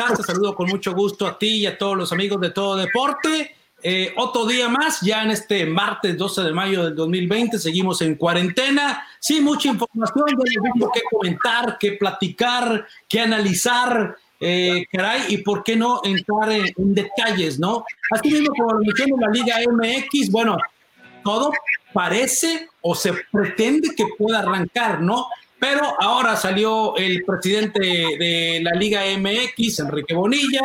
estás? Te saludo con mucho gusto a ti y a todos los amigos de Todo Deporte. Eh, otro día más, ya en este martes 12 de mayo del 2020, seguimos en cuarentena. Sí, mucha información, ya mucho que comentar, que platicar, que analizar, eh, caray, y por qué no entrar en, detalles, ¿no? Así mismo como lo mencionó la Liga MX, bueno, todo parece o se pretende que pueda arrancar, ¿no? Pero ahora salió el presidente de la Liga MX, Enrique Bonilla,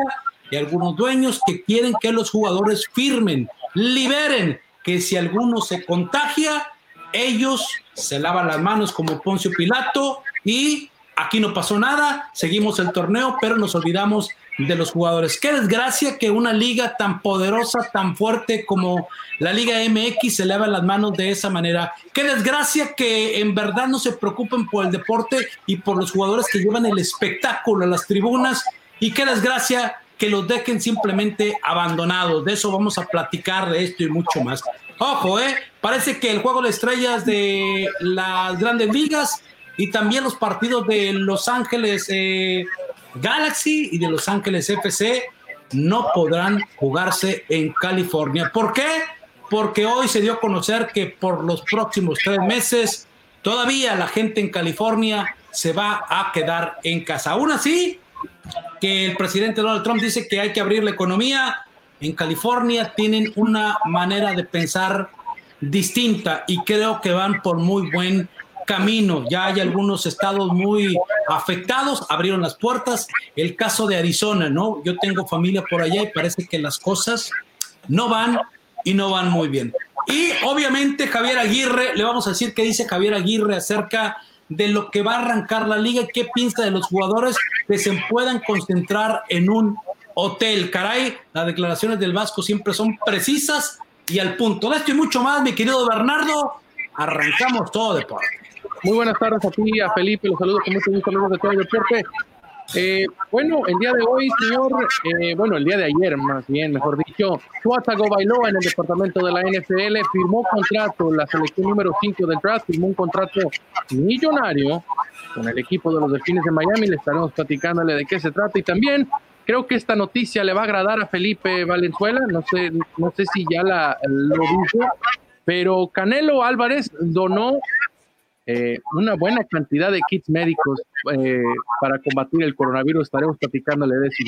y algunos dueños que quieren que los jugadores firmen, liberen, que si alguno se contagia, ellos se lavan las manos como Poncio Pilato y aquí no pasó nada, seguimos el torneo, pero nos olvidamos de los jugadores. Qué desgracia que una liga tan poderosa, tan fuerte como la Liga MX se lava las manos de esa manera. Qué desgracia que en verdad no se preocupen por el deporte y por los jugadores que llevan el espectáculo a las tribunas. Y qué desgracia que los dejen simplemente abandonados. De eso vamos a platicar de esto y mucho más. Ojo, ¿eh? Parece que el juego de estrellas de las grandes ligas y también los partidos de Los Ángeles eh, Galaxy y de Los Ángeles FC no podrán jugarse en California. ¿Por qué? Porque hoy se dio a conocer que por los próximos tres meses todavía la gente en California se va a quedar en casa. Aún así, que el presidente Donald Trump dice que hay que abrir la economía. En California tienen una manera de pensar distinta y creo que van por muy buen camino. Ya hay algunos estados muy afectados, abrieron las puertas. El caso de Arizona, ¿no? Yo tengo familia por allá y parece que las cosas no van y no van muy bien. Y obviamente Javier Aguirre, le vamos a decir qué dice Javier Aguirre acerca de lo que va a arrancar la liga, qué piensa de los jugadores que se puedan concentrar en un hotel. Caray, las declaraciones del Vasco siempre son precisas y al punto. De esto y mucho más, mi querido Bernardo, arrancamos todo deporte. Muy buenas tardes a ti, a Felipe, los saludos con mucho gusto, amigos de todo el deporte. Eh, bueno, el día de hoy, señor, eh, bueno, el día de ayer, más bien, mejor dicho, Tuatago Bailoa en el departamento de la NFL firmó contrato, la selección número 5 del draft, firmó un contrato millonario con el equipo de los Delfines de Miami. Le estaremos platicándole de qué se trata y también creo que esta noticia le va a agradar a Felipe Valenzuela. No sé, no sé si ya la, lo dijo, pero Canelo Álvarez donó eh, una buena cantidad de kits médicos eh, para combatir el coronavirus. Estaremos platicándole de eso.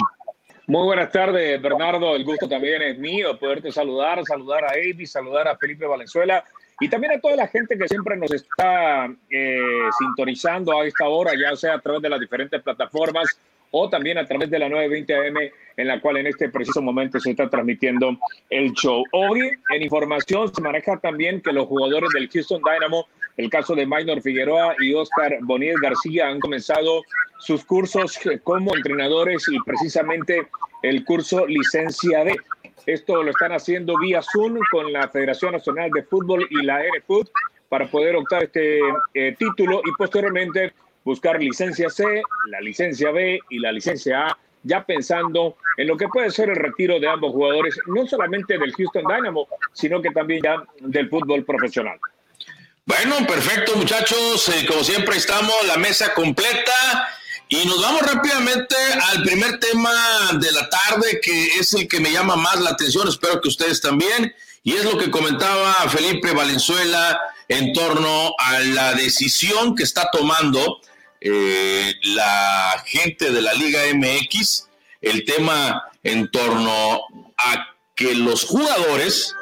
Muy buenas tardes, Bernardo. El gusto también es mío poderte saludar, saludar a Avi, saludar a Felipe Valenzuela y también a toda la gente que siempre nos está eh, sintonizando a esta hora, ya sea a través de las diferentes plataformas o también a través de la 920 AM, en la cual en este preciso momento se está transmitiendo el show. Hoy, en información, se maneja también que los jugadores del Houston Dynamo el caso de Maynor Figueroa y Oscar Boniel García han comenzado sus cursos como entrenadores y precisamente el curso Licencia D. Esto lo están haciendo vía Zoom con la Federación Nacional de Fútbol y la NFUT para poder optar este eh, título y posteriormente buscar licencia C, la licencia B y la licencia A, ya pensando en lo que puede ser el retiro de ambos jugadores, no solamente del Houston Dynamo, sino que también ya del fútbol profesional. Bueno, perfecto muchachos, eh, como siempre estamos, la mesa completa. Y nos vamos rápidamente al primer tema de la tarde que es el que me llama más la atención, espero que ustedes también, y es lo que comentaba Felipe Valenzuela en torno a la decisión que está tomando eh, la gente de la Liga MX, el tema en torno a que los jugadores,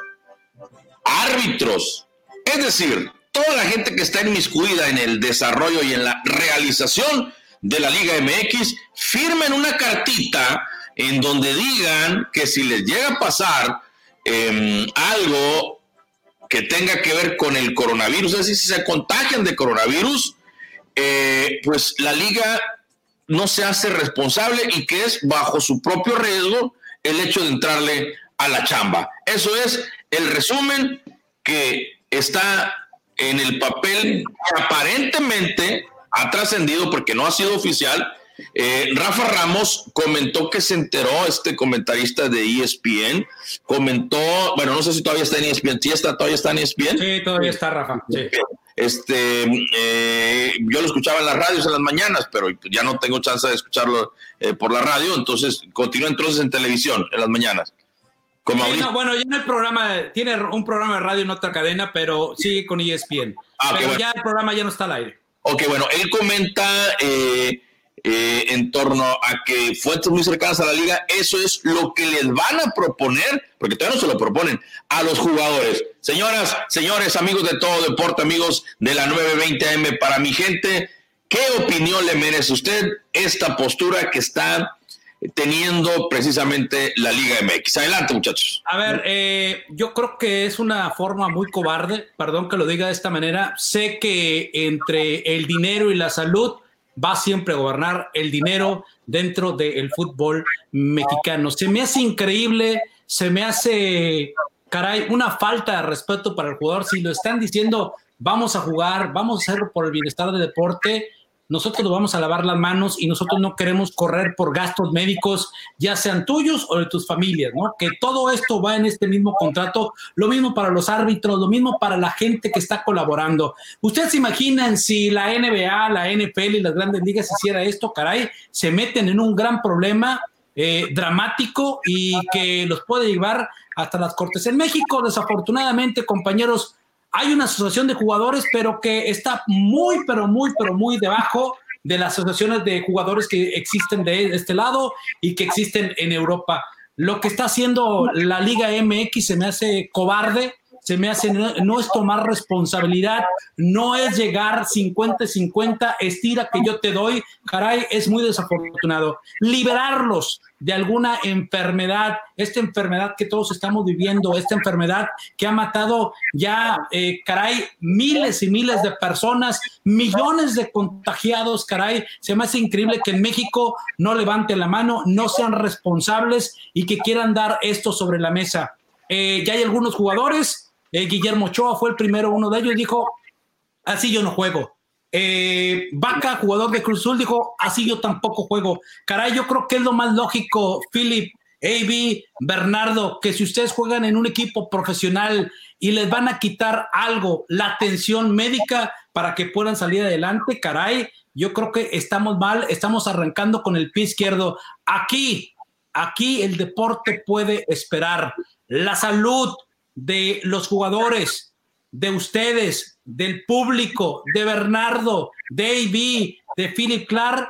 árbitros, es decir, toda la gente que está inmiscuida en el desarrollo y en la realización de la Liga MX firmen una cartita en donde digan que si les llega a pasar em, algo que tenga que ver con el coronavirus, es decir, si se contagian de coronavirus, eh, pues la liga no se hace responsable y que es bajo su propio riesgo el hecho de entrarle a la chamba. Eso es el resumen que está en el papel que aparentemente ha trascendido porque no ha sido oficial Eh, Rafa Ramos comentó que se enteró, este comentarista de ESPN, comentó, bueno, no sé si todavía está en ESPN, ¿sí está, todavía está en ESPN? Sí, todavía está Rafa, sí. Este, eh, yo lo escuchaba en las radios en las mañanas, pero ya no tengo chance de escucharlo eh, por la radio, entonces continúa entonces en televisión en las mañanas. Como bueno, ya no hay programa, tiene un programa de radio en otra cadena, pero sigue con ESPN. Ah, pero ya el programa ya no está al aire. Ok, bueno, él comenta eh, eh, en torno a que fuentes muy cercanas a la liga, eso es lo que les van a proponer, porque todavía no se lo proponen, a los jugadores. Señoras, señores, amigos de todo deporte, amigos de la 920 AM, para mi gente, ¿qué opinión le merece usted esta postura que está teniendo precisamente la Liga MX. Adelante, muchachos. A ver, eh, yo creo que es una forma muy cobarde, perdón que lo diga de esta manera. Sé que entre el dinero y la salud va siempre a gobernar el dinero dentro del fútbol mexicano. Se me hace increíble, se me hace, caray, una falta de respeto para el jugador. Si lo están diciendo, vamos a jugar, vamos a hacerlo por el bienestar del deporte nosotros nos vamos a lavar las manos y nosotros no queremos correr por gastos médicos, ya sean tuyos o de tus familias, ¿no? Que todo esto va en este mismo contrato, lo mismo para los árbitros, lo mismo para la gente que está colaborando. Ustedes se imaginan si la NBA, la NFL y las grandes ligas hiciera esto, caray, se meten en un gran problema eh, dramático y que los puede llevar hasta las cortes. En México, desafortunadamente, compañeros, hay una asociación de jugadores, pero que está muy, pero muy, pero muy debajo de las asociaciones de jugadores que existen de este lado y que existen en Europa. Lo que está haciendo la Liga MX se me hace cobarde, se me hace, no, es tomar responsabilidad, no es llegar 50-50, estira que yo te doy, caray, es muy desafortunado. Liberarlos de alguna enfermedad, esta enfermedad que todos estamos viviendo, esta enfermedad que ha matado ya, eh, caray, miles y miles de personas, millones de contagiados, caray, se me hace increíble que en México no levanten la mano, no sean responsables y que quieran dar esto sobre la mesa. Eh, ya hay algunos jugadores eh, Guillermo Ochoa fue el primero, uno de ellos dijo, así yo no juego. Eh, Vaca, jugador de Cruz Azul, dijo, así yo tampoco juego. Caray, yo creo que es lo más lógico, Philip, AB, Bernardo, que si ustedes juegan en un equipo profesional y les van a quitar algo, la atención médica para que puedan salir adelante, caray, yo creo que estamos mal, estamos arrancando con el pie izquierdo. Aquí, aquí el deporte puede esperar. La salud, de los jugadores, de ustedes, del público, de Bernardo, de AB, de Philip Clark,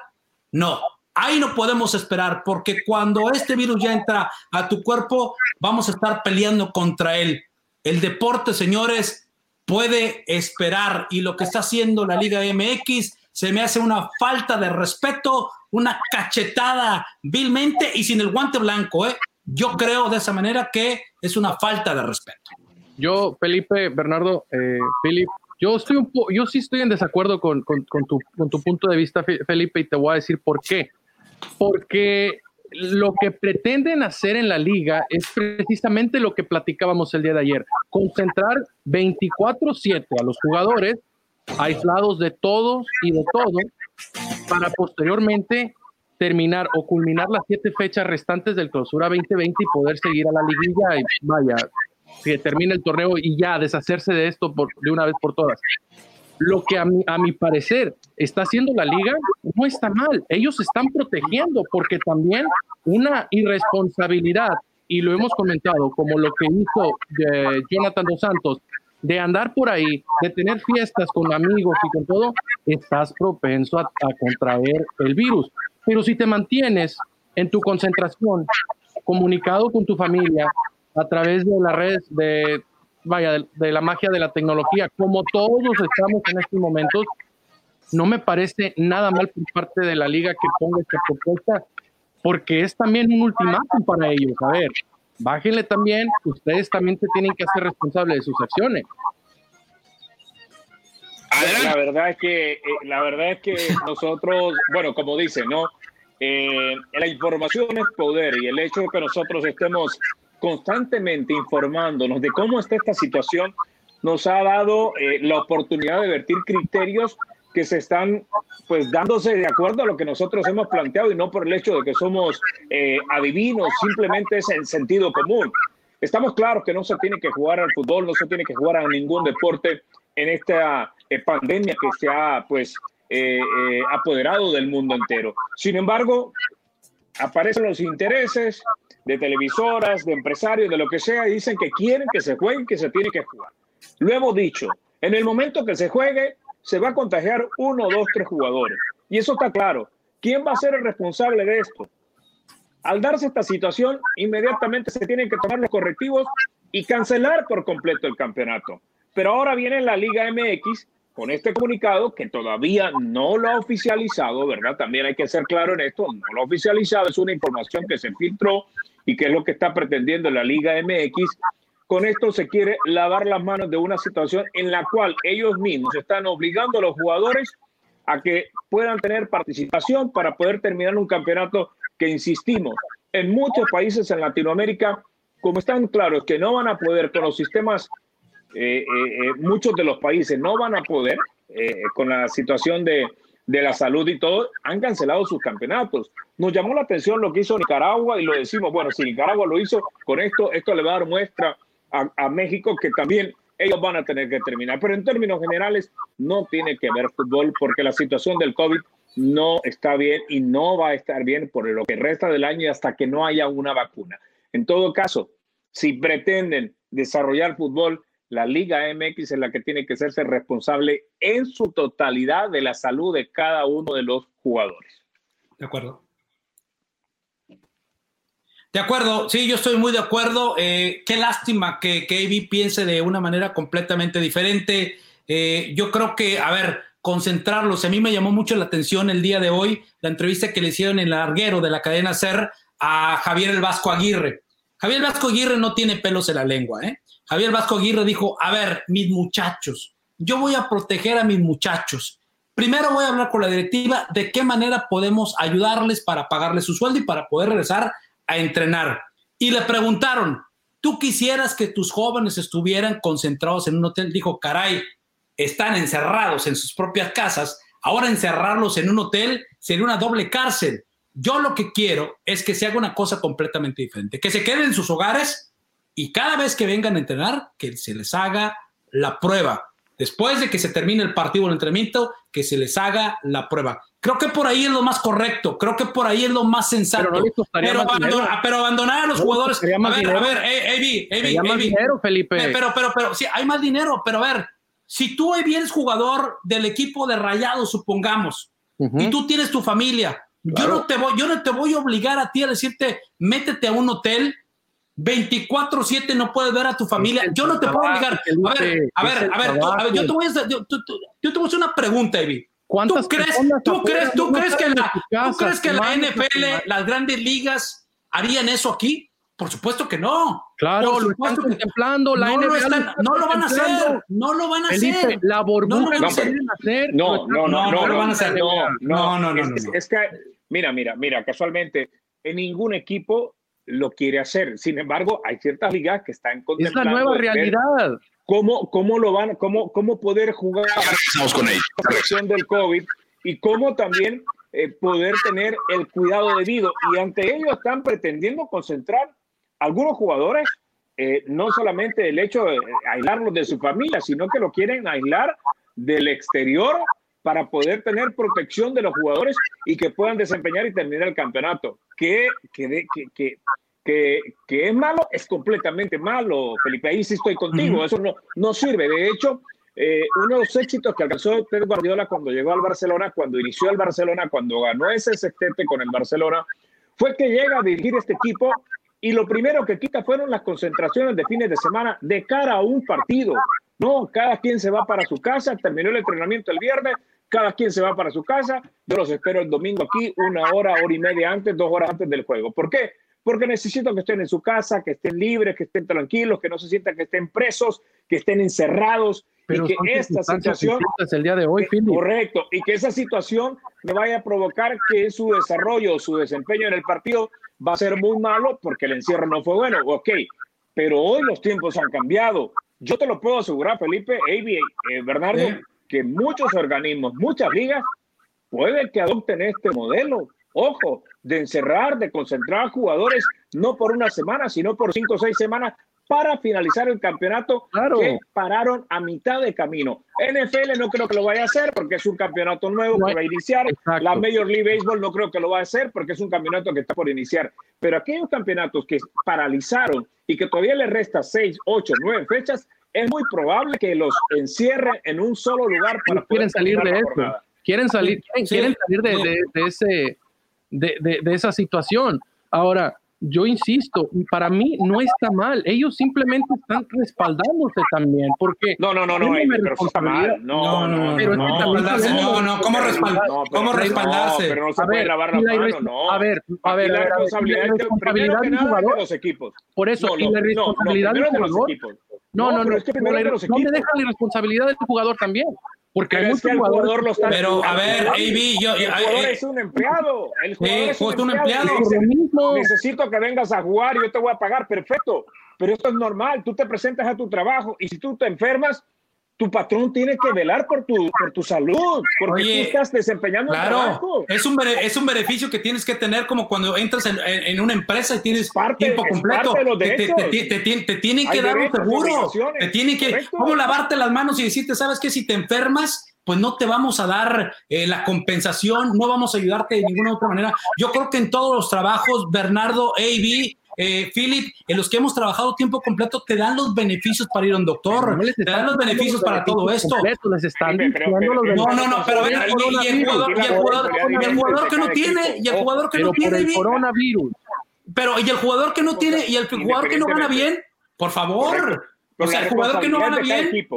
no. Ahí no podemos esperar porque cuando este virus ya entra a tu cuerpo, vamos a estar peleando contra él. El deporte, señores, puede esperar y lo que está haciendo la Liga MX se me hace una falta de respeto, una cachetada vilmente y sin el guante blanco, ¿eh? Yo creo de esa manera que es una falta de respeto. Yo, Felipe, Bernardo, eh, Felipe, yo, estoy un yo sí estoy en desacuerdo con, con, tu, con tu punto de vista, Felipe, y te voy a decir por qué. Porque lo que pretenden hacer en la liga es precisamente lo que platicábamos el día de ayer, concentrar 24/7 a los jugadores aislados de todos y de todo para posteriormente terminar o culminar las siete fechas restantes del clausura 2020 y poder seguir a la liguilla y vaya, que termine el torneo y ya deshacerse de esto por, de una vez por todas. Lo que a mi, a mi parecer está haciendo la liga no está mal. Ellos están protegiendo porque también una irresponsabilidad, y lo hemos comentado, como lo que hizo eh, Jonathan Dos Santos, de andar por ahí, de tener fiestas con amigos y con todo, estás propenso a contraer el virus. Pero si te mantienes en tu concentración, comunicado con tu familia a través de las redes de, vaya, de, la magia de la tecnología, como todos estamos en estos momentos, no me parece nada mal por parte de la liga que ponga esta propuesta, porque es también un ultimátum para ellos. A ver, bájenle también, ustedes también se tienen que hacer responsables de sus acciones. La verdad es que, eh, la verdad es que nosotros, bueno, como dice, ¿no? Eh, la información es poder y el hecho de que nosotros estemos constantemente informándonos de cómo está esta situación nos ha dado eh, la oportunidad de vertir criterios que se están pues dándose de acuerdo a lo que nosotros hemos planteado y no por el hecho de que somos eh, adivinos, simplemente es el sentido común. Estamos claros que no se tiene que jugar al fútbol, no se tiene que jugar a ningún deporte en esta eh, pandemia que se ha pues eh, apoderado del mundo entero. Sin embargo, aparecen los intereses de televisoras, de empresarios, de lo que sea, y dicen que quieren que se juegue, que se tiene que jugar. Lo hemos dicho, en el momento que se juegue, se va a contagiar uno, dos, tres jugadores. Y eso está claro. ¿Quién va a ser el responsable de esto? Al darse esta situación, inmediatamente se tienen que tomar los correctivos y cancelar por completo el campeonato. Pero ahora viene la Liga MX con este comunicado que todavía no lo ha oficializado, ¿verdad? También hay que ser claro en esto, no lo ha oficializado, es una información que se filtró y que es lo que está pretendiendo la Liga MX con esto se quiere lavar las manos de una situación en la cual ellos mismos están obligando a los jugadores a que puedan tener participación para poder terminar un campeonato que, insistimos, en muchos países en Latinoamérica, como están claros que no van a poder con los sistemas, eh, eh, eh, muchos de los países no van a poder con la situación de, de la salud y todo, han cancelado sus campeonatos. Nos llamó la atención lo que hizo Nicaragua y lo decimos, bueno, si Nicaragua lo hizo con esto, esto le va a dar muestra a, México que también ellos van a tener que terminar. Pero en términos generales no tiene que ver fútbol porque la situación del COVID no está bien y no va a estar bien por lo que resta del año hasta que no haya una vacuna. En todo caso, si pretenden desarrollar fútbol, la Liga MX es la que tiene que serse responsable en su totalidad de la salud de cada uno de los jugadores. De acuerdo. De acuerdo, sí, yo estoy muy de acuerdo. Eh, qué lástima que, que piense de una manera completamente diferente. Eh, yo creo que, a ver, concentrarlos. A mí me llamó mucho la atención el día de hoy la entrevista que le hicieron en el larguero de la cadena SER a Javier el Vasco Aguirre. Javier el Vasco Aguirre no tiene pelos en la lengua, ¿eh? Javier Vasco Aguirre dijo, a ver, mis muchachos, yo voy a proteger a mis muchachos. Primero voy a hablar con la directiva de qué manera podemos ayudarles para pagarles su sueldo y para poder regresar a entrenar. Y le preguntaron, ¿tú quisieras que tus jóvenes estuvieran concentrados en un hotel? Dijo, caray, están encerrados en sus propias casas, ahora encerrarlos en un hotel sería una doble cárcel. Yo lo que quiero es que se haga una cosa completamente diferente, que se queden en sus hogares y cada vez que vengan a entrenar, que se les haga la prueba. Después de que se termine el partido o el entrenamiento, que se les haga la prueba. Creo que por ahí es lo más correcto, creo que por ahí es lo más sensato. Pero, abandonar, a los jugadores. A ver, a ver, Evi, más dinero, Felipe. Pero, pero, pero, sí, hay más dinero, pero a ver, si tú hoy eres jugador del equipo de Rayados, supongamos, y tú tienes tu familia, yo, no te voy, yo no te voy a obligar a ti a decirte, métete a un hotel 24-7 no puedes ver a tu familia. Yo no te puedo obligar. A ver, a ver, a ver, a ver, yo te voy a hacer, yo, te voy a hacer una pregunta, Evi. ¿Tú crees, tú crees, tú crees que la, ¿tú crees que la NFL, las grandes ligas, harían eso aquí? Por supuesto que no. Claro, lo están contemplando. La no, NFL lo están, no lo van a hacer. No lo van a hacer. La burbuja no, no, hacer. No, no, no, no, lo van a hacer. No, no, no, no. Es que, mira, mira, mira, casualmente, en ningún equipo lo quiere hacer. Sin embargo, hay ciertas ligas que están contemplando. Es la nueva realidad. ¿Cómo, cómo lo van, cómo, cómo poder jugar con la presión del COVID y cómo también eh, poder tener el cuidado debido? Y ante ello están pretendiendo concentrar algunos jugadores, eh, no solamente el hecho de aislarlos de su familia, sino que lo quieren aislar del exterior para poder tener protección de los jugadores y que puedan desempeñar y terminar el campeonato. Que, que, que, que, que es malo, es completamente malo, Felipe. Ahí sí estoy contigo, eso no, no sirve. De hecho, eh, uno de los éxitos que alcanzó Pep Guardiola cuando llegó al Barcelona, cuando inició el Barcelona, cuando ganó ese sextete con el Barcelona, fue que llega a dirigir este equipo y lo primero que quita fueron las concentraciones de fines de semana de cara a un partido. No, cada quien se va para su casa, terminó el entrenamiento el viernes, cada quien se va para su casa, yo los espero el domingo aquí, una hora, hora y media antes, dos horas antes del juego. ¿Por qué? porque necesito que estén en su casa, que estén libres, que estén tranquilos, que no se sientan que estén presos, que estén encerrados. y que esta situación el día de hoy, correcto, y que esa situación me vaya a provocar que su desarrollo, su desempeño en el partido va a ser muy malo porque el encierro no fue bueno, ok, pero hoy los tiempos han cambiado. Yo te lo puedo asegurar, Felipe, eh, Bernardo, que muchos organismos, muchas ligas, pueden que adopten este modelo. Ojo, de encerrar, de concentrar jugadores no por una semana, sino por cinco o seis semanas para finalizar el campeonato que pararon a mitad de camino. NFL no creo que lo vaya a hacer porque es un campeonato nuevo que va a iniciar. La Major League Baseball no creo que lo vaya a hacer porque es un campeonato que está por iniciar. Pero aquellos campeonatos que paralizaron y que todavía les resta seis, ocho, nueve fechas, es muy probable que los encierren en un solo lugar para quieren salir de eso. Quieren salir, quieren, salir de, ese, de, de esa situación. Ahora, yo insisto, para mí no está mal. Ellos simplemente están respaldándose también, porque no, no, no, no, pero está mal. No, no, no, pero no, no, no, ¿cómo, respaldar, ¿cómo respaldarse? pero no se puede lavar la mano, no. A ver, a ver, la responsabilidad, la responsabilidad del jugador, de los equipos. Por eso, y la responsabilidad del jugador. No, no, no, no, no me deja la responsabilidad del jugador también. Porque hay muchos jugadores. Lo están pero, a ver, AB, yo. El jugador es un empleado. El jugador es un empleado. empleado. Necesito que vengas a jugar y yo te voy a pagar. Perfecto. Pero esto es normal. Tú te presentas a tu trabajo y si tú te enfermas, tu patrón tiene que velar por tu, por tu salud, porque tú estás desempeñando claro, trabajo. Es un, es un beneficio que tienes que tener como cuando entras en, en una empresa y tienes tiempo completo. te, te, te, tienen que dar un seguro. Te tienen que, ¿cómo lavarte las manos y decirte, sabes que si te enfermas, pues no te vamos a dar eh, la compensación, no vamos a ayudarte de ninguna otra manera. Yo creo que en todos los trabajos, Bernardo, AB, eh, Philip, en los que hemos trabajado tiempo completo, te dan los beneficios para ir a un doctor, te dan los beneficios para todo esto. no, no, no, pero ven, y, el jugador, que no tiene, y el jugador que no tiene. El coronavirus. Pero, y el jugador que no tiene, y el jugador que no gana bien, por favor. O sea, el jugador que no gana bien.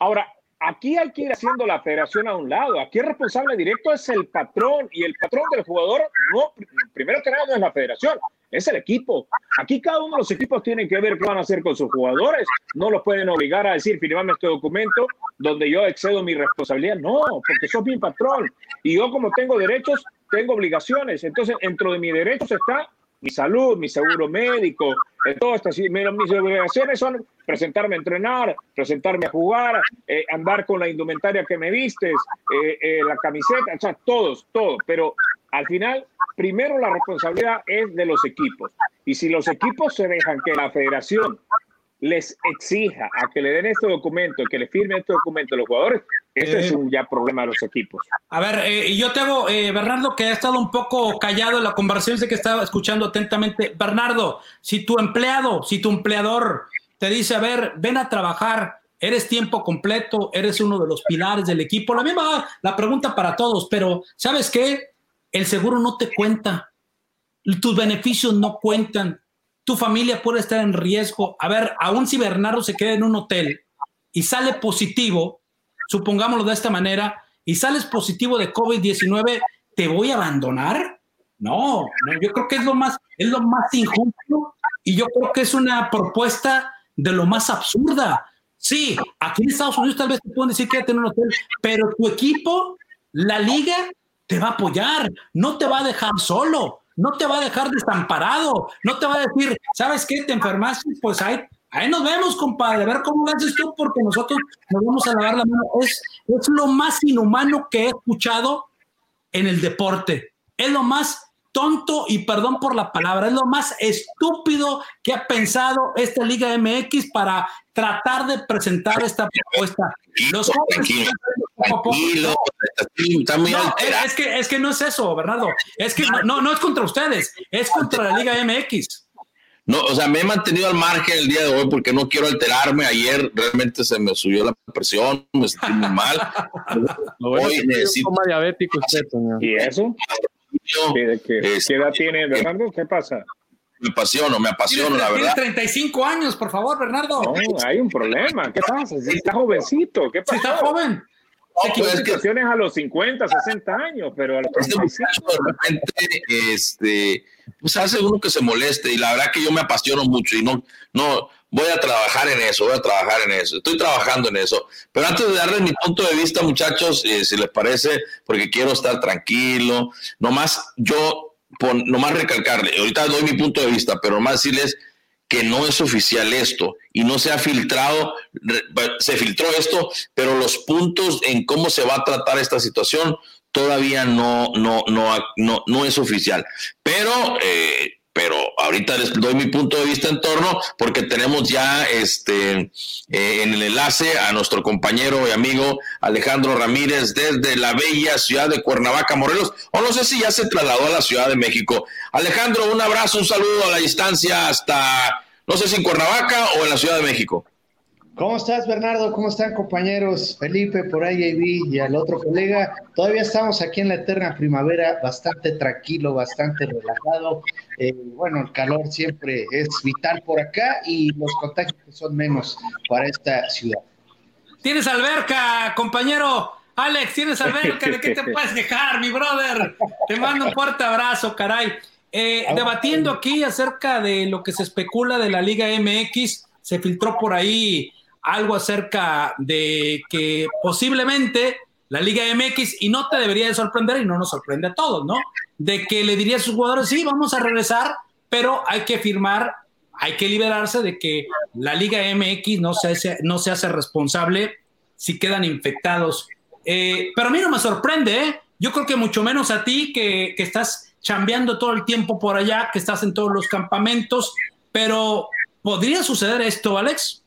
Ahora, aquí hay que ir haciendo la federación a un lado. Aquí el responsable directo es el patrón y el patrón del jugador, no, primero que nada, no es la federación, es el equipo. Aquí cada uno de los equipos tiene que ver qué van a hacer con sus jugadores. No los pueden obligar a decir, firmame este documento donde yo excedo mi responsabilidad. No, porque sos mi patrón. Y yo como tengo derechos, tengo obligaciones. Entonces, dentro de mis derechos está mi salud, mi seguro médico, todo esto. Mis obligaciones son presentarme a entrenar, presentarme a jugar, eh, andar con la indumentaria que me vistes, eh, eh, la camiseta, todos, todo. Pero al final primero la responsabilidad es de los equipos. Y si los equipos se dejan que la federación les exija a que le den este documento, que le firme este documento a los jugadores, ese es eh, un ya problema de los equipos. A ver, eh, yo tengo, eh, Bernardo, que ha estado un poco callado en la conversación, sé que estaba escuchando atentamente. Bernardo, si tu empleado, si tu empleador te dice, a ver, ven a trabajar, eres tiempo completo, eres uno de los pilares del equipo, la misma la pregunta para todos, pero ¿sabes qué? El seguro no te cuenta, tus beneficios no cuentan, tu familia puede estar en riesgo. A ver, aún si Bernardo se queda en un hotel y sale positivo, supongámoslo de esta manera, y sales positivo de COVID-19, ¿te voy a abandonar? No, yo creo que es lo más, es lo más injusto y yo creo que es una propuesta de lo más absurda. Sí, aquí en Estados Unidos tal vez te pueden decir quédate en un hotel, pero tu equipo, la liga, te va a apoyar, no te va a dejar solo, no te va a dejar desamparado, no te va a decir, ¿sabes qué? Te enfermaste, pues ahí, ahí nos vemos, compadre, a ver cómo lo haces tú, porque nosotros nos vamos a lavar la mano. Es, es lo más inhumano que he escuchado en el deporte. Es lo más tonto y perdón por la palabra, es lo más estúpido que ha pensado esta Liga MX para tratar de presentar esta propuesta. Los jóvenes es, que, es que no es eso, Bernardo. Es que no, no es contra ustedes, es contra la Liga MX. No, o sea, me he mantenido al margen el día de hoy porque no quiero alterarme. Ayer realmente se me subió la presión, me sentí muy mal. hoy necesito... diabético usted, señor. ¿Y eso? ¿Qué, qué, edad tiene Bernardo? ¿Qué pasa? Me apasiono, me apasiono, la verdad. Tiene 35 años, por favor, Bernardo. No, hay un problema. ¿Qué pasa? Si está jovencito, ¿qué pasa? Si está joven. No, pues situaciones a los 50, 60 años, pero a los este de repente, este, pues hace uno que se moleste y la verdad que yo me apasiono mucho y no, no, voy a trabajar en eso, voy a trabajar en eso, estoy trabajando en eso. Pero antes de darles mi punto de vista, muchachos, eh, si les parece, porque quiero estar tranquilo, nomás yo, nomás recalcarle, ahorita doy mi punto de vista, pero nomás decirles que no es oficial esto y no se ha filtrado, se filtró esto, pero los puntos en cómo se va a tratar esta situación todavía no, no, no, no, no es oficial. Pero eh, pero ahorita les doy mi punto de vista en torno porque tenemos ya este eh, en el enlace a nuestro compañero y amigo Alejandro Ramírez desde la bella ciudad de Cuernavaca, Morelos, o no sé si ya se trasladó a la Ciudad de México. Alejandro, un abrazo, un saludo a la distancia hasta, no sé si en Cuernavaca o en la Ciudad de México. ¿Cómo estás, Bernardo? ¿Cómo están, compañeros? Felipe, por ahí, y al otro colega. Todavía estamos aquí en la eterna primavera, bastante tranquilo, bastante relajado. Eh, bueno, el calor siempre es vital por acá y los contagios son menos para esta ciudad. Tienes alberca, compañero. Alex, tienes alberca. ¿De qué te puedes quejar, mi brother? Te mando un fuerte abrazo, caray. Eh, debatiendo aquí acerca de lo que se especula de la Liga MX, se filtró por ahí algo acerca de que posiblemente la Liga MX, y no te debería de sorprender, y no nos sorprende a todos, ¿no? De que le diría a sus jugadores, sí, vamos a regresar, pero hay que firmar, hay que liberarse de que la Liga MX no se hace, no se hace responsable si quedan infectados. Eh, pero a mí no me sorprende, ¿eh? Yo creo que mucho menos a ti que, que estás chambeando todo el tiempo por allá, que estás en todos los campamentos, pero ¿podría suceder esto, Alex?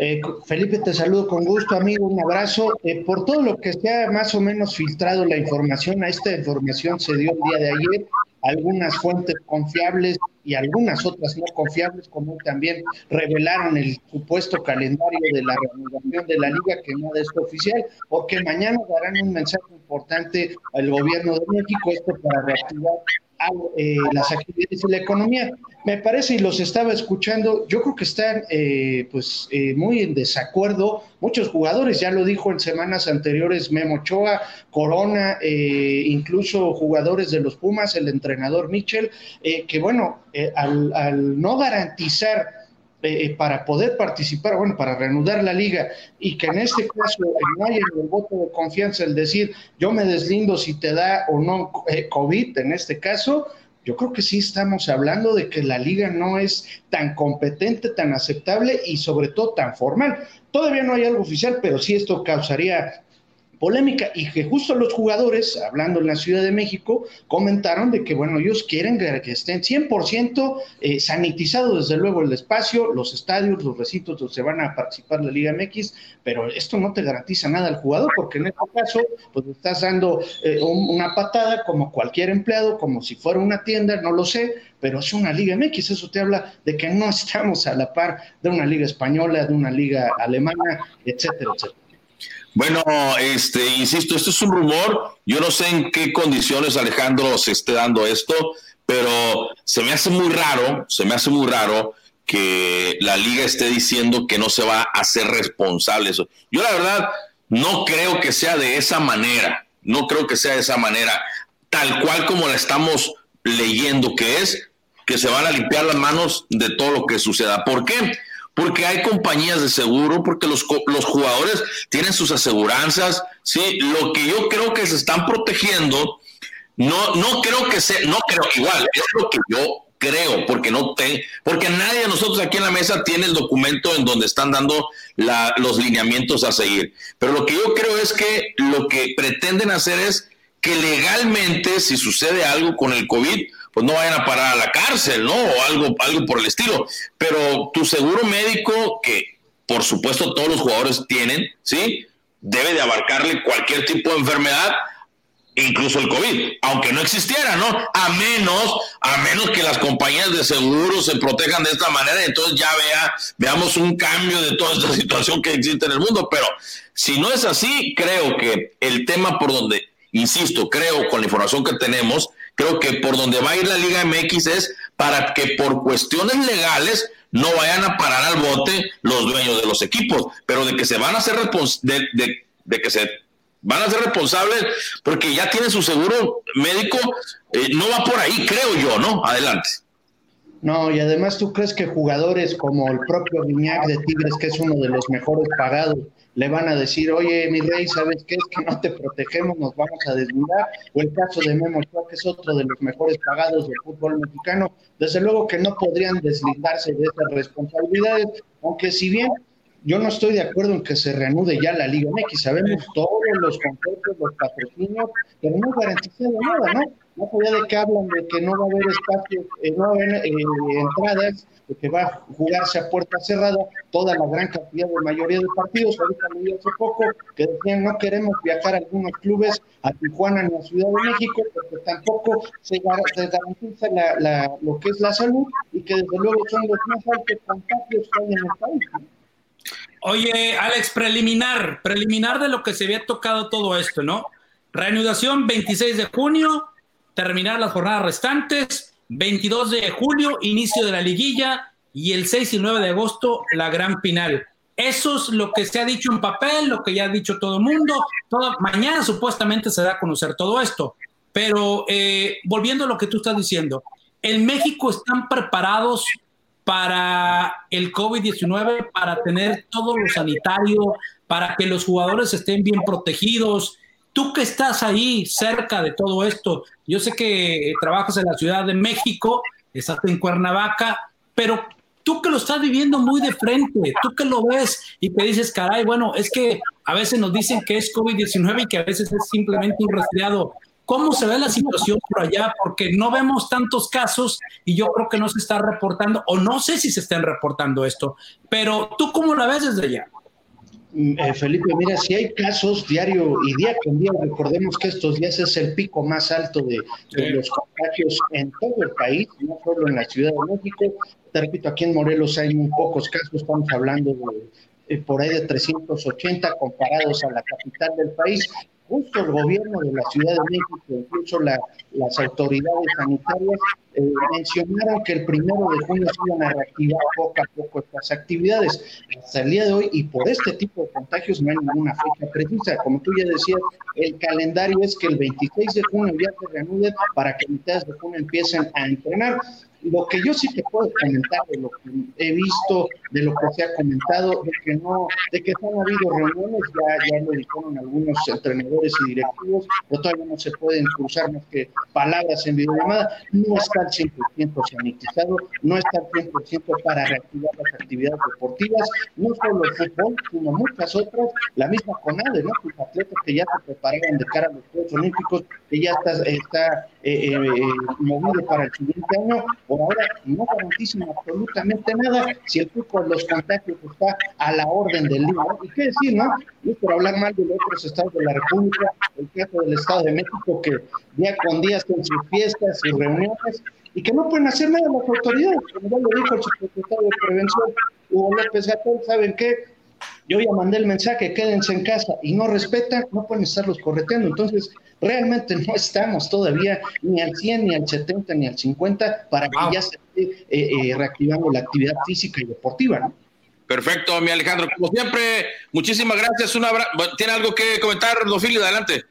Eh, Felipe, te saludo con gusto, amigo, un abrazo. Eh, por todo lo que se ha más o menos filtrado la información, a esta información se dio el día de ayer, algunas fuentes confiables y algunas otras no confiables, como también revelaron el supuesto calendario de la reanudación de la liga, que no es oficial, porque mañana darán un mensaje importante al gobierno de México, esto para reactivar eh, las actividades y la economía. Me parece, y los estaba escuchando, yo creo que están eh, pues eh, muy en desacuerdo muchos jugadores, ya lo dijo en semanas anteriores Memo Ochoa, Corona, incluso jugadores de los Pumas, el entrenador Mitchell, que bueno, al, al no garantizar eh, para poder participar, bueno, para reanudar la liga y que en este caso no haya el voto de confianza, el decir yo me deslindo si te da o no eh, COVID en este caso, yo creo que sí estamos hablando de que la liga no es tan competente, tan aceptable y sobre todo tan formal. Todavía no hay algo oficial, pero sí esto causaría polémica y que justo los jugadores, hablando en la Ciudad de México, comentaron de que, bueno, ellos quieren que estén 100% eh, sanitizados, desde luego, el espacio, los estadios, los recintos donde se van a participar la Liga MX, pero esto no te garantiza nada al jugador, porque en este caso, pues estás dando eh, una patada como cualquier empleado, como si fuera una tienda, no lo sé, pero es una Liga MX, eso te habla de que no estamos a la par de una Liga española, de una Liga alemana, etcétera, etcétera. Bueno, este, insisto, esto es un rumor. Yo no sé en qué condiciones Alejandro se esté dando esto, pero se me hace muy raro, se me hace muy raro que la liga esté diciendo que no se va a hacer responsable eso. Yo la verdad no creo que sea de esa manera, no creo que sea de esa manera, tal cual como la estamos leyendo que es, que se van a limpiar las manos de todo lo que suceda. ¿Por qué? Porque hay compañías de seguro, porque los, los jugadores tienen sus aseguranzas, ¿sí? Lo que yo creo que se están protegiendo, no, no creo que sea, no creo, igual, es lo que yo creo, porque no te, porque nadie de nosotros aquí en la mesa tiene el documento en donde están dando los lineamientos a seguir. Pero lo que yo creo es que lo que pretenden hacer es que legalmente, si sucede algo con el COVID, pues no vayan a parar a la cárcel, ¿no? O algo, algo por el estilo. Pero tu seguro médico, que por supuesto todos los jugadores tienen, ¿sí? Debe de abarcarle cualquier tipo de enfermedad, incluso el COVID, aunque no existiera, ¿no? A menos, a menos que las compañías de seguro se protejan de esta manera, entonces ya vea, veamos un cambio de toda esta situación que existe en el mundo. Pero si no es así, creo que el tema por donde, insisto, creo con la información que tenemos, creo que por donde va a ir la Liga MX es para que por cuestiones legales no vayan a parar al bote los dueños de los equipos, pero de que se van a ser responsables porque ya tienen su seguro médico, eh, no va por ahí, creo yo, ¿no? Adelante. No, y además tú crees que jugadores como el propio Viñac de Tigres, que es uno de los mejores pagados, le van a decir, oye, mi rey, ¿sabes qué? Es que no te protegemos, nos vamos a desnudar. O el caso de Memo Ochoa, que es otro de los mejores pagados del fútbol mexicano. Desde luego que no podrían deslindarse de esas responsabilidades, aunque si bien yo no estoy de acuerdo en que se reanude ya la Liga MX. Sabemos todos los contratos, los patrocinios, pero no garantizado nada, ¿no? No podía de que hablan de que no va a haber espacio, eh, no haber eh, entradas, de que va a jugarse a puerta cerrada toda la gran cantidad de mayoría de partidos. Ahorita leí hace poco que decían no queremos viajar a algunos clubes a Tijuana ni a Ciudad de México porque tampoco se, garantiza la, lo que es la salud y que desde luego son los más altos contagios que hay en el país. Oye, Alex, preliminar, preliminar de lo que se había tocado todo esto, ¿no? Reanudación 26 de junio, terminar las jornadas restantes, 22 de julio, inicio de la liguilla y el 6 y 9 de agosto la gran final. Eso es lo que se ha dicho en papel, lo que ya ha dicho todo el mundo. Mañana supuestamente se da a conocer todo esto. Pero eh, volviendo a lo que tú estás diciendo, en México están preparados para el COVID-19, para tener todo lo sanitario, para que los jugadores estén bien protegidos. Tú que estás ahí cerca de todo esto, yo sé que trabajas en la Ciudad de México, estás en Cuernavaca, pero tú que lo estás viviendo muy de frente, tú que lo ves y te dices, caray, bueno, es que a veces nos dicen que es COVID-19 y que a veces es simplemente un resfriado ¿Cómo se ve la situación por allá? Porque no vemos tantos casos y yo creo que no se está reportando, o no sé si se están reportando esto, pero ¿tú cómo la ves desde allá? Mm, eh, Felipe, mira, si hay casos diario y día con día, recordemos que estos días es el pico más alto de, los contagios en todo el país, no solo en la Ciudad de México. Te repito, aquí en Morelos hay muy pocos casos, estamos hablando de eh, por ahí de 380 comparados a la capital del país justo el gobierno de la Ciudad de México, incluso las autoridades sanitarias, eh, mencionaron que el primero de junio se iban a reactivar poco a poco estas actividades. Hasta el día de hoy, y por este tipo de contagios, no hay ninguna fecha precisa. Como tú ya decías, el calendario es que el 26 de junio ya se reanude para que mitad de junio empiecen a entrenar. Lo que yo sí te puedo comentar de lo que he visto, de lo que se ha comentado, de que no, de que no ha habido reuniones, ya, ya lo dijeron algunos entrenadores y directivos, pero todavía no se pueden cruzar más que palabras en videollamada, no está al 100% sanitizado, no está al 100% para reactivar las actividades deportivas, no solo el fútbol, sino muchas otras, la misma CONADE, ¿no? Sus atletas que ya se prepararon de cara a los Juegos Olímpicos, que ya está, está eh, eh, movido para el siguiente año, por ahora no garantizan absolutamente nada si el fútbol, los contagios está a la orden del día. ¿Y qué decir, no? No por hablar mal de los otros estados de la República, el caso del Estado de México, que día con día hacen sus fiestas y reuniones y que no pueden hacer nada las autoridades. Como ya lo dijo el secretario de Prevención, Hugo López Gatón, ¿saben qué? Yo ya mandé el mensaje, quédense en casa y no respetan, no pueden estarlos correteando. Entonces, realmente no estamos todavía ni al 100, ni al 70, ni al 50 para que ya se esté eh, eh, reactivando la actividad física y deportiva, ¿no? Perfecto, mi Alejandro. Como siempre, muchísimas gracias. Un ¿Tiene algo que comentar, Rodolfo? Adelante.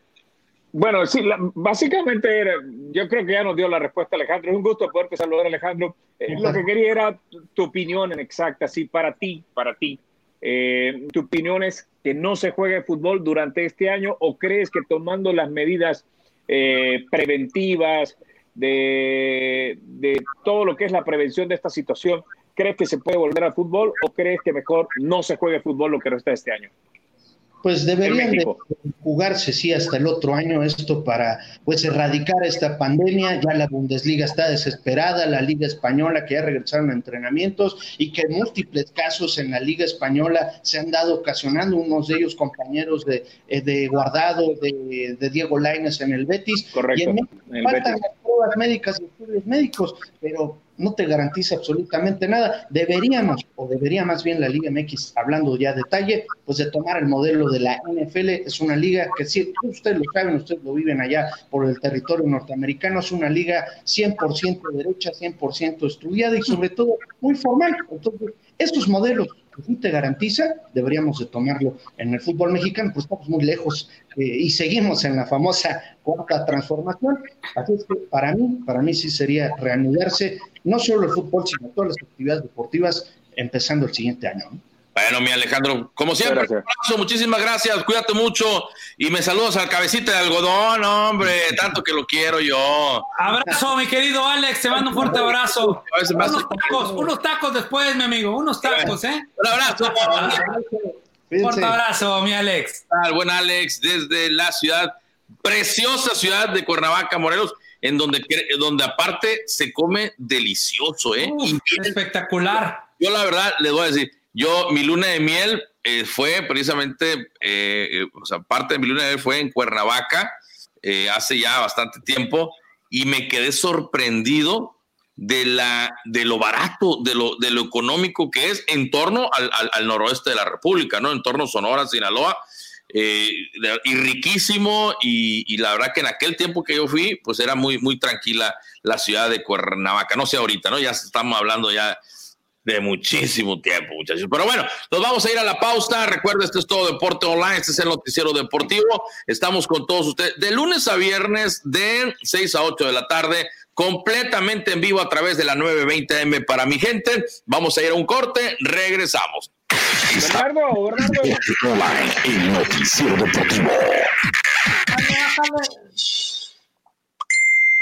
Bueno, sí, básicamente yo creo que ya nos dio la respuesta Alejandro. Es un gusto poderte saludar, Alejandro. Eh, lo que quería era tu opinión en exacta, sí, para ti, para ti. Eh, ¿Tu opinión es que no se juegue fútbol durante este año o crees que tomando las medidas eh, preventivas de, de todo lo que es la prevención de esta situación, crees que se puede volver al fútbol o crees que mejor no se juegue fútbol lo que resta este año? Pues deberían de jugarse, sí, hasta el otro año esto para pues erradicar esta pandemia. Ya la Bundesliga está desesperada, la Liga Española que ya regresaron a entrenamientos y que múltiples casos en la Liga Española se han dado ocasionando, unos de ellos compañeros de, eh, de Guardado, de, Diego Laines en el Betis. Correcto. Y en faltan las pruebas médicas y estudios médicos, pero no te garantiza absolutamente nada. Deberíamos, o debería más bien la Liga MX, hablando ya detalle, pues de tomar el modelo de la NFL. Es una liga que, sí, ustedes lo saben, ustedes lo viven allá por el territorio norteamericano, es una liga 100% derecha, 100% estudiada y sobre todo muy formal. Entonces, estos modelos te garantiza, deberíamos de tomarlo en el fútbol mexicano, pues estamos muy lejos eh, y seguimos en la famosa cuarta transformación. Así es que para mí, para mí sí sería reanudarse no solo el fútbol, sino todas las actividades deportivas empezando el siguiente año. Bueno, mi Alejandro, como siempre, abrazo, muchísimas gracias, cuídate mucho y me saludos al cabecita de algodón, hombre, tanto que lo quiero yo. Abrazo, mi querido Alex, te mando un fuerte abrazo. Unos tacos, unos tacos después, mi amigo, unos tacos, ¿eh? Un abrazo. fuerte abrazo, mi Alex. Buen Alex, desde la ciudad, preciosa ciudad de Cuernavaca, Morelos en donde, donde aparte se come delicioso, ¿eh? espectacular. Yo la verdad le voy a decir, yo mi luna de miel eh, fue precisamente, eh, eh, o sea, parte de mi luna de miel fue en Cuernavaca hace ya bastante tiempo y me quedé sorprendido de, la, de lo barato, de lo, de lo económico que es en torno al, noroeste de la República, ¿no? En torno a Sonora, Sinaloa y riquísimo y, la verdad que en aquel tiempo que yo fui, pues era muy, muy tranquila la ciudad de Cuernavaca, no sé ahorita, ¿no? Ya estamos hablando ya de muchísimo tiempo, muchachos. Pero bueno, nos vamos a ir a la pausa. Recuerda, este es todo Deporte Online, este es el noticiero deportivo. Estamos con todos ustedes de lunes a viernes de 6 a 8 de la tarde, completamente en vivo a través de la 920M para mi gente. Vamos a ir a un corte, regresamos. Bernardo, Bernardo. el noticiero deportivo.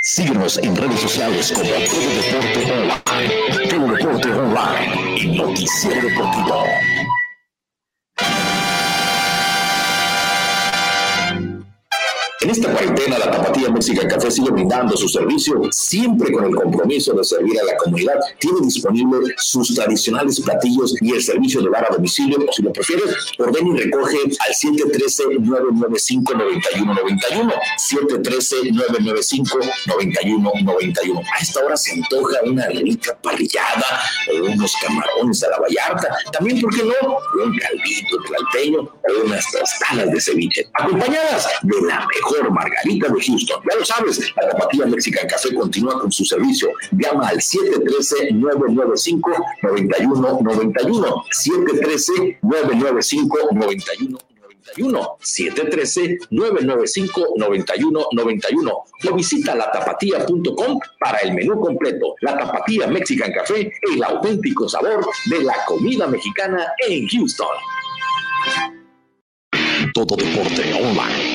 Síguenos en redes sociales como Todo Deporte Online. Todo Deporte Online, el noticiero deportivo. En esta cuarentena, la Tapatía Mexican Café sigue brindando su servicio, siempre con el compromiso de servir a la comunidad. Tiene disponible sus tradicionales platillos y el servicio de bar a domicilio, o si lo prefieres, ordena y recoge al 713-995-9191. 713-995-9191. A esta hora se antoja una rica parrillada unos camarones a la vallarta. También, ¿por qué no? Un caldito tlalpeño o unas tostadas de ceviche, acompañadas de la mejor Margarita de Houston. Ya lo sabes, la Tapatía Mexican Café continúa con su servicio. Llama al 713-995-9191. 713-995-9191. 713-995-9191 o visita latapatía.com para el menú completo. La Tapatía Mexican Café, el auténtico sabor de la comida mexicana en Houston. Todo deporte online,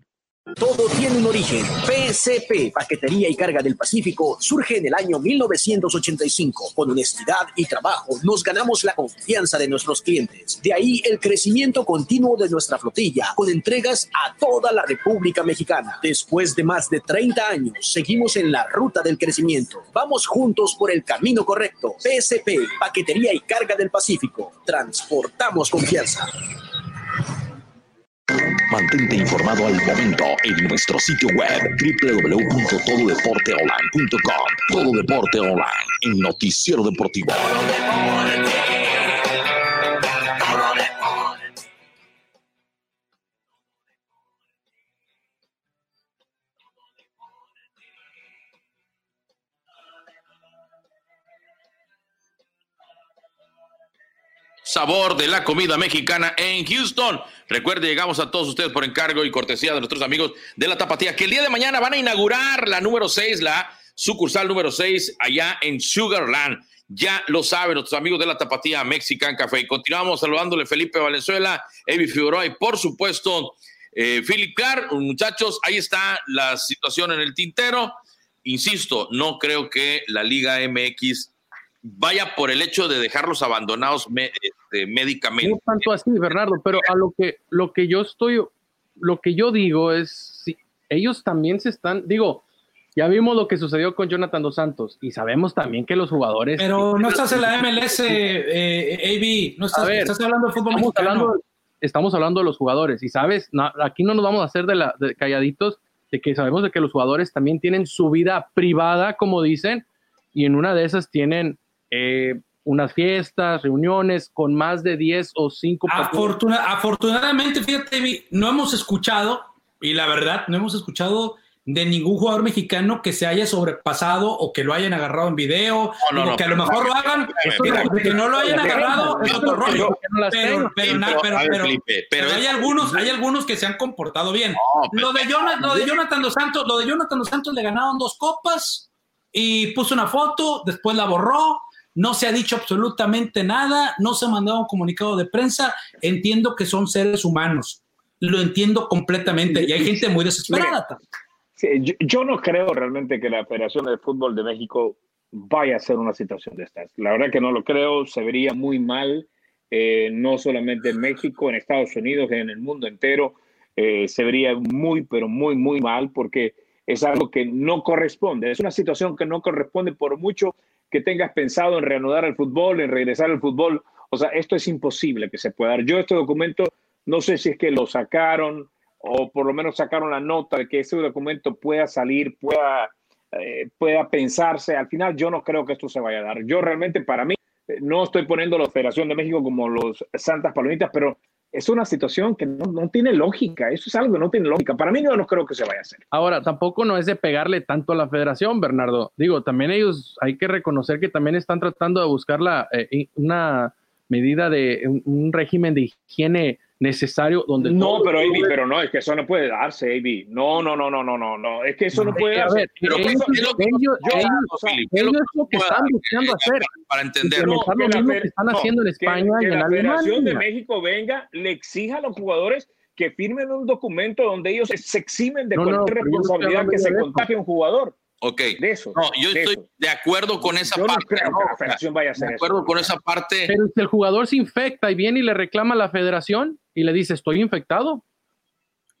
Todo tiene un origen. PCP, Paquetería y Carga del Pacífico, surge en el año 1985. Con honestidad y trabajo nos ganamos la confianza de nuestros clientes. De ahí el crecimiento continuo de nuestra flotilla, con entregas a toda la República Mexicana. Después de más de 30 años, seguimos en la ruta del crecimiento. Vamos juntos por el camino correcto. PCP, Paquetería y Carga del Pacífico. Transportamos confianza. Mantente informado al momento en nuestro sitio web www.tododeporteonline.com. Todo Deporte Online, el noticiero deportivo. Sabor de la comida mexicana en Houston. Recuerde, llegamos a todos ustedes por encargo y cortesía de nuestros amigos de la Tapatía, que el día de mañana van a inaugurar la número 6, la sucursal número 6, allá en Sugarland. Ya lo saben nuestros amigos de la Tapatía Mexican Café. Continuamos saludándole Felipe Valenzuela, Evi Figueroa y por supuesto eh, Philip Clark. Muchachos, ahí está la situación en el tintero. Insisto, no creo que la Liga MX vaya por el hecho de dejarlos abandonados este, médicamente. No tanto así, Bernardo, pero a lo que, lo que yo estoy, lo que yo digo es, si ellos también se están, digo, ya vimos lo que sucedió con Jonathan Dos Santos y sabemos también que los jugadores... Pero no estás en la MLS, eh, AB, no estás, estás hablando de fútbol estamos hablando, estamos hablando de los jugadores y sabes, aquí no nos vamos a hacer de, la, de calladitos de que sabemos de que los jugadores también tienen su vida privada, como dicen, y en una de esas tienen eh, unas fiestas, reuniones con más de 10 o 5 afortunadamente, fíjate, no hemos escuchado, y la verdad, no hemos escuchado de ningún jugador mexicano que se haya sobrepasado o que lo hayan agarrado en video, o que a lo mejor lo hagan, que no lo hayan agarrado es otro rollo. Pero, pero, hay algunos, hay algunos que se han comportado bien. Lo de, Jonathan, lo de Jonathan Dos Santos, lo de Jonathan Dos Santos le ganaron dos copas y puso una foto, después la borró. No se ha dicho absolutamente nada, no se ha mandado un comunicado de prensa. Entiendo que son seres humanos, lo entiendo completamente y hay gente muy desesperada. yo, no creo realmente que la Federación de Fútbol de México vaya a ser una situación de estas. La verdad que no lo creo, se vería muy mal, eh, no solamente en México, en Estados Unidos, en el mundo entero, eh, se vería muy, pero muy, muy mal porque es algo que no corresponde, es una situación que no corresponde por mucho que tengas pensado en reanudar el fútbol, en regresar al fútbol. O sea, esto es imposible que se pueda dar. Yo este documento, no sé si es que lo sacaron o por lo menos sacaron la nota de que ese documento pueda salir, pueda, eh, pueda pensarse. Al final yo no creo que esto se vaya a dar. Yo realmente para mí, eh, no estoy poniendo la Federación de México como los Santas Palomitas, pero es una situación que no, tiene lógica. Eso es algo que no tiene lógica. Para mí no creo que se vaya a hacer. Ahora, tampoco no es de pegarle tanto a la federación, Bernardo. Digo, también ellos hay que reconocer que también están tratando de buscar la, eh, una medida de un régimen de higiene necesario donde no pero Avi, pero no es que eso no puede darse Avi. no no no no no no no. Es que eso no puede darse. pero ellos, eso, ellos, lo que están buscando hacer. para entender. No, lo mismo que están haciendo en España que, y en la Federación de México venga le exija a los jugadores que firmen un documento donde ellos se eximen de cualquier responsabilidad que se contagie un jugador Ok. De eso. No, yo estoy de acuerdo con esa parte. No la federación vaya a hacer de acuerdo con esa parte. Pero si el jugador se infecta y viene y le reclama a la federación y le dice, estoy infectado.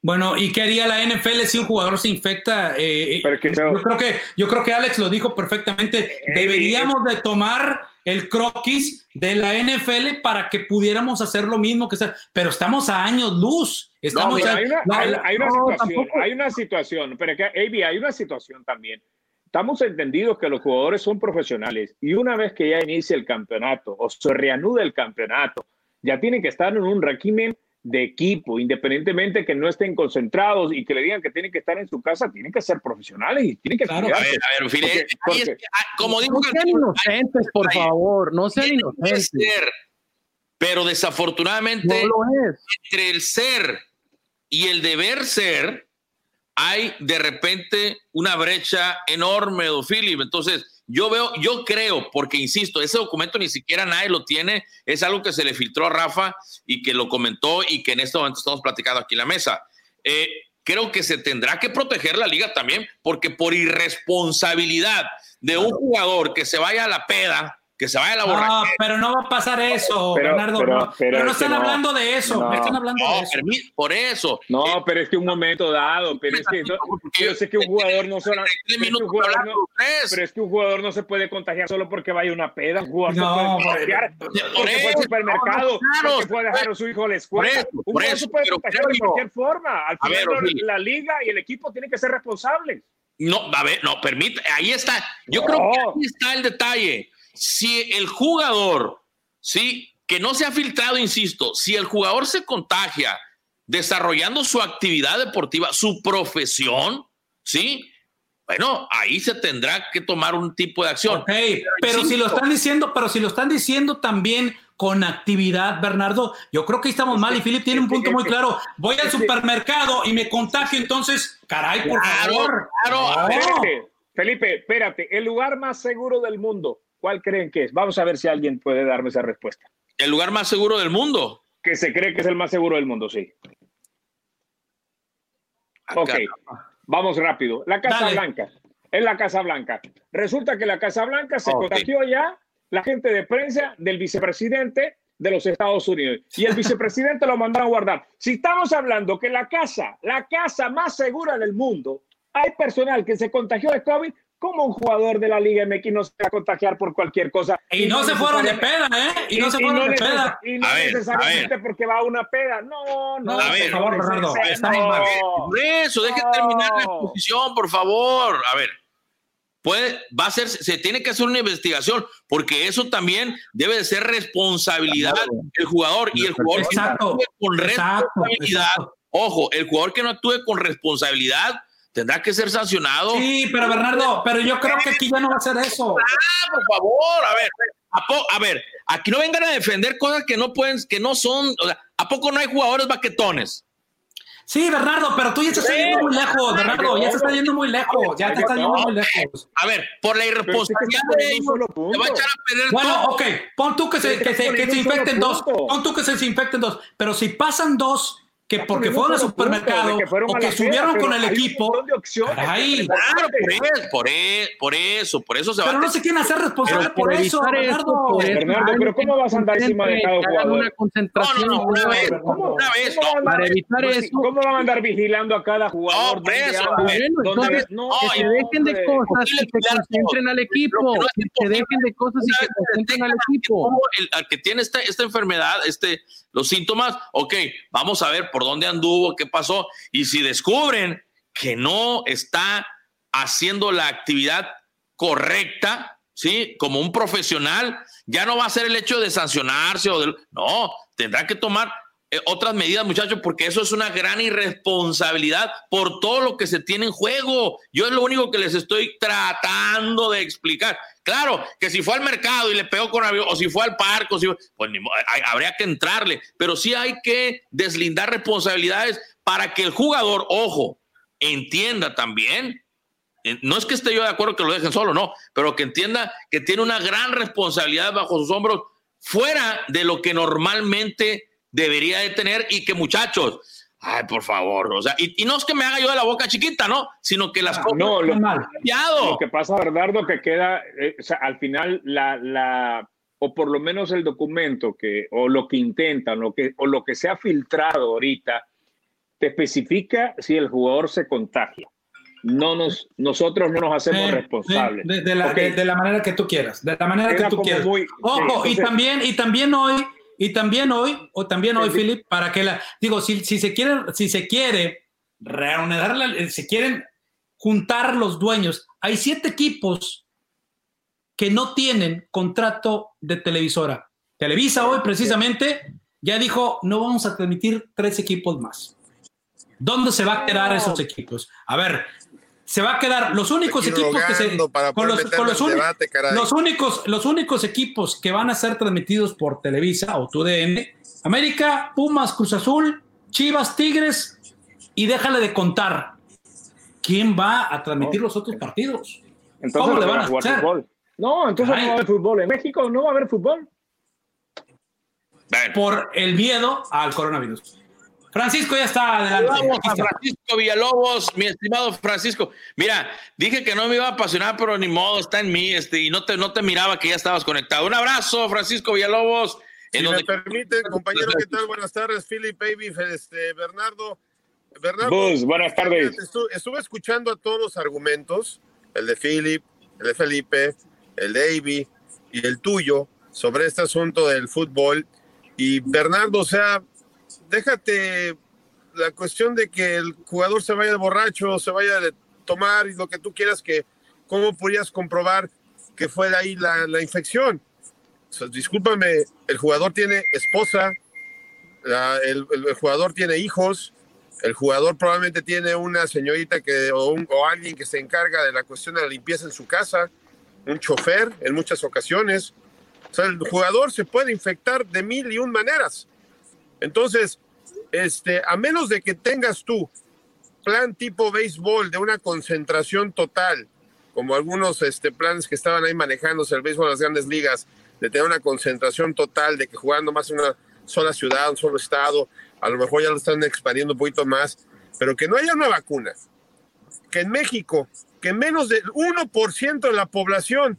Bueno, ¿y qué haría la NFL si un jugador se infecta? Eh, yo, creo que, yo creo que Alex lo dijo perfectamente. Deberíamos de tomar el croquis de la NFL para que pudiéramos hacer lo mismo que sea. Pero estamos a años luz. Estamos hay, una, hay, una situación, hay una situación, pero que, hay una situación también. Estamos entendidos que los jugadores son profesionales y una vez que ya inicia el campeonato o se reanuda el campeonato, ya tienen que estar en un régimen de equipo, independientemente que no estén concentrados y que le digan que tienen que estar en su casa, tienen que ser profesionales y tienen que claro. A ver, a ver, Fide, ah, como digo, no sean inocentes, por favor, no sean inocentes. pero desafortunadamente, entre el ser y el deber ser, hay de repente una brecha enorme, Don Philip. Entonces, yo veo, yo creo, porque insisto, ese documento ni siquiera nadie lo tiene, es algo que se le filtró a Rafa y que lo comentó y que en este momento estamos platicando aquí en la mesa. Eh, creo que se tendrá que proteger la liga también, porque por irresponsabilidad de un jugador que se vaya a la peda, que se vaya a la borrachera. No, pero no va a pasar eso, Bernardo. Pero, no, están hablando de eso. No, están hablando de eso. Por eso. No, pero es que un momento dado. Pero es que yo sé que un jugador no solo. Pero es que un jugador no se puede contagiar solo porque vaya una peda. Un jugador no, se puede contagiar porque fue al supermercado. Porque puede dejar a su hijo a la escuela. Un jugador se puede contagiar de cualquier forma. Al final, la liga y el equipo tienen que ser responsables. No, a ver, no, permite. Ahí está. Yo creo que ahí está el detalle si el jugador, sí, que no se ha filtrado, insisto, si el jugador se contagia desarrollando su actividad deportiva, su profesión, sí, bueno, ahí se tendrá que tomar un tipo de acción. pero, si lo están diciendo, pero si lo están diciendo también con actividad, Bernardo, yo creo que estamos mal y Philip tiene un punto muy claro. Voy al supermercado y me contagio, entonces, caray, por favor. Claro, Felipe, espérate, el lugar más seguro del mundo ¿Cuál creen que es? Vamos a ver si alguien puede darme esa respuesta. ¿El lugar más seguro del mundo? Que se cree que es el más seguro del mundo, sí. ok, vamos rápido. La Casa Blanca. Es la Casa Blanca. Resulta que la Casa Blanca se contagió ya la gente de prensa del vicepresidente de los Estados Unidos. Y el vicepresidente lo mandaron a guardar. Si estamos hablando que la casa, la casa más segura del mundo, hay personal que se contagió de COVID, ¿Cómo un jugador de la Liga MX no se va a contagiar por cualquier cosa? Y, no, se fueron de peda, ¿eh? Y, no se fueron de peda. Y no necesariamente porque va a una peda. No, no. A ver, por favor, Bernardo. Por eso, deje terminar la exposición, por favor. A ver. Puede, va a ser, se tiene que hacer una investigación, porque eso también debe de ser responsabilidad del jugador. Y el jugador que no actúe con responsabilidad, ojo, el jugador que no actúe con responsabilidad tendrá que ser sancionado. Sí, pero Bernardo, pero yo creo que aquí ya no va a ser eso. Ah, por favor, a ver, a, ver, aquí no vengan a defender cosas que no pueden, que no son, o sea, ¿a poco no hay jugadores baquetones? Sí, Bernardo, pero tú ya te estás yendo muy lejos, Bernardo, ya se está yendo muy lejos, ya te estás yendo muy lejos. A ver, por la irresponsabilidad de ellos, te va a echar a perder Bueno, ok, pon tú que se, que se, que se infecten dos, pon tú que se infecten dos, pero si pasan dos que porque fueron al supermercado o que subieron con el equipo. Ahí, claro, por eso, por, eso, por eso se va Pero no se quieren hacer responsable por eso, Bernardo. Bernardo, pero ¿cómo vas a andar encima de cada jugador? Una concentración. No, no, una vez, una vez. Para evitar eso. ¿Cómo van a andar vigilando a cada jugador? No, por eso. Entonces, que se dejen de cosas y se concentren al equipo. Que se dejen de cosas y se concentren al equipo. El que tiene esta, esta enfermedad, este los síntomas, ok, vamos a ver por dónde anduvo, qué pasó, y si descubren que no está haciendo la actividad correcta, ¿sí? Como un profesional, ya no va a ser el hecho de sancionarse o de... No, tendrá que tomar eh, otras medidas, muchachos, porque eso es una gran irresponsabilidad por todo lo que se tiene en juego. Yo es lo único que les estoy tratando de explicar. Claro, que si fue al mercado y le pegó con avión, o si fue al parque, si, pues habría que entrarle, pero sí hay que deslindar responsabilidades para que el jugador, ojo, entienda también. Eh, no es que esté yo de acuerdo que lo dejen solo, no, pero que entienda que tiene una gran responsabilidad bajo sus hombros fuera de lo que normalmente debería de tener y que muchachos, ay, por favor, o sea, y, no es que me haga yo de la boca chiquita, ¿no? Sino que las cosas no, lo, lo que pasa, Bernardo, que queda, eh, o sea, al final la, la, o por lo menos el documento que, o lo que intentan, lo que, o lo que se ha filtrado ahorita, te especifica si el jugador se contagia. No nos, nosotros no nos hacemos responsables. De, la, de, la, manera que tú quieras, de la manera que tú quieras. Ojo, y también, y también hoy y también hoy, o también hoy, Philip, para que la, digo, si, si se quiere, si se quiere reunir, si quieren juntar los dueños, hay siete equipos que no tienen contrato de televisora. Televisa hoy precisamente ya dijo, no vamos a transmitir tres equipos más. ¿Dónde se va a quedar esos equipos? A ver, se va a quedar los únicos equipos que se con los, los, únicos los únicos equipos que van a ser transmitidos por Televisa o TUDN América, Pumas, Cruz Azul, Chivas, Tigres y déjale de contar quién va a transmitir los otros partidos. ¿Cómo le van a jugar fútbol? No, entonces no va a haber fútbol en México, no va a haber fútbol. Por el miedo al coronavirus. Francisco ya está adelante. Vamos a Francisco Villalobos, mi estimado Francisco. Mira, dije que no me iba a apasionar, pero ni modo, está en mí, este, y no te, no te miraba que ya estabas conectado. Un abrazo, Francisco Villalobos. Si me permite, compañero, ¿qué tal? Buenas tardes, Philip, Baby, este, Bernardo. Bernardo, buenas tardes. Estuve, escuchando a todos los argumentos, el de Philip, el de Felipe, el de Avi y el tuyo, sobre este asunto del fútbol. Y Bernardo, o sea, déjate la cuestión de que el jugador se vaya de borracho, se vaya de tomar y lo que tú quieras, que cómo podrías comprobar que fue ahí la, infección. discúlpame, el jugador tiene esposa, el, jugador tiene hijos, el jugador probablemente tiene una señorita que, o, o alguien que se encarga de la cuestión de la limpieza en su casa, un chofer en muchas ocasiones. O sea, el jugador se puede infectar de mil y un maneras. Entonces, este, a menos de que tengas tú plan tipo béisbol de una concentración total, como algunos este, planes que estaban ahí manejándose el béisbol de las grandes ligas, de tener una concentración total, de que jugando más en una sola ciudad, un solo estado, a lo mejor ya lo están expandiendo un poquito más, pero que no haya una vacuna, que en México, que menos del 1% de la población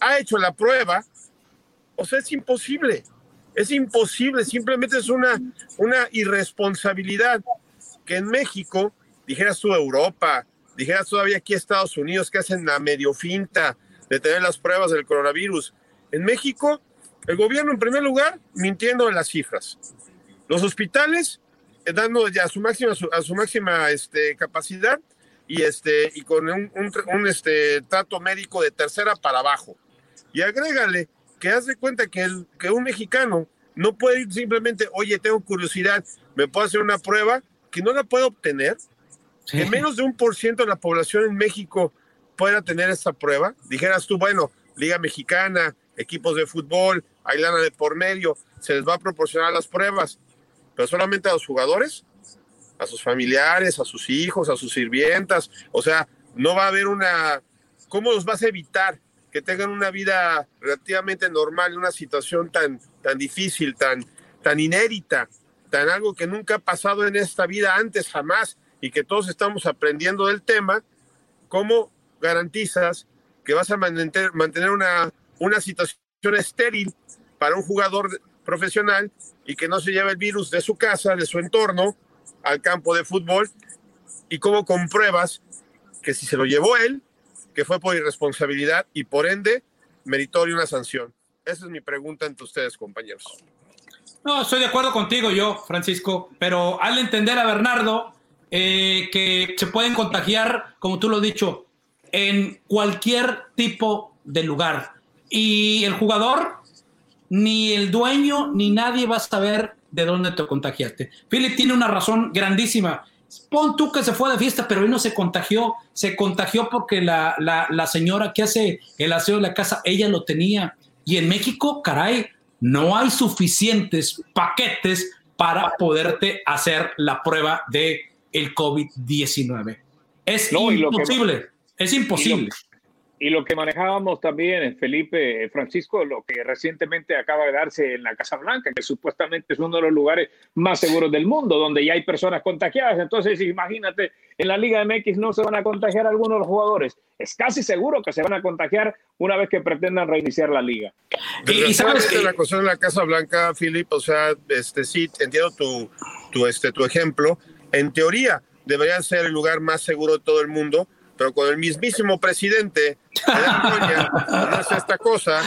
ha hecho la prueba, o sea, es imposible. Es imposible, simplemente es una, una irresponsabilidad que en México, dijeras tú Europa, dijeras todavía aquí Estados Unidos, que hacen la medio finta de tener las pruebas del coronavirus. En México, el gobierno en primer lugar mintiendo en las cifras. Los hospitales eh, dando ya a su máxima, a su máxima este, capacidad y, este, y con un, un, este, trato médico de tercera para abajo. Y agrégale que haz de cuenta que, el, que un mexicano no puede ir simplemente, oye, tengo curiosidad, me puedo hacer una prueba que no la puedo obtener que menos de un por ciento de la población en México pueda tener esta prueba. Dijeras tú, bueno, Liga Mexicana, equipos de fútbol, hay lana de por medio, se les va a proporcionar las pruebas, pero solamente a los jugadores, a sus familiares, a sus hijos, a sus sirvientas, o sea, no va a haber una... ¿Cómo los vas a evitar que tengan una vida relativamente normal en una situación tan, tan difícil, tan, tan inédita, tan algo que nunca ha pasado en esta vida antes jamás y que todos estamos aprendiendo del tema? ¿Cómo garantizas que vas a mantener, mantener una, una situación estéril para un jugador profesional y que no se lleve el virus de su casa, de su entorno, al campo de fútbol? ¿Y cómo compruebas que si se lo llevó él, que fue por irresponsabilidad y por ende meritoria una sanción? Esa es mi pregunta entre ustedes, compañeros. No, estoy de acuerdo contigo yo, Francisco, pero al entender a Bernardo eh, que se pueden contagiar, como tú lo has dicho, en cualquier tipo de lugar. Y el jugador, ni el dueño, ni nadie va a saber de dónde te contagiaste. Philip tiene una razón grandísima. Pon tú que se fue de fiesta, pero él no se contagió. Se contagió porque la, la, señora que hace el aseo de la casa, ella lo tenía. Y en México, caray, no hay suficientes paquetes para poderte hacer la prueba de el COVID-19. Es imposible. Es imposible. Y lo, que manejábamos también, Felipe, eh, Francisco, lo que recientemente acaba de darse en la Casa Blanca, que supuestamente es uno de los lugares más seguros del mundo, donde ya hay personas contagiadas. Entonces, imagínate, en la Liga MX no se van a contagiar algunos de los jugadores. Es casi seguro que se van a contagiar una vez que pretendan reiniciar la liga. Y, sabes que la cuestión de la Casa Blanca, Felipe, o sea, este sí, entiendo tu, tu, este, tu ejemplo. En teoría, debería ser el lugar más seguro de todo el mundo pero con el mismísimo presidente hace esta cosa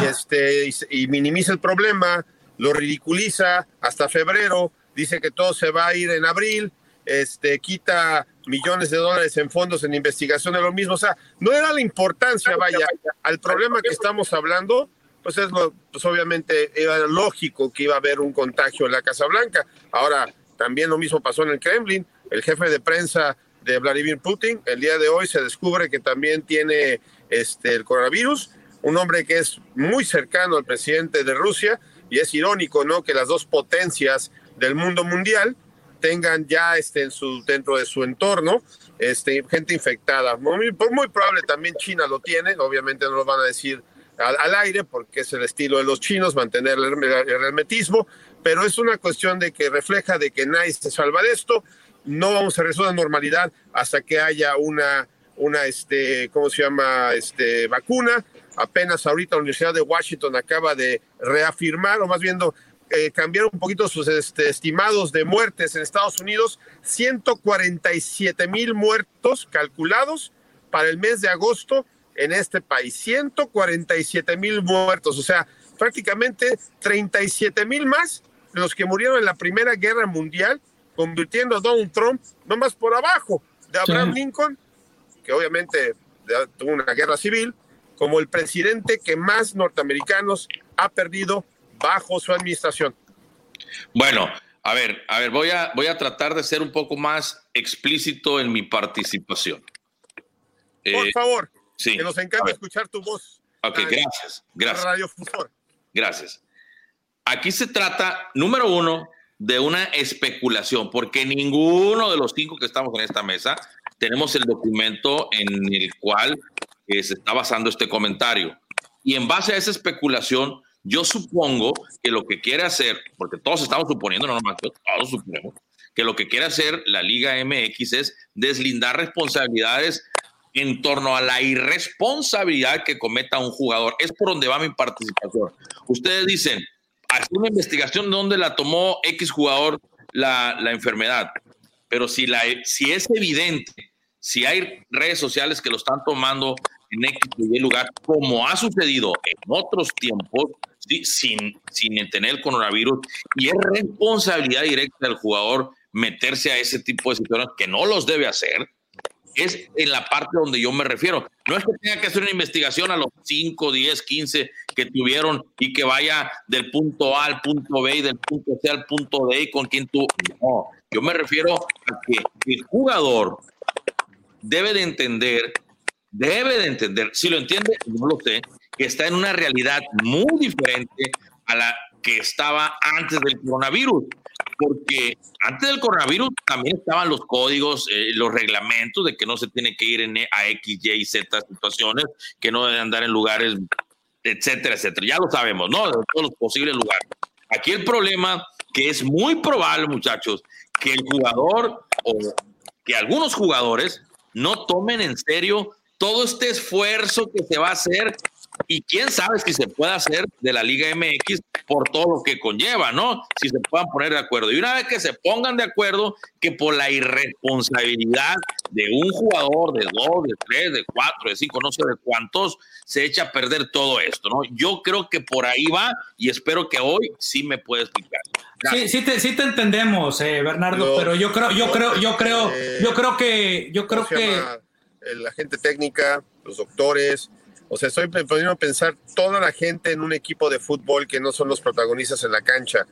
y, este, y, minimiza el problema, lo ridiculiza hasta febrero, dice que todo se va a ir en abril, este, quita millones de dólares en fondos en investigación de lo mismo. O sea, no era la importancia, vaya, al problema que estamos hablando, pues es lo, pues obviamente era lógico que iba a haber un contagio en la Casa Blanca. Ahora, también lo mismo pasó en el Kremlin. El jefe de prensa de Vladimir Putin. El día de hoy se descubre que también tiene este, el coronavirus, un hombre que es muy cercano al presidente de Rusia y es irónico, ¿no? Que las dos potencias del mundo mundial tengan ya este, en su, dentro de su entorno este, gente infectada. Muy, muy probable también China lo tiene, obviamente no lo van a decir al, aire porque es el estilo de los chinos mantener el, el hermetismo, pero es una cuestión de que refleja de que nadie se salva de esto no vamos a regresar a la normalidad hasta que haya una, una este, ¿cómo se llama? Este, vacuna. Apenas ahorita la Universidad de Washington acaba de reafirmar, o más bien eh, cambiar un poquito sus este, estimados de muertes en Estados Unidos, 147 mil muertos calculados para el mes de agosto en este país, 147 mil muertos, o sea, prácticamente 37 mil más los que murieron en la Primera Guerra Mundial convirtiendo a Donald Trump nomás por abajo de Abraham Lincoln, que obviamente tuvo una guerra civil, como el presidente que más norteamericanos ha perdido bajo su administración. Bueno, a ver, a ver, voy a, voy a tratar de ser un poco más explícito en mi participación. Por eh, favor, sí, que nos encanta escuchar tu voz. Ok, gracias, gracias. Radio Gracias. Aquí se trata, número uno, de una especulación, porque ninguno de los cinco que estamos en esta mesa tenemos el documento en el cual eh, se está basando este comentario. Y en base a esa especulación, yo supongo que lo que quiere hacer, porque todos estamos suponiendo, no nomás todos suponemos, que lo que quiere hacer la Liga MX es deslindar responsabilidades en torno a la irresponsabilidad que cometa un jugador. Es por donde va mi participación. Ustedes dicen, hacer una investigación donde la tomó X jugador la, la enfermedad. Pero si, la, si es evidente, si hay redes sociales que lo están tomando en X y lugar, como ha sucedido en otros tiempos, sin, sin tener el coronavirus, y es responsabilidad directa del jugador meterse a ese tipo de situaciones que no los debe hacer, es en la parte donde yo me refiero. No es que tenga que hacer una investigación a los 5, 10, 15 que tuvieron y que vaya del punto A al punto B y del punto C al punto D con quien tú. No, Yo me refiero a que el jugador debe de entender, debe de entender, si lo entiende, no lo sé, que está en una realidad muy diferente a la que estaba antes del coronavirus porque antes del coronavirus también estaban los códigos, eh, los reglamentos de que no se tiene que ir en, a X, Y, Z situaciones, que no deben andar en lugares, etcétera, etcétera. Ya lo sabemos, ¿no? De todos los posibles lugares. Aquí el problema que es muy probable, muchachos, que el jugador o que algunos jugadores no tomen en serio todo este esfuerzo que se va a hacer y quién sabe si se puede hacer de la Liga MX por todo lo que conlleva, ¿no? Si se puedan poner de acuerdo. Y una vez que se pongan de acuerdo, que por la irresponsabilidad de un jugador, de dos, de tres, de cuatro, de cinco, no sé de cuántos, se echa a perder todo esto, ¿no? Yo creo que por ahí va y espero que hoy sí me pueda explicar. Sí, sí te, sí te entendemos, eh, Bernardo, pero yo creo, yo creo, yo creo, yo creo que, yo creo que la gente técnica, los doctores, o sea, estoy poniendo a pensar toda la gente en un equipo de fútbol que no son los protagonistas en la cancha.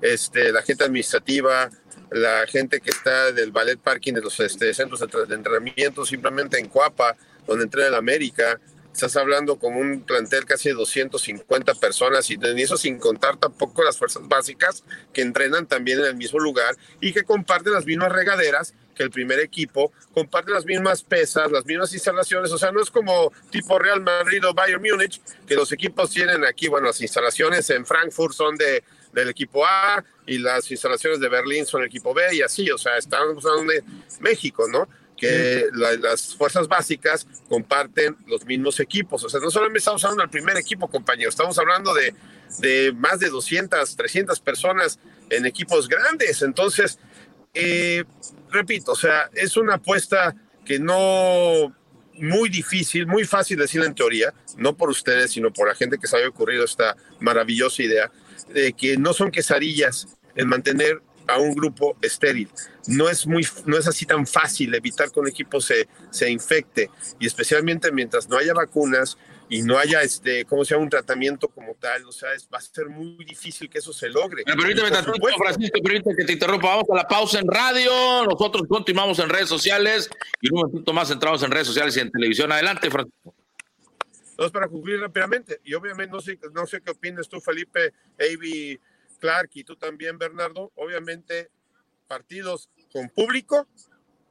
Este, la gente administrativa, la gente que está del ballet parking de los este, centros de entrenamiento, simplemente en Cuapa, donde entrena el América. Estás hablando con un plantel casi de 250 personas y eso sin contar tampoco las fuerzas básicas que entrenan también en el mismo lugar y que comparten las mismas regaderas que el primer equipo, comparte las mismas pesas, las mismas instalaciones, o sea, no es como tipo Real Madrid o Bayern Múnich, que los equipos tienen aquí, bueno, las instalaciones en Frankfurt son de, del equipo A y las instalaciones de Berlín son el equipo B y así, o sea, estamos hablando México, ¿no? Las fuerzas básicas comparten los mismos equipos. O sea, no solamente estamos hablando del primer equipo, compañero, estamos hablando de, de más de 200, 300 personas en equipos grandes. Entonces, eh, repito, o sea, es una apuesta que no muy difícil, muy fácil decir en teoría, no por ustedes, sino por la gente que se había ocurrido esta maravillosa idea, de que no son quesadillas en mantener a un grupo estéril. No es, muy, no es así tan fácil evitar que un equipo se, se infecte y especialmente mientras no haya vacunas, y no haya, este, ¿cómo se llama? Un tratamiento como tal. O sea, va a ser muy difícil que eso se logre. permíteme, Francisco, permíteme que te interrumpa. Vamos a la pausa en radio. Nosotros continuamos en redes sociales y un momentito más entramos en redes sociales y en televisión. Adelante, Francisco. Entonces, para concluir rápidamente, y obviamente no sé, no sé qué opinas tú, Felipe, Avi, Clark y tú también, Bernardo. Obviamente, partidos con público,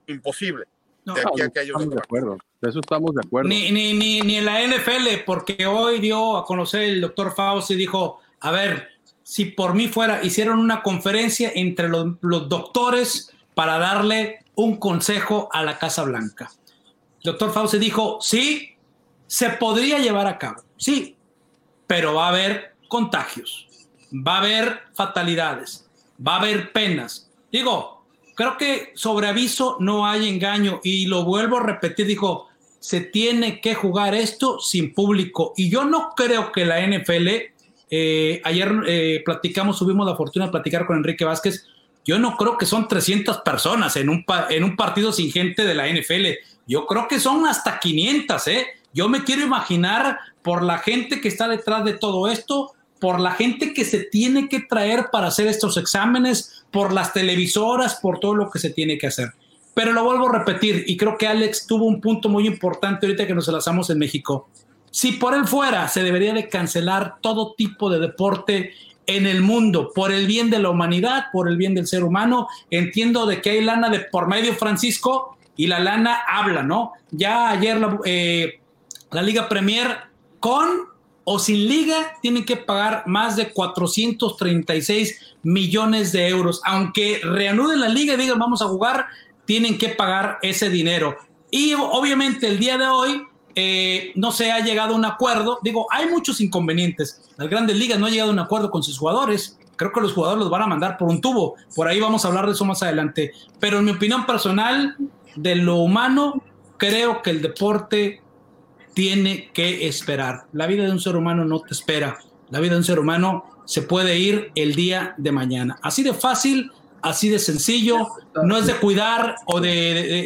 imposible. de aquí a que haya de acuerdo eso estamos de acuerdo. Ni, ni, ni, ni en la NFL, porque hoy dio a conocer el doctor Fauci y dijo, a ver, si por mí fuera, hicieron una conferencia entre los, los doctores para darle un consejo a la Casa Blanca. El doctor Fauci dijo, sí, se podría llevar a cabo, sí, pero va a haber contagios, va a haber fatalidades, va a haber penas. Digo, creo que sobre aviso no hay engaño y lo vuelvo a repetir, dijo, se tiene que jugar esto sin público. Y yo no creo que la NFL, eh, ayer eh, platicamos, tuvimos la fortuna de platicar con Enrique Vázquez, yo no creo que son 300 personas en un, en un partido sin gente de la NFL. Yo creo que son hasta 500, ¿eh? Yo me quiero imaginar por la gente que está detrás de todo esto, por la gente que se tiene que traer para hacer estos exámenes, por las televisoras, por todo lo que se tiene que hacer. Pero lo vuelvo a repetir y creo que Alex tuvo un punto muy importante ahorita que nos enlazamos en México. Si por él fuera, se debería de cancelar todo tipo de deporte en el mundo por el bien de la humanidad, por el bien del ser humano. Entiendo de que hay lana de por medio, Francisco, y la lana habla, ¿no? Ya ayer la, eh, la Liga Premier con o sin liga tienen que pagar más de 436 millones de euros. Aunque reanuden la liga y digan vamos a jugar, tienen que pagar ese dinero. Y obviamente el día de hoy eh, no se ha llegado a un acuerdo. Digo, hay muchos inconvenientes. Las grandes ligas no han llegado a un acuerdo con sus jugadores. Creo que los jugadores los van a mandar por un tubo. Por ahí vamos a hablar de eso más adelante. Pero en mi opinión personal, de lo humano, creo que el deporte tiene que esperar. La vida de un ser humano no te espera. La vida de un ser humano se puede ir el día de mañana. Así de fácil, así de sencillo, no es de cuidar o de,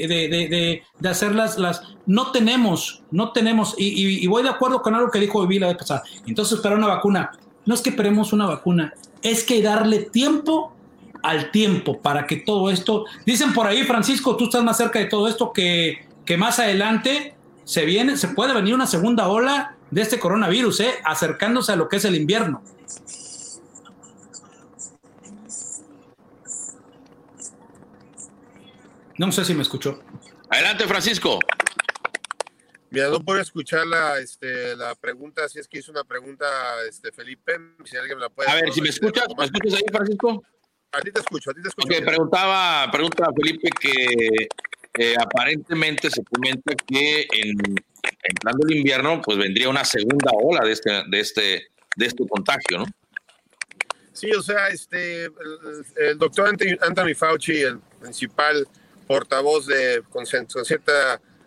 de, de, de hacer las, No tenemos, no tenemos, y, voy de acuerdo con algo que dijo Vivi la vez pasada. Entonces, para una vacuna, no es que esperemos una vacuna, es que darle tiempo al tiempo para que todo esto, dicen por ahí, Francisco, tú estás más cerca de todo esto, que, que más adelante se viene, se puede venir una segunda ola de este coronavirus, ¿eh? acercándose a lo que es el invierno. No sé si me escuchó. Adelante, Francisco. Mira, no puedo escuchar la, este, la pregunta, si es que hizo una pregunta este, Felipe, si alguien la puede... A ver, si me escuchas, ¿me escuchas ahí, Francisco? A ti te escucho, a ti te escucho. Ok, preguntaba, pregunta a Felipe que eh, aparentemente se comenta que en, entrando el invierno, pues vendría una segunda ola de este, de este, de este contagio, ¿no? Sí, o sea, este, el, el doctor Anthony Fauci, el principal portavoz de, con, con cierto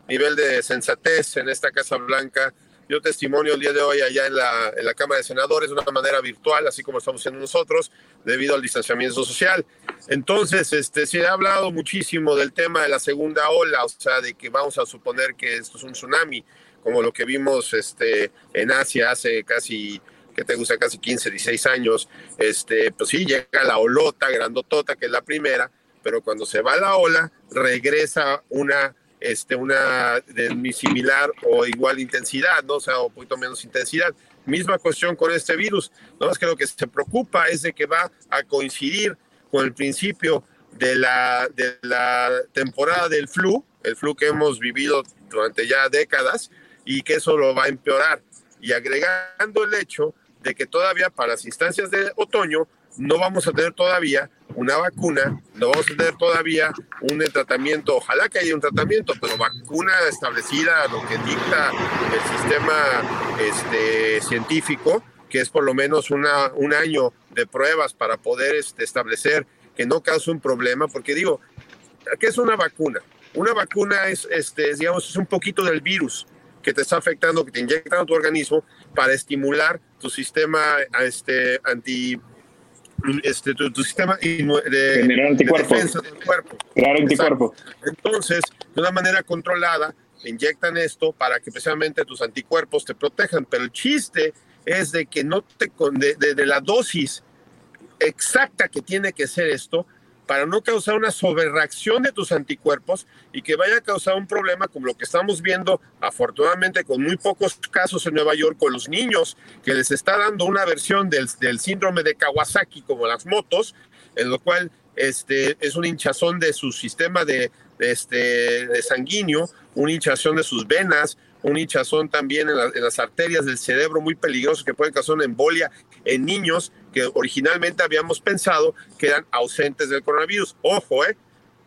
nivel de sensatez en esta Casa Blanca, dio testimonio el día de hoy allá en la, en la Cámara de Senadores de una manera virtual, así como estamos haciendo nosotros, debido al distanciamiento social. Entonces, este, se ha hablado muchísimo del tema de la segunda ola, o sea, de que vamos a suponer que esto es un tsunami, como lo que vimos este, en Asia hace casi que te gusta casi 15, 16 años, este, pues sí, llega la olota grandotota, que es la primera, pero cuando se va la ola, regresa una, este, una de similar o igual intensidad, ¿no? O sea, un poquito menos intensidad. Misma cuestión con este virus. No más que lo que se preocupa es de que va a coincidir con el principio de la, de la temporada del flu, el flu que hemos vivido durante ya décadas, y que eso lo va a empeorar. Y agregando el hecho de que todavía para las instancias de otoño no vamos a tener todavía una vacuna, no vamos a tener todavía un tratamiento, ojalá que haya un tratamiento, pero vacuna establecida, lo que dicta el sistema este, científico, que es por lo menos una, un año de pruebas para poder este, establecer que no cause un problema, porque digo, ¿qué es una vacuna? Una vacuna es, este, digamos, es un poquito del virus que te está afectando, que te inyecta a tu organismo para estimular tu sistema este, anti este, tu, sistema de, generar anticuerpos. cuerpo. Crear anticuerpos. Entonces, de una manera controlada, inyectan esto para que precisamente tus anticuerpos te protejan. Pero el chiste es de que no te de, de la dosis exacta que tiene que ser esto, para no causar una sobrereacción de tus anticuerpos y que vaya a causar un problema como lo que estamos viendo, afortunadamente con muy pocos casos en Nueva York con los niños, que les está dando una versión del, síndrome de Kawasaki como las motos, en lo cual este, es un hinchazón de su sistema de este, de sanguíneo, una hinchazón de sus venas, un hinchazón también en, las arterias del cerebro muy peligroso que puede causar una embolia en niños que originalmente habíamos pensado que eran ausentes del coronavirus. Ojo, eh,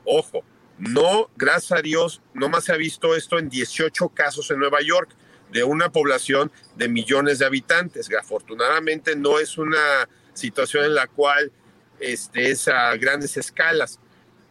ojo, no, gracias a Dios, no más se ha visto esto en 18 casos en Nueva York de una población de millones de habitantes. Afortunadamente no es una situación en la cual este, es a grandes escalas,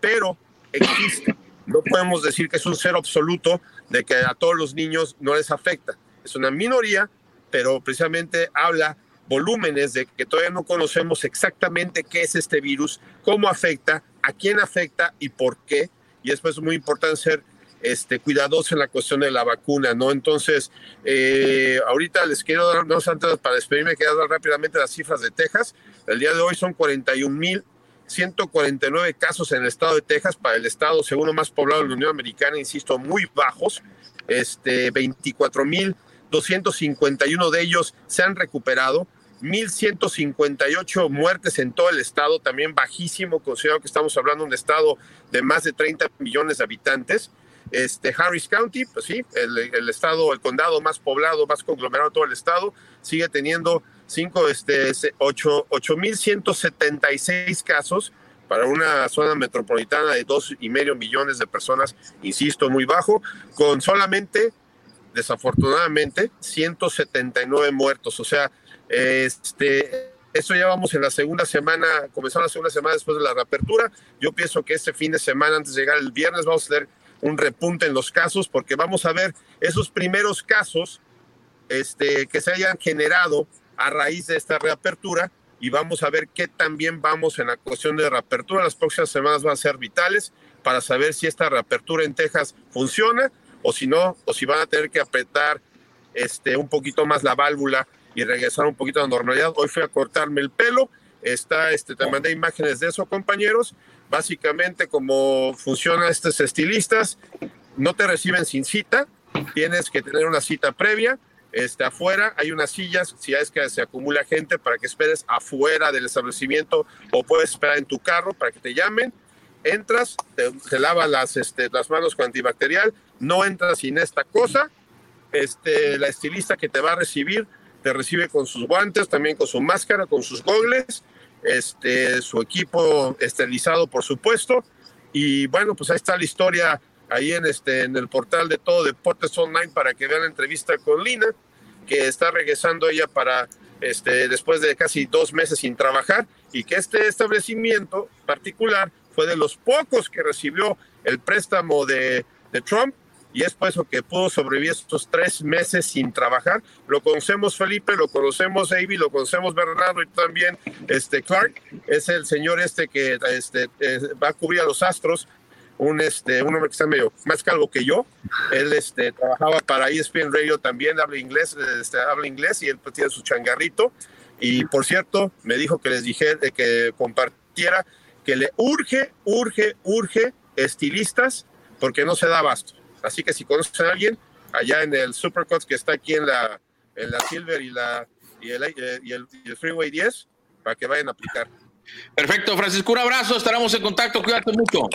pero existe. No podemos decir que es un cero absoluto de que a todos los niños no les afecta. Es una minoría, pero precisamente habla volúmenes de que todavía no conocemos exactamente qué es este virus, cómo afecta, a quién afecta y por qué. Y después es muy importante ser este, cuidadoso en la cuestión de la vacuna, ¿no? Entonces, eh, ahorita les quiero dar, no antes para despedirme, quiero dar rápidamente las cifras de Texas. El día de hoy son 41 mil 149 casos en el estado de Texas, para el estado segundo más poblado de la Unión Americana, insisto, muy bajos. Este, 24 mil 251 de ellos se han recuperado. 1.158 muertes en todo el estado, también bajísimo, considerado que estamos hablando de un estado de más de 30 millones de habitantes. Este, Harris County, pues sí, el, el estado, el condado más poblado, más conglomerado de todo el estado, sigue teniendo cinco, este, 8.176 casos para una zona metropolitana de dos y medio millones de personas, insisto, muy bajo, con solamente desafortunadamente 179 muertos. O sea, este, eso ya vamos en la segunda semana, comenzó la segunda semana después de la reapertura. Yo pienso que este fin de semana, antes de llegar el viernes, vamos a tener un repunte en los casos porque vamos a ver esos primeros casos este, que se hayan generado a raíz de esta reapertura y vamos a ver qué también vamos en la cuestión de reapertura. Las próximas semanas van a ser vitales para saber si esta reapertura en Texas funciona o si no, o si van a tener que apretar este, un poquito más la válvula y regresar un poquito a la normalidad. Hoy fui a cortarme el pelo Está, este, te mandé imágenes de eso, compañeros. Básicamente, como funciona estos estilistas, no te reciben sin cita, tienes que tener una cita previa. Este, afuera hay unas sillas, si es que se acumula gente, para que esperes afuera del establecimiento o puedes esperar en tu carro para que te llamen. Entras, te, te lavas las, este, las manos con antibacterial, no entras sin esta cosa. Este, la estilista que te va a recibir te recibe con sus guantes, también con su máscara, con sus gogles, este, su equipo esterilizado, por supuesto. Y bueno, pues ahí está la historia ahí en, este, en el portal de Todo Deportes Online para que vean la entrevista con Lina, que está regresando ella para, este, después de casi dos meses sin trabajar, y que este establecimiento particular fue de los pocos que recibió el préstamo de, de Trump y es por eso que pudo sobrevivir estos tres meses sin trabajar. Lo conocemos Felipe, lo conocemos Avi, lo conocemos Bernardo y también este Clark, es el señor este que este, eh, va a cubrir a los Astros, un, este, un hombre que está medio más calvo que yo. Él este, trabajaba para ESPN Radio también, habla inglés, este, habla inglés y él pues, tiene su changarrito. Y por cierto, me dijo que les dije que compartiera que le urge, urge, urge estilistas porque no se da abasto. Así que si conocen a alguien allá en el Supercuts que está aquí en la, en la Silver y, la, y, el, y, el, y el Freeway 10, para que vayan a aplicar. Perfecto, Francisco, un abrazo, estaremos en contacto, cuídate mucho.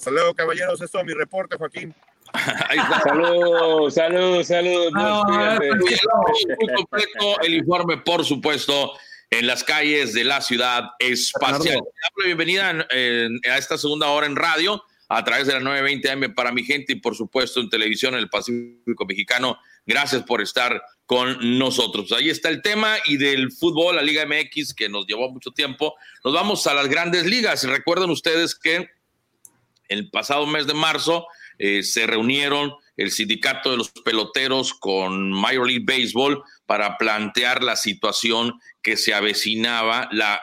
Hasta luego, caballeros, esto es mi reporte, Joaquín. Ahí está. Saludos, saludos, saludos. No, muy completo el informe, por supuesto, en las calles de la ciudad espacial. Bienvenida en, en, a esta segunda hora en radio a través de la 920 AM para mi gente y por supuesto en televisión en el Pacífico Mexicano. Gracias por estar con nosotros. Ahí está el tema y del fútbol, la Liga MX que nos llevó mucho tiempo. Nos vamos a las grandes ligas. Recuerden ustedes que el pasado mes de marzo eh, se reunieron el sindicato de los peloteros con Major League Baseball para plantear la situación que se avecinaba, la,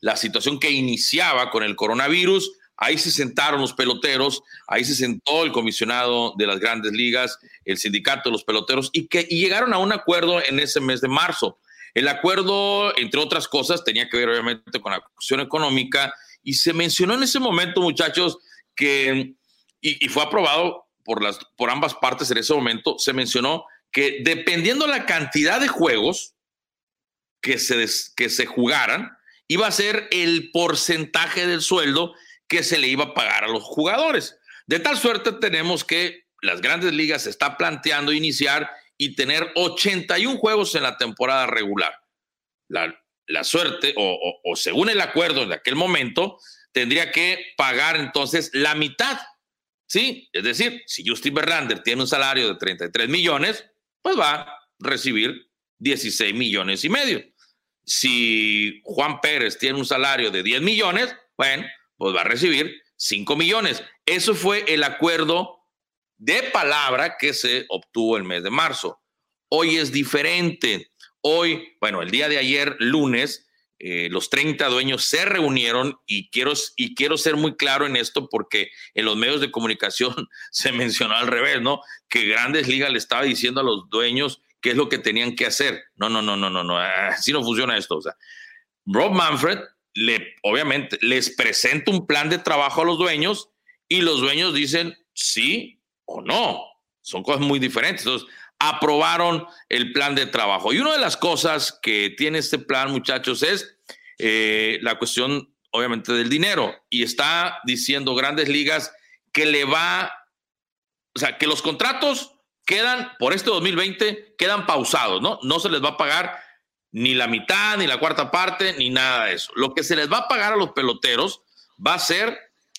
la situación que iniciaba con el coronavirus Ahí se sentaron los peloteros, ahí se sentó el comisionado de las grandes ligas, el sindicato de los peloteros, y, que, y llegaron a un acuerdo en ese mes de marzo. El acuerdo, entre otras cosas, tenía que ver obviamente con la cuestión económica y se mencionó en ese momento, muchachos, que, y, fue aprobado por, las, por ambas partes en ese momento, se mencionó que dependiendo la cantidad de juegos que se, que se jugaran, iba a ser el porcentaje del sueldo que se le iba a pagar a los jugadores. De tal suerte tenemos que las grandes ligas se está planteando iniciar y tener 81 juegos en la temporada regular. La, la suerte, o, o, o, según el acuerdo de aquel momento, tendría que pagar entonces la mitad. ¿Sí? Es decir, si Justin Verlander tiene un salario de 33 millones, pues va a recibir 16 millones y medio. Si Juan Pérez tiene un salario de 10 millones, bueno, pues va a recibir 5 millones. Eso fue el acuerdo de palabra que se obtuvo el mes de marzo. Hoy es diferente. Hoy, bueno, el día de ayer, lunes, eh, los 30 dueños se reunieron y quiero, y quiero ser muy claro en esto porque en los medios de comunicación se mencionó al revés, ¿no? Que Grandes Ligas le estaba diciendo a los dueños qué es lo que tenían que hacer. No, no, no, no, no, no, así no funciona esto. O sea, Rob Manfred le, obviamente les presenta un plan de trabajo a los dueños y los dueños dicen sí o no. Son cosas muy diferentes. Entonces, aprobaron el plan de trabajo. Y una de las cosas que tiene este plan, muchachos, es eh, la cuestión, obviamente, del dinero. Y está diciendo grandes ligas que le va, o sea, que los contratos quedan, por este 2020, quedan pausados, ¿no? No se les va a pagar ni la mitad, ni la cuarta parte, ni nada de eso. Lo que se les va a pagar a los peloteros va a ser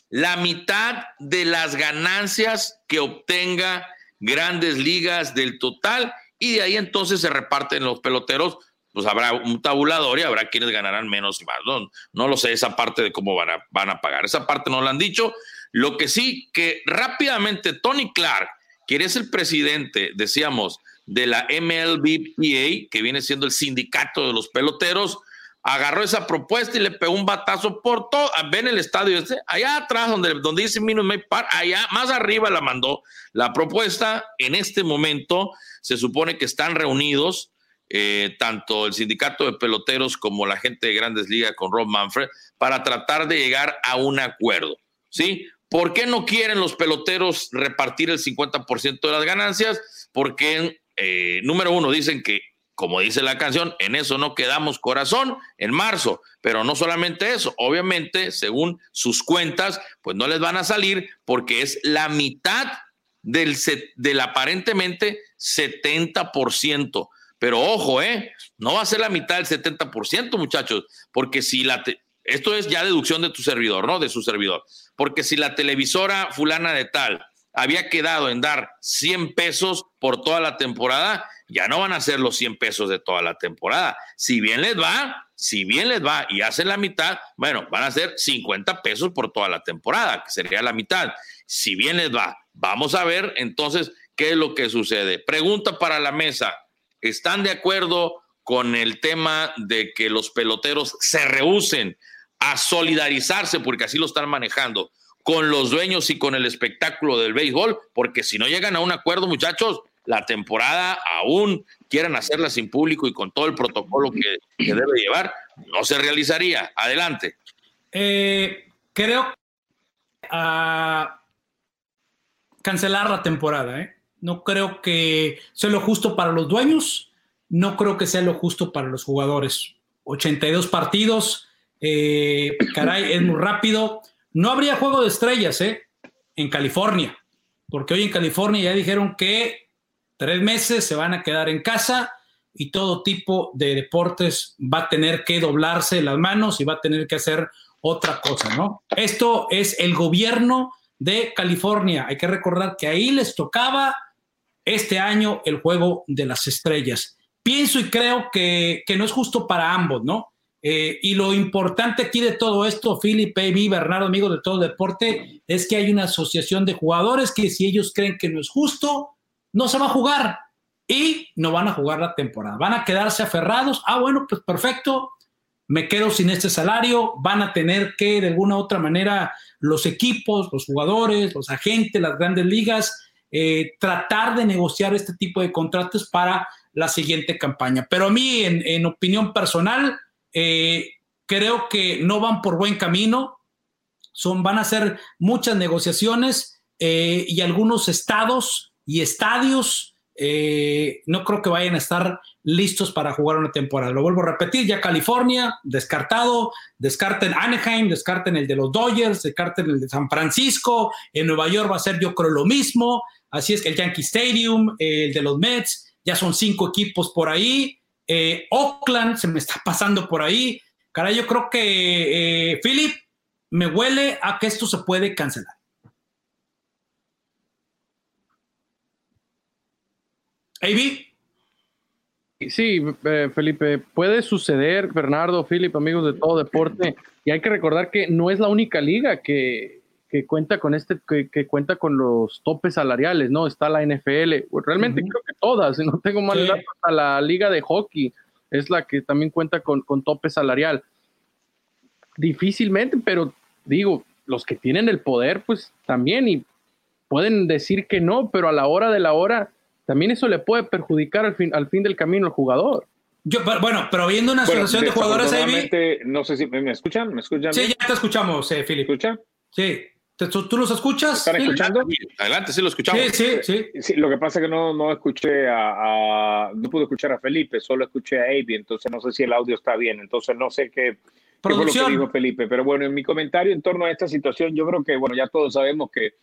la mitad de las ganancias que obtenga grandes ligas del total y de ahí entonces se reparten los peloteros, pues habrá un tabulador y habrá quienes ganarán menos y más. No, no lo sé esa parte de cómo van a, van a pagar. Esa parte no la han dicho. Lo que sí, que rápidamente Tony Clark, quien es el presidente, decíamos, de la MLBPA, que viene siendo el sindicato de los peloteros, agarró esa propuesta y le pegó un batazo por todo. Ven el estadio este, allá atrás, donde, donde dice Minute Maid Park, allá más arriba la mandó la propuesta. En este momento se supone que están reunidos eh, tanto el sindicato de peloteros como la gente de Grandes Ligas con Rob Manfred para tratar de llegar a un acuerdo. ¿Sí? ¿Por qué no quieren los peloteros repartir el 50% de las ganancias? Porque, eh, número uno, dicen que, como dice la canción, en eso no quedamos corazón en marzo. Pero no solamente eso, obviamente, según sus cuentas, pues no les van a salir porque es la mitad del, del aparentemente 70%. Pero ojo, ¿eh? No va a ser la mitad del 70%, muchachos, porque si la... Esto es ya deducción de tu servidor, ¿no? De su servidor. Porque si la televisora fulana de tal había quedado en dar 100 pesos por toda la temporada, ya no van a ser los 100 pesos de toda la temporada. Si bien les va, si bien les va y hacen la mitad, bueno, van a ser 50 pesos por toda la temporada, que sería la mitad. Si bien les va, vamos a ver entonces qué es lo que sucede. Pregunta para la mesa. ¿Están de acuerdo con el tema de que los peloteros se rehúsen a solidarizarse, porque así lo están manejando, con los dueños y con el espectáculo del béisbol, porque si no llegan a un acuerdo, muchachos, la temporada aún quieran hacerla sin público y con todo el protocolo que, debe llevar, no se realizaría. Adelante. Eh, creo a cancelar la temporada. ¿eh? No creo que sea lo justo para los dueños, no creo que sea lo justo para los jugadores. 82 partidos, eh, caray, es muy rápido. No habría juego de estrellas, ¿eh? En California, porque hoy en California ya dijeron que tres meses se van a quedar en casa y todo tipo de deportes va a tener que doblarse las manos y va a tener que hacer otra cosa, ¿no? Esto es el gobierno de California. Hay que recordar que ahí les tocaba este año el juego de las estrellas. Pienso y creo que, que no es justo para ambos, ¿no? Eh, y lo importante aquí de todo esto, Philip, Baby, Bernardo, amigos de todo deporte, es que hay una asociación de jugadores que si ellos creen que no es justo, no se va a jugar y no van a jugar la temporada. Van a quedarse aferrados. Ah, bueno, pues perfecto, me quedo sin este salario. Van a tener que, de alguna u otra manera, los equipos, los jugadores, los agentes, las grandes ligas, eh, tratar de negociar este tipo de contratos para la siguiente campaña. Pero a mí, en opinión personal, eh, creo que no van por buen camino. Son, van a ser muchas negociaciones eh, y algunos estados y estadios eh, no creo que vayan a estar listos para jugar una temporada. Lo vuelvo a repetir, ya California, descartado, descarten Anaheim, descarten el de los Dodgers, descarten el de San Francisco, en Nueva York va a ser yo creo lo mismo, así es que el Yankee Stadium, el de los Mets, ya son cinco equipos por ahí, eh, Oakland se me está pasando por ahí. Caray, yo creo que, eh, Philip, me huele a que esto se puede cancelar. AB. Sí, eh, Felipe, puede suceder, Bernardo, Philip, amigos de todo deporte, y hay que recordar que no es la única liga que, que cuenta con este, que, cuenta con los topes salariales, ¿no? Está la NFL, realmente creo que todas, no tengo mal datos, hasta la liga de hockey es la que también cuenta con, con tope salarial. Difícilmente, pero digo, los que tienen el poder, pues también, y pueden decir que no, pero a la hora de la hora, también eso le puede perjudicar al fin, al fin del camino al jugador. Yo, bueno, pero viendo una asociación de jugadores, no sé si me escuchan, me escuchan. Sí, ya te escuchamos, eh, Philip. ¿Escucha? Sí. ¿Tú, los escuchas? ¿Están escuchando? Adelante, sí lo escuchamos. Sí, sí, sí. lo que pasa es que no, no escuché a, no pude escuchar a Felipe, solo escuché a Avi, entonces no sé si el audio está bien, entonces no sé qué, fue lo que dijo Felipe. Pero bueno, en mi comentario en torno a esta situación, yo creo que, bueno, ya todos sabemos que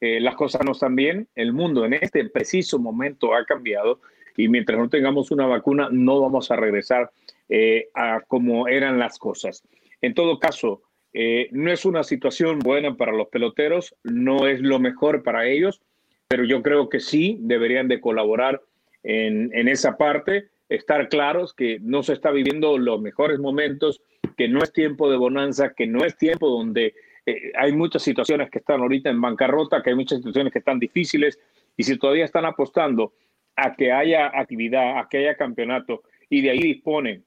eh, las cosas no están bien, el mundo en este preciso momento ha cambiado y mientras no tengamos una vacuna no vamos a regresar eh, a como eran las cosas. En todo caso, eh, no es una situación buena para los peloteros, no es lo mejor para ellos, pero yo creo que sí deberían de colaborar en, esa parte, estar claros que no se está viviendo los mejores momentos, que no es tiempo de bonanza, que no es tiempo donde eh, hay muchas situaciones que están ahorita en bancarrota, que hay muchas situaciones que están difíciles, y si todavía están apostando a que haya actividad, a que haya campeonato, y de ahí disponen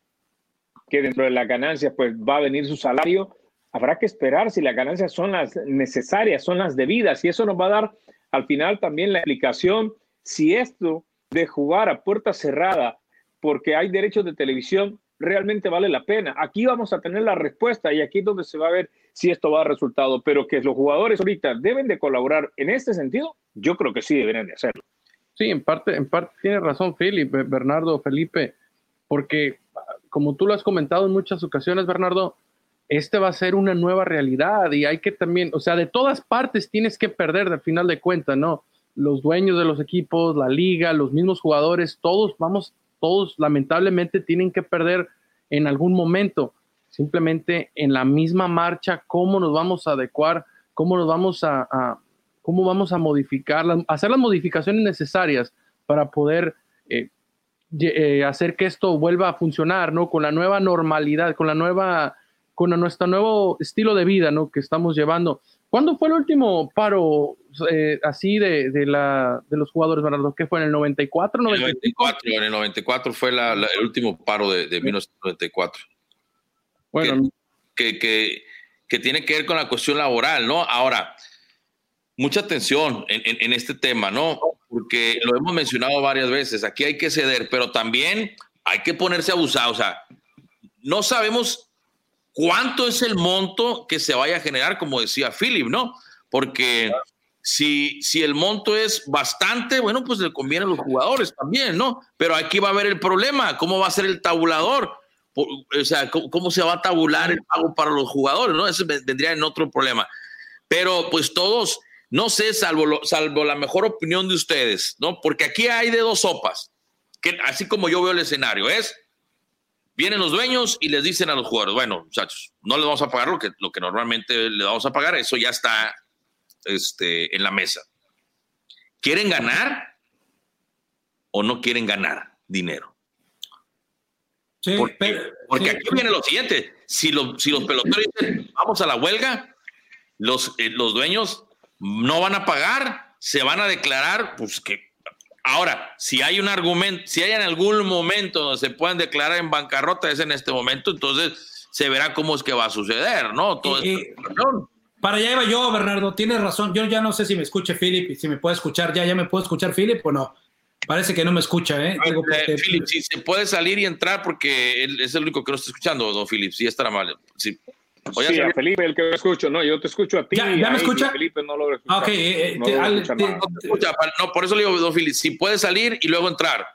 que dentro de las ganancias pues va a venir su salario, habrá que esperar si las ganancias son las necesarias, son las debidas, y eso nos va a dar al final también la explicación si esto de jugar a puerta cerrada porque hay derechos de televisión, realmente vale la pena. Aquí vamos a tener la respuesta y aquí es donde se va a ver si esto va a resultado, pero que los jugadores ahorita deben de colaborar en este sentido, yo creo que sí deberían de hacerlo. Sí, en parte, en parte tiene razón Felipe, Bernardo, Felipe, porque como tú lo has comentado en muchas ocasiones, Bernardo, este va a ser una nueva realidad y hay que también, o sea, de todas partes tienes que perder al final de cuentas, ¿no? Los dueños de los equipos, la liga, los mismos jugadores, todos vamos, todos lamentablemente tienen que perder en algún momento. Simplemente en la misma marcha, cómo nos vamos a adecuar, cómo nos vamos a, cómo vamos a modificar, hacer las modificaciones necesarias para poder eh, eh, hacer que esto vuelva a funcionar, ¿no? Con la nueva normalidad, con la nueva, con nuestro nuevo estilo de vida, ¿no? Que estamos llevando. ¿Cuándo fue el último paro eh, así de, de, la, de los jugadores, Bernardo? ¿Qué fue en el 94? 94 en el 94 fue el último paro de, de 1994. Bueno, que, que, que, tiene que ver con la cuestión laboral, ¿no? Ahora, mucha atención en, en, este tema, ¿no? Porque lo hemos mencionado varias veces, aquí hay que ceder, pero también hay que ponerse abusado, o sea, no sabemos cuánto es el monto que se vaya a generar, como decía Philip, ¿no? Porque si, si el monto es bastante, bueno, pues le conviene a los jugadores también, ¿no? Pero aquí va a haber el problema, ¿cómo va a ser el tabulador? o sea, ¿cómo, se va a tabular el pago para los jugadores? ¿no? Eso vendría en otro problema. Pero pues todos, no sé, salvo, salvo la mejor opinión de ustedes, ¿no? Porque aquí hay de dos sopas, que así como yo veo el escenario, es, vienen los dueños y les dicen a los jugadores, bueno, muchachos, no les vamos a pagar lo que, lo que normalmente le vamos a pagar, eso ya está este, en la mesa. ¿Quieren ganar o no quieren ganar dinero? porque, aquí viene lo siguiente, si, si los peloteros dicen vamos a la huelga, los, eh, los dueños no van a pagar, se van a declarar, pues que ahora, si hay un argumento, si hay en algún momento donde se puedan declarar en bancarrota, es en este momento, entonces se verá cómo es que va a suceder, ¿no? Todo para allá iba yo, Bernardo, tienes razón. Yo ya no sé si me escuche Philip y si me puede escuchar ya, ya me puedo escuchar Philip o no. Parece que no me escucha, ¿eh? eh Philip, si se puede salir y entrar porque él es el único que no está escuchando, don Philip. Sí, estará mal. Sí. Sí, a Felipe el que lo escucho, no, yo te escucho a ti. ¿Ya, me escucha? Felipe no lo escucha. Ok, eh, no, por eso le digo, don Philip, si puede salir y luego entrar.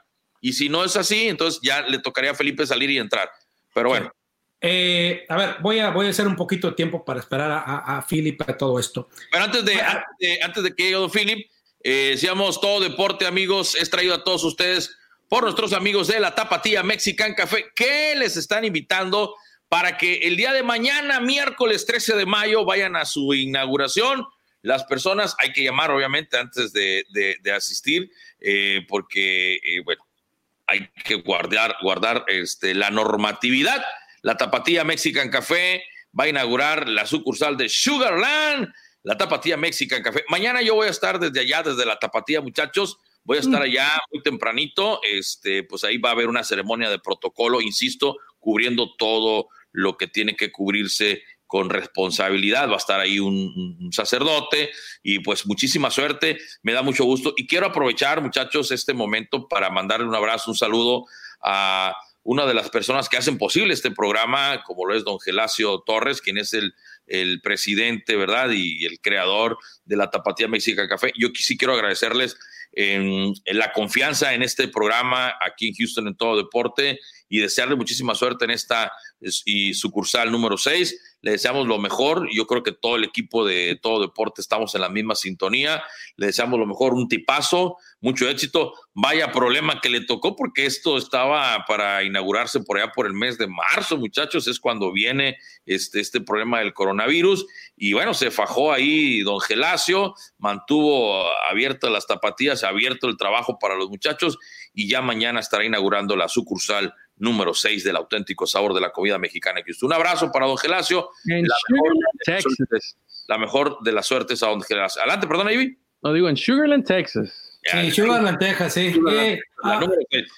Y si no es así, entonces ya le tocaría a Felipe salir y entrar. Pero bueno. Eh, a ver, voy a, voy a hacer un poquito de tiempo para esperar a, a, Philip para todo esto. Pero antes de, antes de, antes de que llegue don Philip, eh, decíamos todo deporte, amigos, es traído a todos ustedes por nuestros amigos de la Tapatía Mexican Café, que les están invitando para que el día de mañana, miércoles 13 de mayo, vayan a su inauguración. Las personas hay que llamar, obviamente, antes de, asistir, eh, porque, eh, bueno, hay que guardar, guardar este, la normatividad. La Tapatía Mexican Café va a inaugurar la sucursal de Sugarland la Tapatía Mexican Café. Mañana yo voy a estar desde allá, desde la Tapatía, muchachos. Voy a estar allá muy tempranito. Este, pues ahí va a haber una ceremonia de protocolo, insisto, cubriendo todo lo que tiene que cubrirse con responsabilidad. Va a estar ahí un, sacerdote y pues muchísima suerte. Me da mucho gusto y quiero aprovechar, muchachos, este momento para mandarle un abrazo, un saludo a una de las personas que hacen posible este programa, como lo es don Gelacio Torres, quien es el el presidente, ¿verdad? Y, el creador de la Tapatía México Café. Yo sí quiero agradecerles en, la confianza en este programa aquí en Houston en todo deporte y desearle muchísima suerte en esta y sucursal número 6. Le deseamos lo mejor. Yo creo que todo el equipo de todo deporte estamos en la misma sintonía. Le deseamos lo mejor, un tipazo, mucho éxito. Vaya problema que le tocó porque esto estaba para inaugurarse por allá por el mes de marzo, muchachos. Es cuando viene este, este problema del coronavirus. Y bueno, se fajó ahí don Gelacio, mantuvo abiertas las tapatías, abierto el trabajo para los muchachos y ya mañana estará inaugurando la sucursal número 6 del auténtico sabor de la comida mexicana. Un abrazo para don Gelacio. En la, mejor Texas. la mejor de las suertes a don Gelacio. Adelante, perdón, Ivy. No, digo en Sugarland, Texas. Sí, Sugarland, Texas, sí. Ah,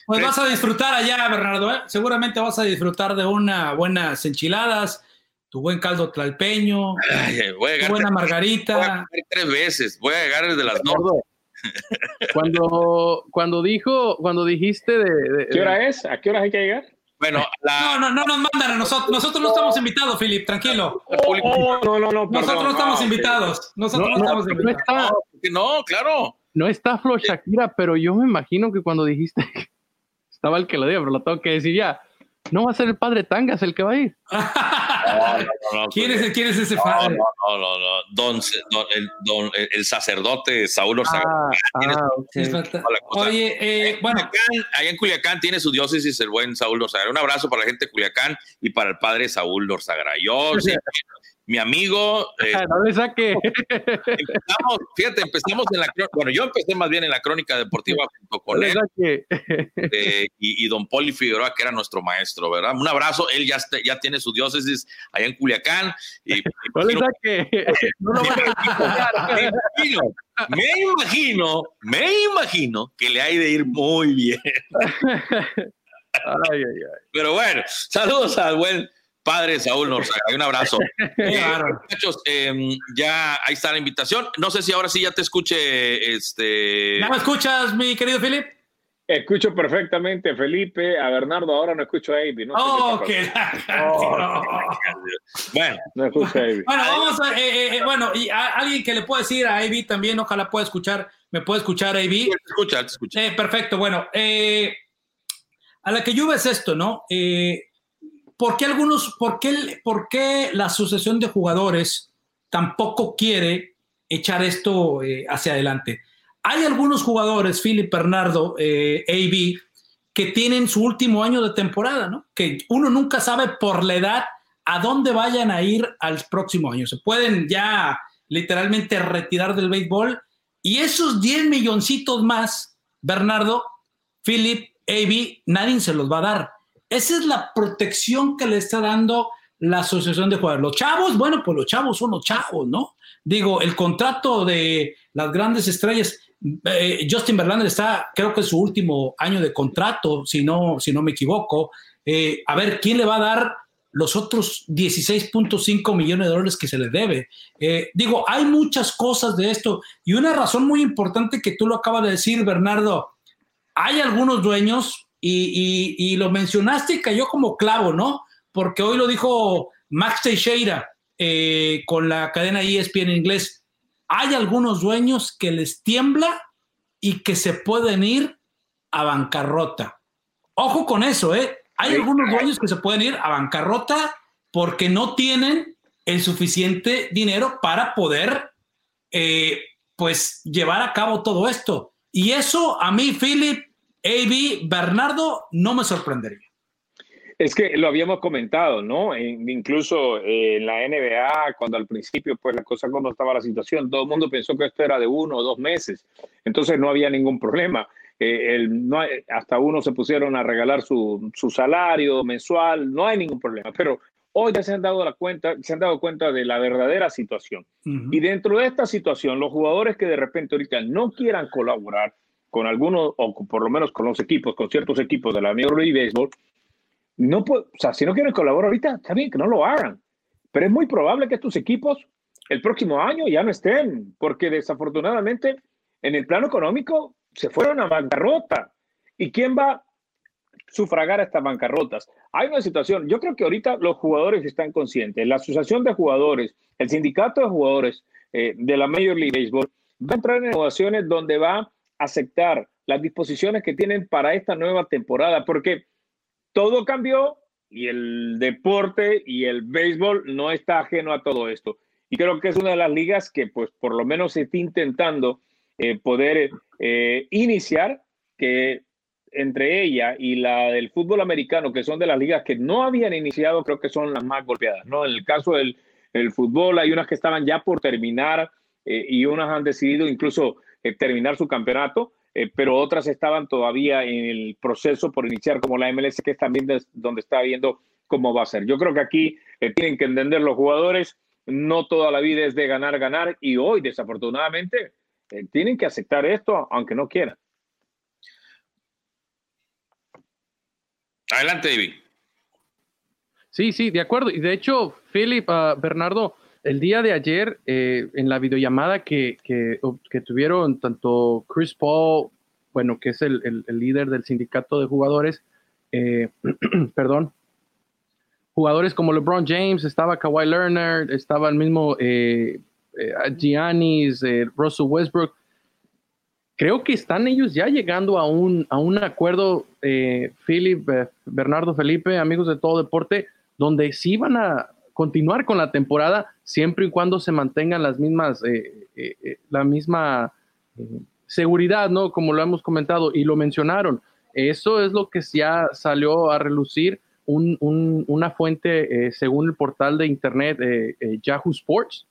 pues vas a disfrutar allá, Bernardo. ¿eh? Seguramente vas a disfrutar de unas buenas enchiladas, tu buen caldo tlalpeño, tu buena margarita. tres veces. Voy a llegar desde las dos Cuando, cuando dijo, cuando dijiste de, de- ¿Qué hora es? ¿A qué hora hay que llegar? Bueno, la, No, no, no nos mandan a nosotros. Nosotros no estamos invitados, Philip, tranquilo. Oh, no, no, no, Nosotros perdón. no estamos Ah, ok. invitados. Nosotros no, no, no, estamos no invitados. está, no, claro. no está Flo Shakira, pero yo me imagino que cuando dijiste estaba el que lo diga, pero lo tengo que decir ya. No va a ser el padre Tangas el que va a ir. No, no, no, ¿Quién es, quién es ese No, padre? no, no, no, no. Don, don- el, don- el- el sacerdote Saúl Orzaga. Ah, ah, ok. Sí, falta- toda la cosa. Oye, eh, bueno, Culiacán, allá en Culiacán tiene su diócesis el buen Saúl Orzaga. Un abrazo para la gente de Culiacán y para el padre Saúl Orzaga. Yo, sí, mi amigo, eh, No le saque. empezamos, fíjate, empezamos en la bueno, yo empecé más bien en la crónica deportiva junto con le él eh, y, y don Poli Figueroa, que era nuestro maestro, ¿verdad? Un abrazo, él ya, está- ya tiene su diócesis allá en Culiacán. Y, No le imagino- saque. No lo me imagino, me imagino, me imagino que le hay de ir muy bien. Ay, ay, ay. Pero bueno, saludos al buen padre Saúl Norzaga. Un abrazo. Eh, muchachos, eh, ya ahí está la invitación. No sé si ahora sí ya te escuche este. ¿ya me escuchas, mi querido Philip? Escucho perfectamente a Felipe, a Bernardo, ahora no escucho a Avi. No, Oh, qué Oh. Bueno, no escucho a Avi. Bueno, vamos a, eh, eh, eh, bueno, y a- alguien que le pueda decir a Ivy también, ojalá pueda escuchar, me puede escuchar Ivy. te escucha, te escucha. Eh, perfecto, bueno, eh, a la que yo es esto, ¿no? Eh, ¿Por qué algunos, por qué, la asociación de jugadores tampoco quiere echar esto eh, hacia adelante? Hay algunos jugadores, Philip Bernardo, eh, AB, que tienen su último año de temporada, ¿no? Que uno nunca sabe por la edad a dónde vayan a ir al próximo año. Se pueden ya literalmente retirar del béisbol y esos 10 milloncitos más, Bernardo, Philip, AB, nadie se los va a dar. Esa es la protección que le está dando la asociación de jugadores. Los chavos, bueno, pues los chavos son los chavos, ¿no? Digo, el contrato de las grandes estrellas, eh, Justin Verlander está, creo que es su último año de contrato, si no, si no me equivoco. Eh, a ver, ¿quién le va a dar los otros 16.5 millones de dólares que se le debe? Eh, digo, hay muchas cosas de esto y una razón muy importante que tú lo acabas de decir, Bernardo, hay algunos dueños y, y- y lo mencionaste y cayó como clavo, ¿no? Porque hoy lo dijo Max Teixeira eh, con la cadena ESPN en inglés. Hay algunos dueños que les tiembla y que se pueden ir a bancarrota. Ojo con eso, ¿eh? Hay algunos dueños que se pueden ir a bancarrota porque no tienen el suficiente dinero para poder, eh, pues, llevar a cabo todo esto. Y eso a mí, Philip, AB, Bernardo, no me sorprendería. Es que lo habíamos comentado, ¿no? Incluso eh, en la NBA, cuando al principio, pues la cosa como estaba la situación, todo el mundo pensó que esto era de uno o dos meses, entonces no había ningún problema. Eh, el- no hay- hasta uno se pusieron a regalar su, su salario mensual, no hay ningún problema, pero hoy ya se han dado la cuenta, se han dado cuenta de la verdadera situación. Y dentro de esta situación, los jugadores que de repente ahorita no quieran colaborar con algunos, o por lo menos con los equipos, con ciertos equipos de la Major League Baseball, no puede, o sea, si no quieren colaborar ahorita, está bien que no lo hagan. Pero es muy probable que estos equipos el próximo año ya no estén, porque desafortunadamente en el plano económico se fueron a bancarrota. ¿Y quién va a sufragar estas bancarrotas? Hay una situación, yo creo que ahorita los jugadores están conscientes, la asociación de jugadores, el sindicato de jugadores eh, de la Major League Baseball va a entrar en negociaciones donde va a aceptar las disposiciones que tienen para esta nueva temporada, porque todo cambió y el deporte y el béisbol no está ajeno a todo esto. Y creo que es una de las ligas que, pues, por lo menos se está intentando eh, poder eh, iniciar, que entre ella y la del fútbol americano, que son de las ligas que no habían iniciado, creo que son las más golpeadas. ¿no? En el caso del el fútbol, hay unas que estaban ya por terminar eh, y unas han decidido incluso eh, terminar su campeonato, eh, pero otras estaban todavía en el proceso por iniciar, como la MLS, que es también des- donde está viendo cómo va a ser. Yo creo que aquí eh, tienen que entender los jugadores, no toda la vida es de ganar, ganar, y hoy, desafortunadamente, eh, tienen que aceptar esto, aunque no quieran. Adelante, David. Sí, sí, de acuerdo. Y de hecho, Philip, ah, Bernardo, el día de ayer, eh, en la videollamada que, que, tuvieron tanto Chris Paul, bueno, que es el, el, líder del sindicato de jugadores, eh, perdón, jugadores como LeBron James, estaba Kawhi Leonard, estaba el mismo eh, Giannis, Russell Westbrook. Creo que están ellos ya llegando a un, a un acuerdo, Philip, Bernardo Felipe, amigos de todo deporte, donde sí van a continuar con la temporada siempre y cuando se mantengan las mismas, eh, eh, eh, la misma seguridad, ¿no? Como lo hemos comentado y lo mencionaron. Eso es lo que ya salió a relucir una fuente según el portal de internet Yahoo Sports.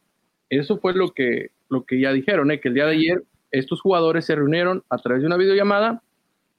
Eso fue lo que, lo que ya dijeron, que el día de ayer estos jugadores se reunieron a través de una videollamada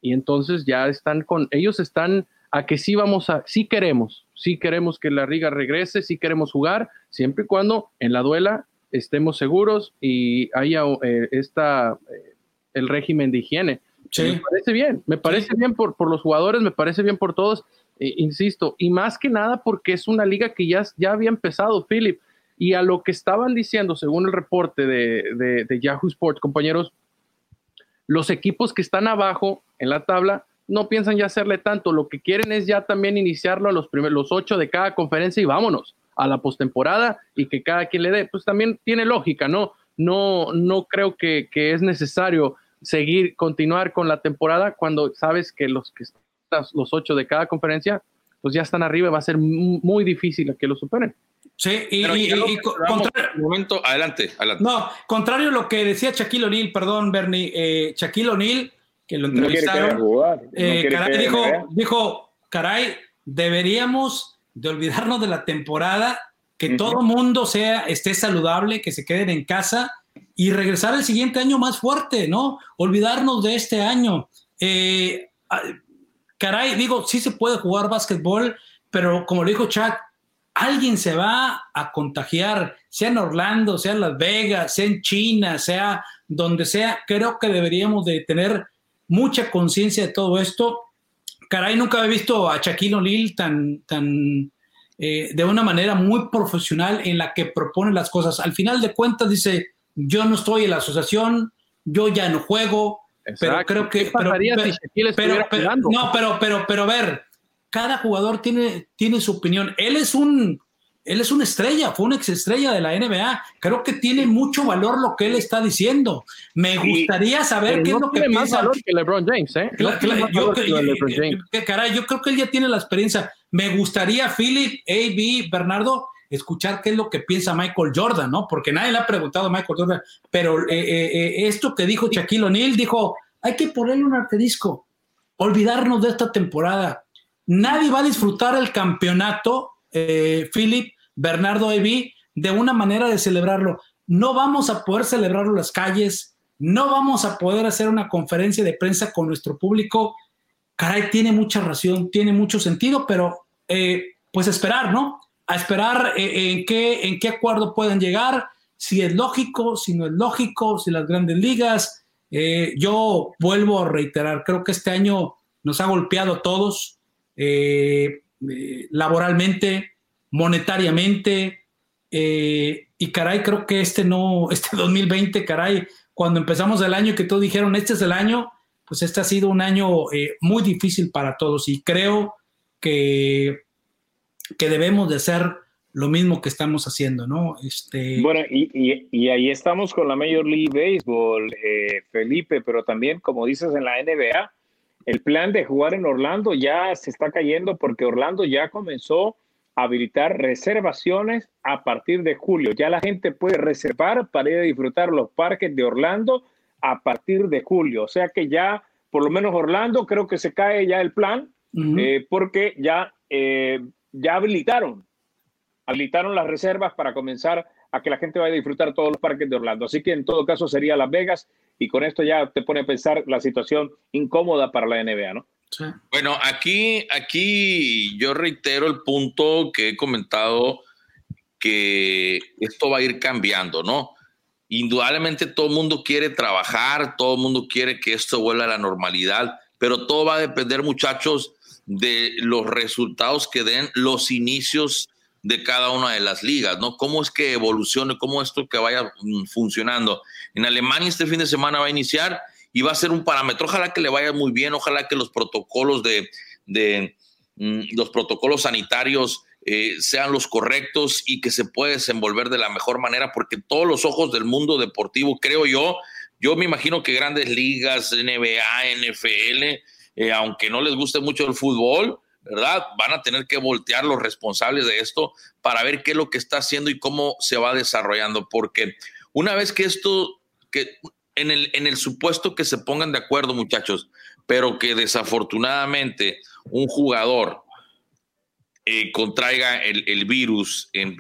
y entonces ya están con, ellos están a que sí vamos a, sí queremos, sí queremos que la Riga regrese, sí queremos jugar, siempre y cuando en la duela estemos seguros y haya eh, esta, eh, el régimen de higiene. Me parece bien, me parece bien por, por, los jugadores, me parece bien por todos, eh, insisto, y más que nada porque es una liga que ya, ya había empezado, Philip, y a lo que estaban diciendo, según el reporte de, de, de Yahoo Sports, compañeros, los equipos que están abajo en la tabla no piensan ya hacerle tanto, lo que quieren es ya también iniciarlo a los primeros, los ocho de cada conferencia y vámonos a la postemporada y que cada quien le dé, pues también tiene lógica, ¿no? No, no creo que, es necesario seguir, continuar con la temporada cuando sabes que los que están los ocho de cada conferencia, pues ya están arriba, va a ser muy difícil que lo superen. Sí, y, momento, adelante, adelante. No, contrario a lo que decía Shaquille O'Neal, perdón, Bernie, eh, Shaquille O'Neal que lo entrevistaron. Eh, caray, dijo, dijo, caray, deberíamos de olvidarnos de la temporada, que todo mundo sea, esté saludable, que se queden en casa y regresar el siguiente año más fuerte, ¿no? Olvidarnos de este año. Eh, caray, digo, sí se puede jugar básquetbol, pero como lo dijo Chad, alguien se va a contagiar, sea en Orlando, sea en Las Vegas, sea en China, sea donde sea. Creo que deberíamos de tener mucha conciencia de todo esto. Caray, nunca había visto a Shaquille O'Neal tan, tan eh, de una manera muy profesional en la que propone las cosas. Al final de cuentas dice, yo no estoy en la asociación, yo ya no juego, pero creo que... Pero, pero, no, pero, pero, pero, ver, cada jugador tiene, tiene su opinión. Él es un él es una estrella, fue una estrella de la NBA. Creo que tiene mucho valor lo que él está diciendo. Me gustaría saber qué es lo que tiene más valor que LeBron James, ¿eh? yo, caray, yo creo que él ya tiene la experiencia. Me gustaría, Philip, AB, Bernardo, escuchar qué es lo que piensa Michael Jordan, ¿no? Porque nadie le ha preguntado a Michael Jordan, pero eh, eh, eh, esto que dijo Shaquille O'Neal, dijo, hay que ponerle un artedisco, olvidarnos de esta temporada. Nadie va a disfrutar el campeonato, Philip, Bernardo Evi, de una manera de celebrarlo. No vamos a poder celebrarlo en las calles, no vamos a poder hacer una conferencia de prensa con nuestro público. Caray, tiene mucha razón, tiene mucho sentido, pero eh, pues esperar, ¿no? A esperar eh, en, qué, en qué acuerdo pueden llegar, si es lógico, si no es lógico, si las grandes ligas. Eh, yo vuelvo a reiterar, creo que este año nos ha golpeado a todos laboralmente, monetariamente. Eh, y caray, creo que este no, este 2020, caray, cuando empezamos el año que todos dijeron, este es el año, pues este ha sido un año eh, muy difícil para todos y creo que, que debemos de hacer lo mismo que estamos haciendo, ¿no? Este... Bueno, y, y, ahí estamos con la Major League Baseball, eh, Felipe, pero también, como dices, en la NBA, el plan de jugar en Orlando ya se está cayendo porque Orlando ya comenzó habilitar reservaciones a partir de julio. Ya la gente puede reservar para ir a disfrutar los parques de Orlando a partir de julio. O sea que ya, por lo menos Orlando, creo que se cae ya el plan, eh, porque ya, eh, ya habilitaron, habilitaron las reservas para comenzar a que la gente vaya a disfrutar todos los parques de Orlando. Así que en todo caso sería Las Vegas y con esto ya te pone a pensar la situación incómoda para la NBA, ¿no? Bueno, aquí, aquí yo reitero el punto que he comentado, que esto va a ir cambiando, ¿no? Indudablemente todo el mundo quiere trabajar, todo el mundo quiere que esto vuelva a la normalidad, pero todo va a depender, muchachos, de los resultados que den los inicios de cada una de las ligas, ¿no? ¿Cómo es que evolucione, cómo esto que vaya mm, funcionando? En Alemania este fin de semana va a iniciar y va a ser un parámetro. Ojalá que le vaya muy bien, ojalá que los protocolos de, de mm, los protocolos sanitarios eh, sean los correctos y que se pueda desenvolver de la mejor manera, porque todos los ojos del mundo deportivo, creo yo, yo me imagino que grandes ligas, NBA, NFL, eh, aunque no les guste mucho el fútbol, ¿verdad? Van a tener que voltear los responsables de esto para ver qué es lo que está haciendo y cómo se va desarrollando, porque una vez que esto, que en el, en el supuesto que se pongan de acuerdo, muchachos, pero que desafortunadamente un jugador eh, contraiga el, virus en,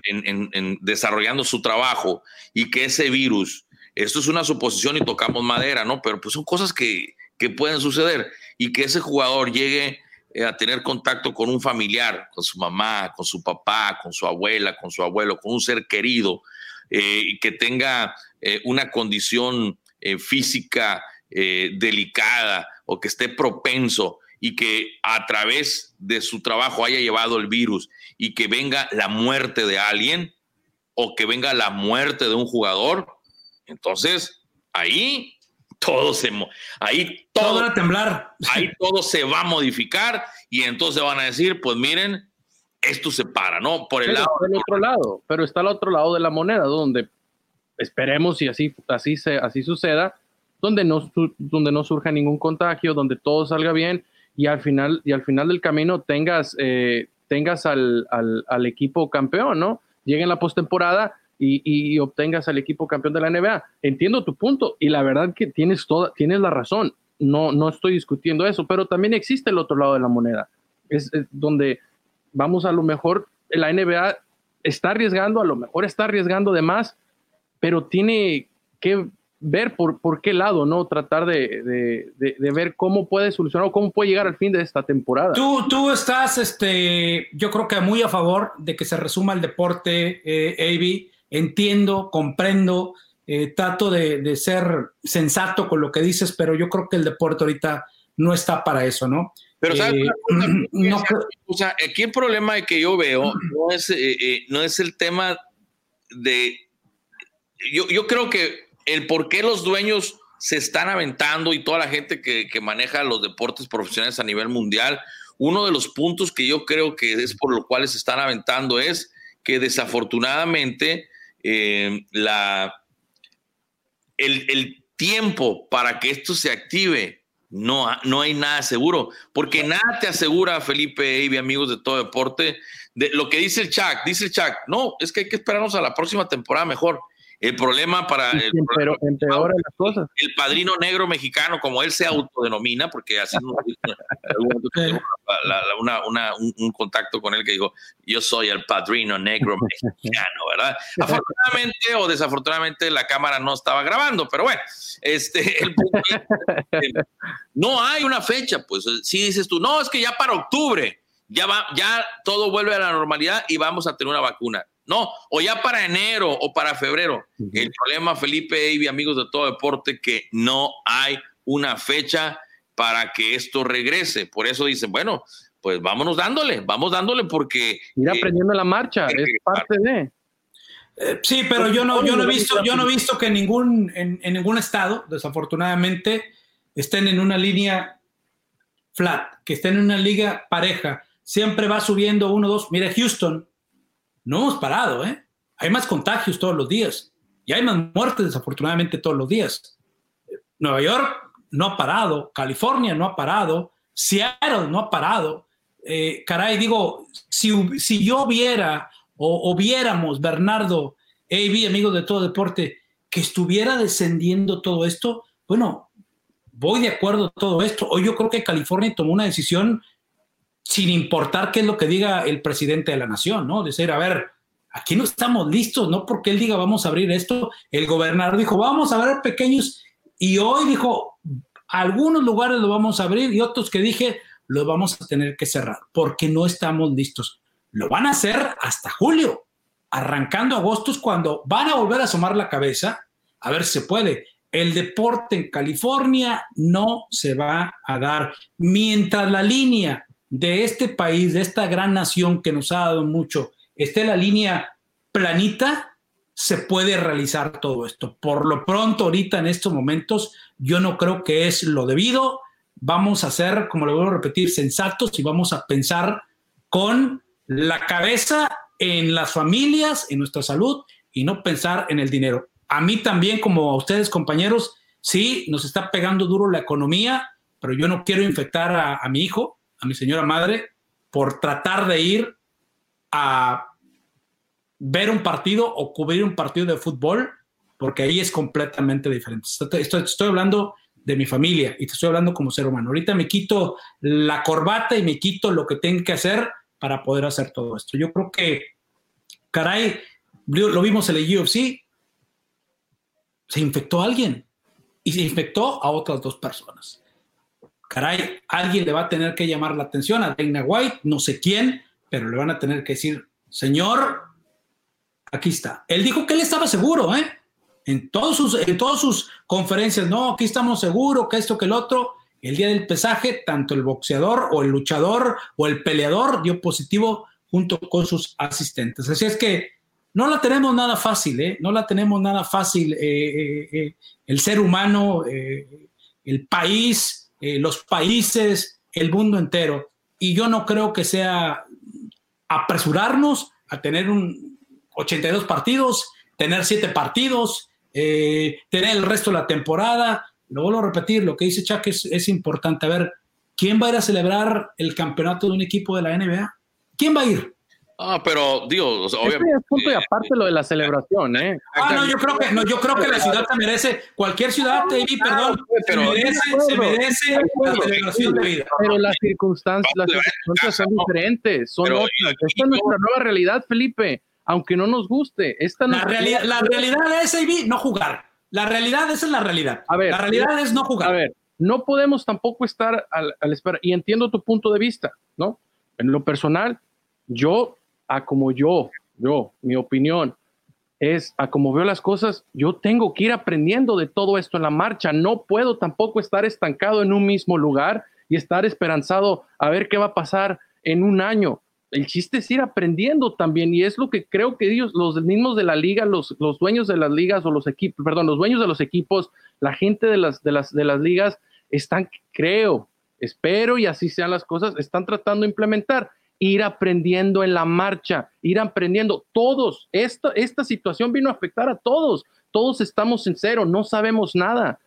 desarrollando su trabajo y que ese virus, esto es una suposición y tocamos madera, ¿no? Pero pues son cosas que, que pueden suceder y que ese jugador llegue eh, a tener contacto con un familiar, con su mamá, con su papá, con su abuela, con su abuelo, con un ser querido, eh, que tenga una condición física delicada o que esté propenso y que a través de su trabajo haya llevado el virus y que venga la muerte de alguien o que venga la muerte de un jugador, entonces ahí todo se ahí todo, va a temblar. Ahí todo se va a modificar y entonces van a decir, pues miren, esto se para, ¿no? Por el lado del otro lado, pero está al otro lado de la moneda donde esperemos y así así se así suceda, donde no donde no surja ningún contagio, donde todo salga bien y al final, y al final del camino tengas, eh, tengas al, al, equipo campeón, ¿no? Llegue en la postemporada y, y, obtengas al equipo campeón de la NBA. Entiendo tu punto y la verdad que tienes, toda, tienes la razón. No, no estoy discutiendo eso, pero también existe el otro lado de la moneda. Es, es donde vamos a lo mejor, la NBA está arriesgando, a lo mejor está arriesgando de más, pero tiene que ver por, por qué lado, ¿no? Tratar de, ver cómo puede solucionar o cómo puede llegar al fin de esta temporada. Tú, tú estás, este, yo creo que muy a favor de que se resuma el deporte, eh, Entiendo, comprendo, eh, trato de, ser sensato con lo que dices, pero yo creo que el deporte ahorita no está para eso, ¿no? Pero ¿sabes? Eh, no, o sea, aquí el problema que yo veo no es, eh, no es el tema de... Yo, yo creo que el por qué los dueños se están aventando y toda la gente que, maneja los deportes profesionales a nivel mundial, uno de los puntos que yo creo que es por lo cual se están aventando es que desafortunadamente eh, la, el, tiempo para que esto se active no, no hay nada seguro, porque nada te asegura, Felipe y amigos de todo deporte, de lo que dice el Chuck, dice el Chuck, no, es que hay que esperarnos a la próxima temporada mejor. El problema para el, pero empeora las cosas. el padrino negro mexicano, como él se autodenomina, porque así una, una, un, contacto con él que dijo, yo soy el padrino negro mexicano, ¿verdad? Afortunadamente o desafortunadamente la cámara no estaba grabando, pero bueno, este, no hay una fecha, pues si dices tú, no, es que ya para octubre, ya va, ya todo vuelve a la normalidad y vamos a tener una vacuna. No, o ya para enero o para febrero. El problema, Felipe y amigos de todo deporte, que no hay una fecha para que esto regrese. Por eso dicen, bueno, pues vámonos dándole, vamos dándole porque... Ir eh, aprendiendo la marcha, es parte de... Eh, sí, pero yo no, yo no he visto, yo no he visto que ningún, en, en ningún estado, desafortunadamente, estén en una línea flat, que estén en una liga pareja. Siempre va subiendo uno, dos. Mira, Houston, no hemos parado, ¿eh? Hay más contagios todos los días y hay más muertes desafortunadamente todos los días. Nueva York no ha parado, California no ha parado, Seattle no ha parado. Eh, caray, digo, si, si yo viera o, viéramos, Bernardo, AB, amigos de todo deporte, que estuviera descendiendo todo esto, bueno, voy de acuerdo a todo esto. Hoy yo creo que California tomó una decisión sin importar qué es lo que diga el presidente de la nación, ¿no? Decir, a ver, aquí no estamos listos, no porque él diga vamos a abrir esto, el gobernador dijo vamos a abrir pequeños y hoy dijo algunos lugares lo vamos a abrir y otros que dije los vamos a tener que cerrar porque no estamos listos. Lo van a hacer hasta julio, arrancando agosto es cuando van a volver a asomar la cabeza a ver si se puede. El deporte en California no se va a dar mientras la línea de este país, de esta gran nación que nos ha dado mucho, esté la línea planita, se puede realizar todo esto. Por lo pronto, ahorita en estos momentos, yo no creo que es lo debido. Vamos a ser, como le vuelvo a repetir, sensatos y vamos a pensar con la cabeza en las familias, en nuestra salud y no pensar en el dinero. A mí también, como a ustedes, compañeros, sí, nos está pegando duro la economía, pero yo no quiero infectar a, a mi hijo, a mi señora madre, por tratar de ir a ver un partido o cubrir un partido de fútbol, porque ahí es completamente diferente. Estoy, estoy, hablando de mi familia y te estoy hablando como ser humano. Ahorita me quito la corbata y me quito lo que tengo que hacer para poder hacer todo esto. Yo creo que, caray, lo vimos en el UFC, se infectó a alguien y se infectó a otras dos personas. Caray, alguien le va a tener que llamar la atención a Dana White, no sé quién, pero le van a tener que decir, señor, aquí está. Él dijo que él estaba seguro, ¿eh? En, todos sus, todas sus conferencias, no, aquí estamos seguros, que esto, que el otro. El día del pesaje, tanto el boxeador o el luchador o el peleador dio positivo junto con sus asistentes. Así es que no la tenemos nada fácil, ¿eh? No la tenemos nada fácil. Eh, eh, eh el ser humano, el país, los países, el mundo entero. Y yo no creo que sea apresurarnos a tener un, 82 partidos, tener 7 partidos, eh, tener el resto de la temporada. Lo vuelvo a repetir, lo que dice Chuck es, es importante. A ver, ¿quién va a ir a celebrar el campeonato de un equipo de la NBA? ¿Quién va a ir? Ah, pero digo, obviamente. Es punto y aparte lo de la celebración, ¿eh? Ah, no, yo creo que, no, yo creo que la ciudad se merece, cualquier ciudad, David, perdón, se merece, se merece la celebración de vida. Pero las circunstancias, las circunstancias son diferentes, son otras. Esta es nuestra nueva realidad, Felipe aunque no nos guste. Esta la, realidad, la realidad es, AB, no jugar. La realidad, esa es la realidad. A ver, la realidad es no jugar. A ver, no podemos tampoco estar al, al espera. Y entiendo tu punto de vista, ¿no? En lo personal, yo, a como yo, yo, mi opinión, es a como veo las cosas, yo tengo que ir aprendiendo de todo esto en la marcha. No puedo tampoco estar estancado en un mismo lugar y estar esperanzado a ver qué va a pasar en un año el chiste es ir aprendiendo también y es lo que creo que ellos, los mismos de la liga, los, los dueños de las ligas o los equipos, perdón, los dueños de los equipos, la gente de las, de las, de las ligas están, creo, espero y así sean las cosas, están tratando de implementar, ir aprendiendo en la marcha, ir aprendiendo. Todos, esta, esta situación vino a afectar a todos, todos estamos en cero, no sabemos nada,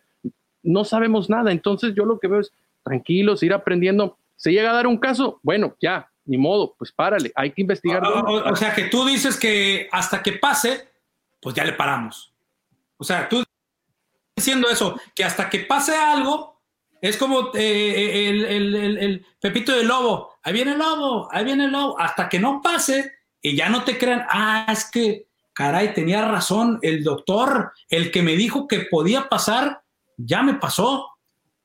no sabemos nada. Entonces yo lo que veo es tranquilos, ir aprendiendo. Se llega a dar un caso, bueno, ya, ni modo, pues párale, hay que investigar. O, sea, que tú dices que hasta que pase, pues ya le paramos. O sea, tú diciendo eso, que hasta que pase algo, es como eh, el, Pepito del Lobo, ahí viene el lobo, ahí viene el lobo, hasta que no pase y ya no te crean, ah, es que, caray, tenía razón, el doctor, el que me dijo que podía pasar, ya me pasó.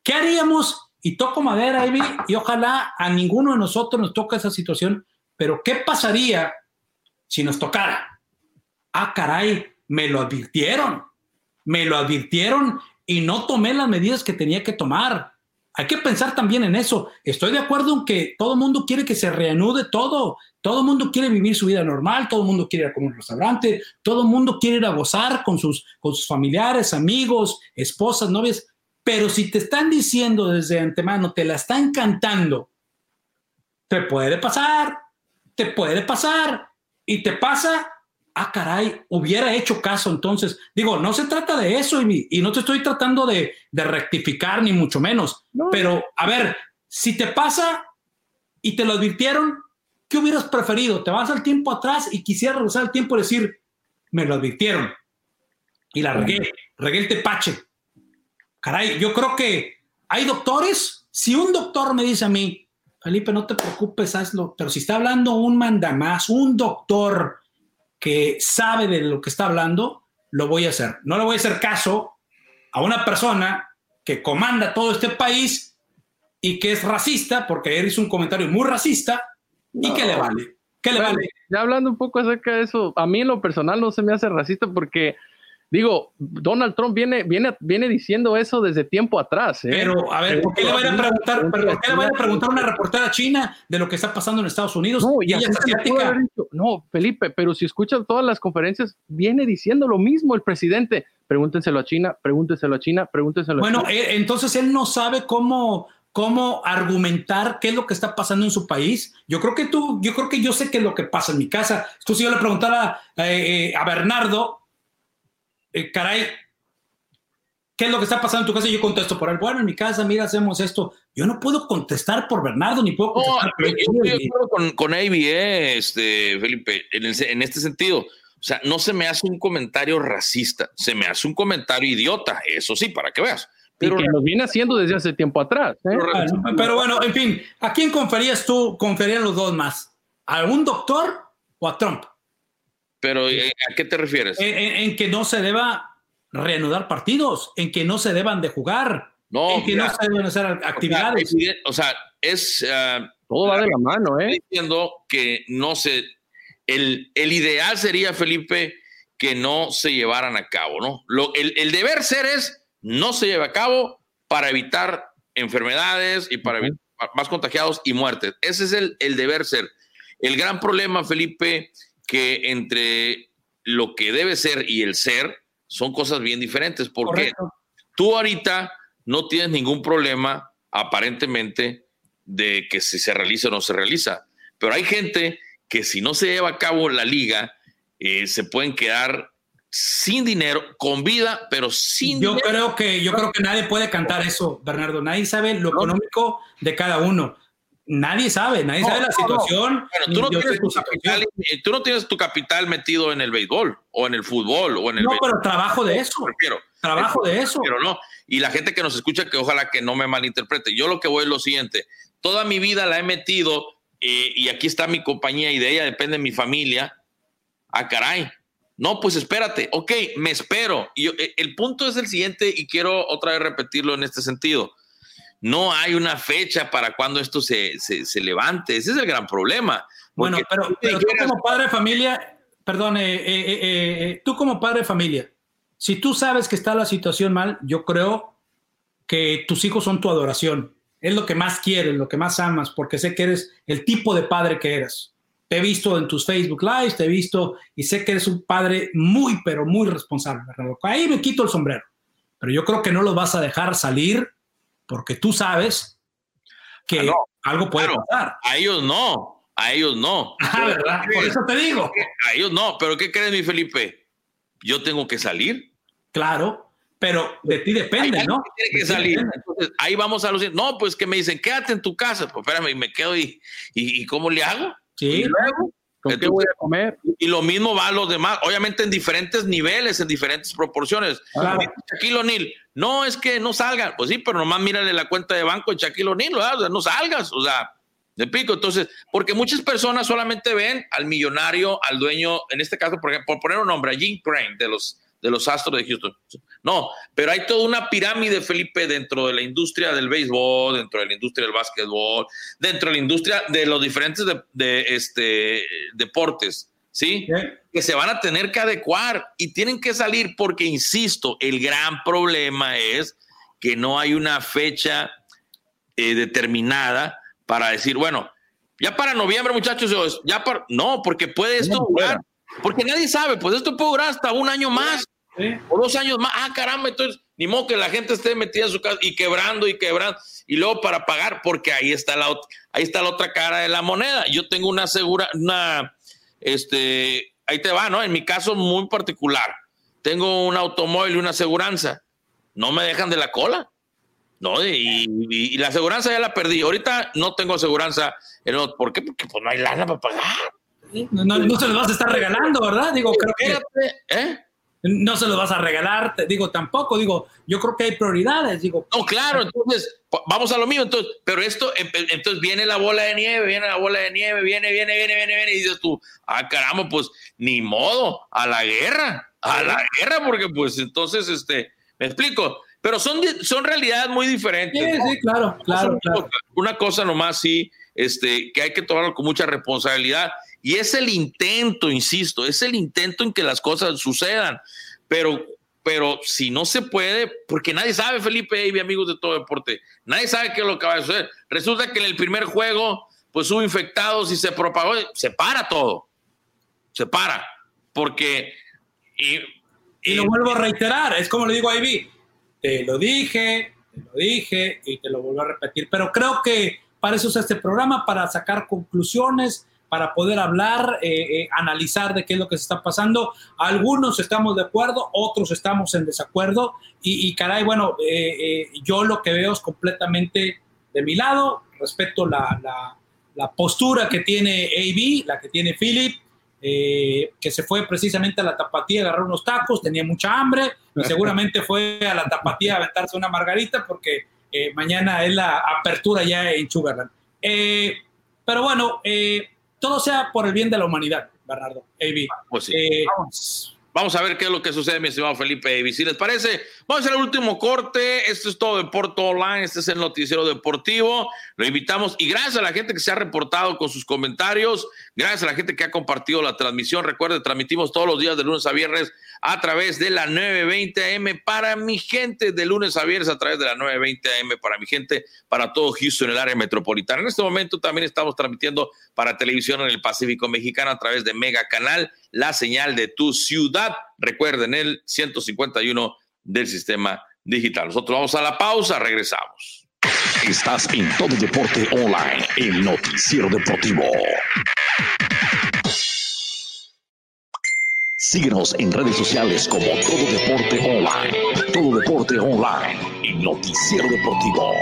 ¿Qué haríamos y toco madera, Ivy, y ojalá a ninguno de nosotros nos toque esa situación, pero ¿qué pasaría si nos tocara? Ah, caray, me lo advirtieron, me lo advirtieron y no tomé las medidas que tenía que tomar. Hay que pensar también en eso. Estoy de acuerdo en que todo el mundo quiere que se reanude todo. Todo el mundo quiere vivir su vida normal, todo el mundo quiere ir a comer un restaurante, todo el mundo quiere ir a gozar con sus, con sus familiares, amigos, esposas, novias. Pero si te están diciendo desde antemano, te la están cantando, te puede pasar, te puede pasar, y te pasa, ah, caray, hubiera hecho caso entonces. Digo, no se trata de eso y, y no te estoy tratando de, rectificar, ni mucho menos. Pero, a ver, si te pasa y te lo advirtieron, ¿qué hubieras preferido? ¿Te vas al tiempo atrás y quisieras regresar al tiempo y decir, me lo advirtieron? Y la regué, regué el tepache Caray, yo creo que hay doctores. Si un doctor me dice a mí, Felipe, no te preocupes, hazlo, pero si está hablando un mandamás, un doctor que sabe de lo que está hablando, lo voy a hacer. No le voy a hacer caso a una persona que comanda todo este país y que es racista, porque él hizo un comentario muy racista, y que le vale. ¿Qué le vale? Ya hablando un poco acerca de eso, a mí en lo personal no se me hace racista porque Digo, Donald Trump viene, viene, viene diciendo eso desde tiempo atrás. ¿eh? Pero, a ver, ¿por qué le van a preguntar, ¿por qué le van a preguntar a una reportera china de lo que está pasando en Estados Unidos? No, y ella es asiática. No, Felipe, pero si escuchas todas las conferencias, viene diciendo lo mismo el presidente. Pregúntenselo a China, pregúntenselo a China, pregúntenselo a China. Bueno, entonces él no sabe cómo cómo argumentar qué es lo que está pasando en su país. Yo creo que tú, yo creo que yo sé qué es lo que pasa en mi casa. Tú si yo le preguntara eh, a Bernardo, eh, caray, ¿qué es lo que está pasando en tu casa? Y yo contesto por él, bueno, en mi casa, mira, hacemos esto. Yo no puedo contestar por Bernardo, ni puedo contestar por yo estoy de acuerdo con, con Avi, eh, este, Felipe, en, el, en este sentido. O sea, no se me hace un comentario racista, se me hace un comentario idiota, eso sí, para que veas. Pero y que lo viene haciendo desde hace tiempo atrás. ¿eh? Pero, pero, bueno, en fin, ¿a quién conferías tú, conferían los dos más? ¿A un doctor o a Trump? Pero eh, ¿a qué te refieres? En, en, en, que no se deba reanudar partidos, en que no se deban de jugar, no, en que mira, no se deben hacer actividades. O sea, es... Uh, Todo va de la mano, ¿eh? Diciendo que no se... El, el ideal sería, Felipe, que no se llevaran a cabo, ¿no? Lo, el, el deber ser es no se lleva a cabo para evitar enfermedades y para evitar más contagiados y muertes. Ese es el, el, deber ser. El gran problema, Felipe, que entre lo que debe ser y el ser son cosas bien diferentes, porque Correcto. tú ahorita no tienes ningún problema, aparentemente, de que si se realiza o no se realiza, pero hay gente que si no se lleva a cabo la liga, eh, se pueden quedar sin dinero, con vida, pero sin yo dinero. Creo que, yo creo que nadie puede cantar eso, Bernardo. Nadie sabe lo económico de cada uno. Nadie sabe, nadie no, sabe la situación. No. Bueno, tú, no tienes tu capital, tú no tienes tu capital metido en el béisbol o en el fútbol o en el No, béisbol. pero trabajo de eso. Prefiero. Trabajo de eso. Pero no. Y la gente que nos escucha, que ojalá que no me malinterprete. Yo lo que voy es lo siguiente. Toda mi vida la he metido eh, y aquí está mi compañía y de ella depende mi familia. Ah, caray no, pues espérate, ok, me espero. Y yo, eh, el punto es el siguiente y quiero otra vez repetirlo en este sentido. No hay una fecha para cuando esto se, se, se levante. Ese es el gran problema. Bueno, pero, pero, tú como padre de familia, perdón, eh, eh, eh, tú como padre de familia, si tú sabes que está la situación mal, yo creo que tus hijos son tu adoración. Es lo que más quieres, lo que más amas, porque sé que eres el tipo de padre que eres te he visto en tus Facebook Lives, te he visto y sé que eres un padre muy, pero muy responsable. Ahí me quito el sombrero. Pero yo creo que no los vas a dejar salir porque tú sabes que ah, no, algo puede claro, pasar. A ellos no, a ellos no. Ah, ¿verdad? Por eso te digo. A ellos no, pero ¿qué crees, mi Felipe? Yo tengo que salir. Claro, pero de ti depende, ¿no? Tiene que salir. Entonces, ahí vamos a los. No, pues que me dicen, quédate en tu casa. Pues espérame, y me quedo y, y, y ¿cómo le hago? Sí. Y luego, ¿Con entonces, qué voy a comer? Y lo mismo va a los demás, obviamente en diferentes niveles, en diferentes proporciones. Claro. Shaquille O'Neal, no es que no salgan, pues sí, pero nomás mírale la cuenta de banco de Shaquille O'Neal, o sea, no salgas, o sea, de pico. Entonces, porque muchas personas solamente ven al millonario, al dueño, en este caso, por, ejemplo, por poner un nombre, a Jim Crane de los, de los Astros de Houston. No, pero hay toda una pirámide, Felipe, dentro de la industria del béisbol, dentro de la industria del básquetbol, dentro de la industria de los diferentes de, de este, deportes, ¿sí? Sí. Que se van a tener que adecuar y tienen que salir porque, insisto, el gran problema es que no hay una fecha eh, determinada para decir, bueno, ya para noviembre, muchachos, ya para... No, porque puede esto durar, porque nadie sabe, pues esto puede durar hasta un año más. O dos años más, ah, caramba, entonces, ni modo que la gente esté metida en su casa y quebrando y quebrando, y luego para pagar, porque ahí está la, ahí está la otra cara de la moneda. Yo tengo una segura, una, este, ahí te va, ¿no? En mi caso muy particular, tengo un automóvil y una aseguranza, no me dejan de la cola, ¿no? Y, y, y la aseguranza ya la perdí. Ahorita no tengo aseguranza, ¿por qué? Porque pues no hay lana para pagar. No, no, no se los vas a estar regalando, ¿verdad? Digo, creo que... ¿Eh? No se los vas a regalar, te digo, tampoco, digo, yo creo que hay prioridades, digo. No, claro, entonces, vamos a lo mismo, entonces, pero esto, entonces viene la bola de nieve, viene la bola de nieve, viene, viene, viene, viene, viene, y dices tú, ah, caramba, pues, ni modo, a la guerra, a la guerra, porque pues, entonces, este, me explico, pero son, son realidades muy diferentes. Sí, ¿no? sí, claro, claro, claro. Una cosa nomás, sí, este, que hay que tomarlo con mucha responsabilidad. Y es el intento, insisto, es el intento en que las cosas sucedan. Pero pero si no se puede, porque nadie sabe, Felipe y amigos de todo deporte, nadie sabe qué es lo que va a suceder. Resulta que en el primer juego, pues hubo infectados y se propagó, se para todo, se para, porque... Y, y lo vuelvo a reiterar, es como le digo a Ivy, te lo dije, te lo dije y te lo vuelvo a repetir, pero creo que para eso es este programa, para sacar conclusiones, para poder hablar, eh, eh, analizar de qué es lo que se está pasando. Algunos estamos de acuerdo, otros estamos en desacuerdo y, caray, bueno, eh, yo lo que veo es completamente de mi lado, respeto la, la, postura que tiene AB, la que tiene Philip, que se fue precisamente a la tapatía a agarrar unos tacos, tenía mucha hambre y seguramente fue a la tapatía a aventarse una margarita porque mañana es la apertura ya en Sugarland. pero bueno, todo sea por el bien de la humanidad, Bernardo. AB. Pues sí. Eh, Vamos a ver qué es lo que sucede, mi estimado Felipe. Y si les parece, vamos a hacer el último corte. Esto es todo Deporte Online. Este es el noticiero deportivo. Lo invitamos y gracias a la gente que se ha reportado con sus comentarios. Gracias a la gente que ha compartido la transmisión. Recuerden, transmitimos todos los días de lunes a viernes a través de la 920 AM para mi gente, de lunes a viernes a través de la 920 AM para mi gente, para todo Houston, el área metropolitana. En este momento también estamos transmitiendo para televisión en el Pacífico Mexicano a través de Mega Canal la señal de tu ciudad. Recuerden el 151 del sistema digital. Nosotros vamos a la pausa, regresamos. Estás en todo deporte online, el noticiero deportivo. Síguenos en redes sociales como Todo Deporte Online. Todo Deporte Online, el noticiero deportivo.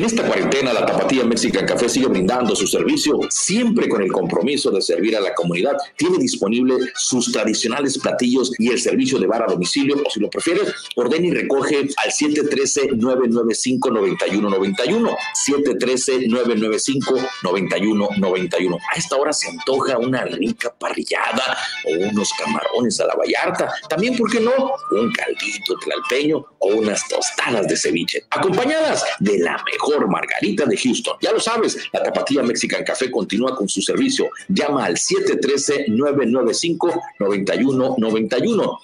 En esta cuarentena, la Tapatía Mexican Café sigue brindando su servicio, siempre con el compromiso de servir a la comunidad. Tiene disponible sus tradicionales platillos y el servicio de bar a domicilio, o si lo prefieres, ordena y recoge al 713-995-9191. 713-995-9191. A esta hora se antoja una rica parrillada o unos camarones a la vallarta. También, ¿por qué no? Un caldito tlalpeño o unas tostadas de ceviche, acompañadas de la mejor Margarita de Houston. Ya lo sabes, la Tapatía Mexican Café continúa con su servicio. Llama al 713-995-9191.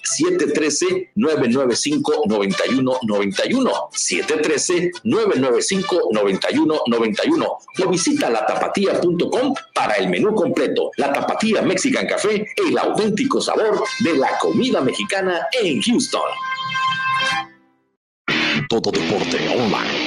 713-995-9191. 713-995-9191. O visita latapatía.com para el menú completo. La Tapatía Mexican Café, el auténtico sabor de la comida mexicana en Houston. Todo deporte online,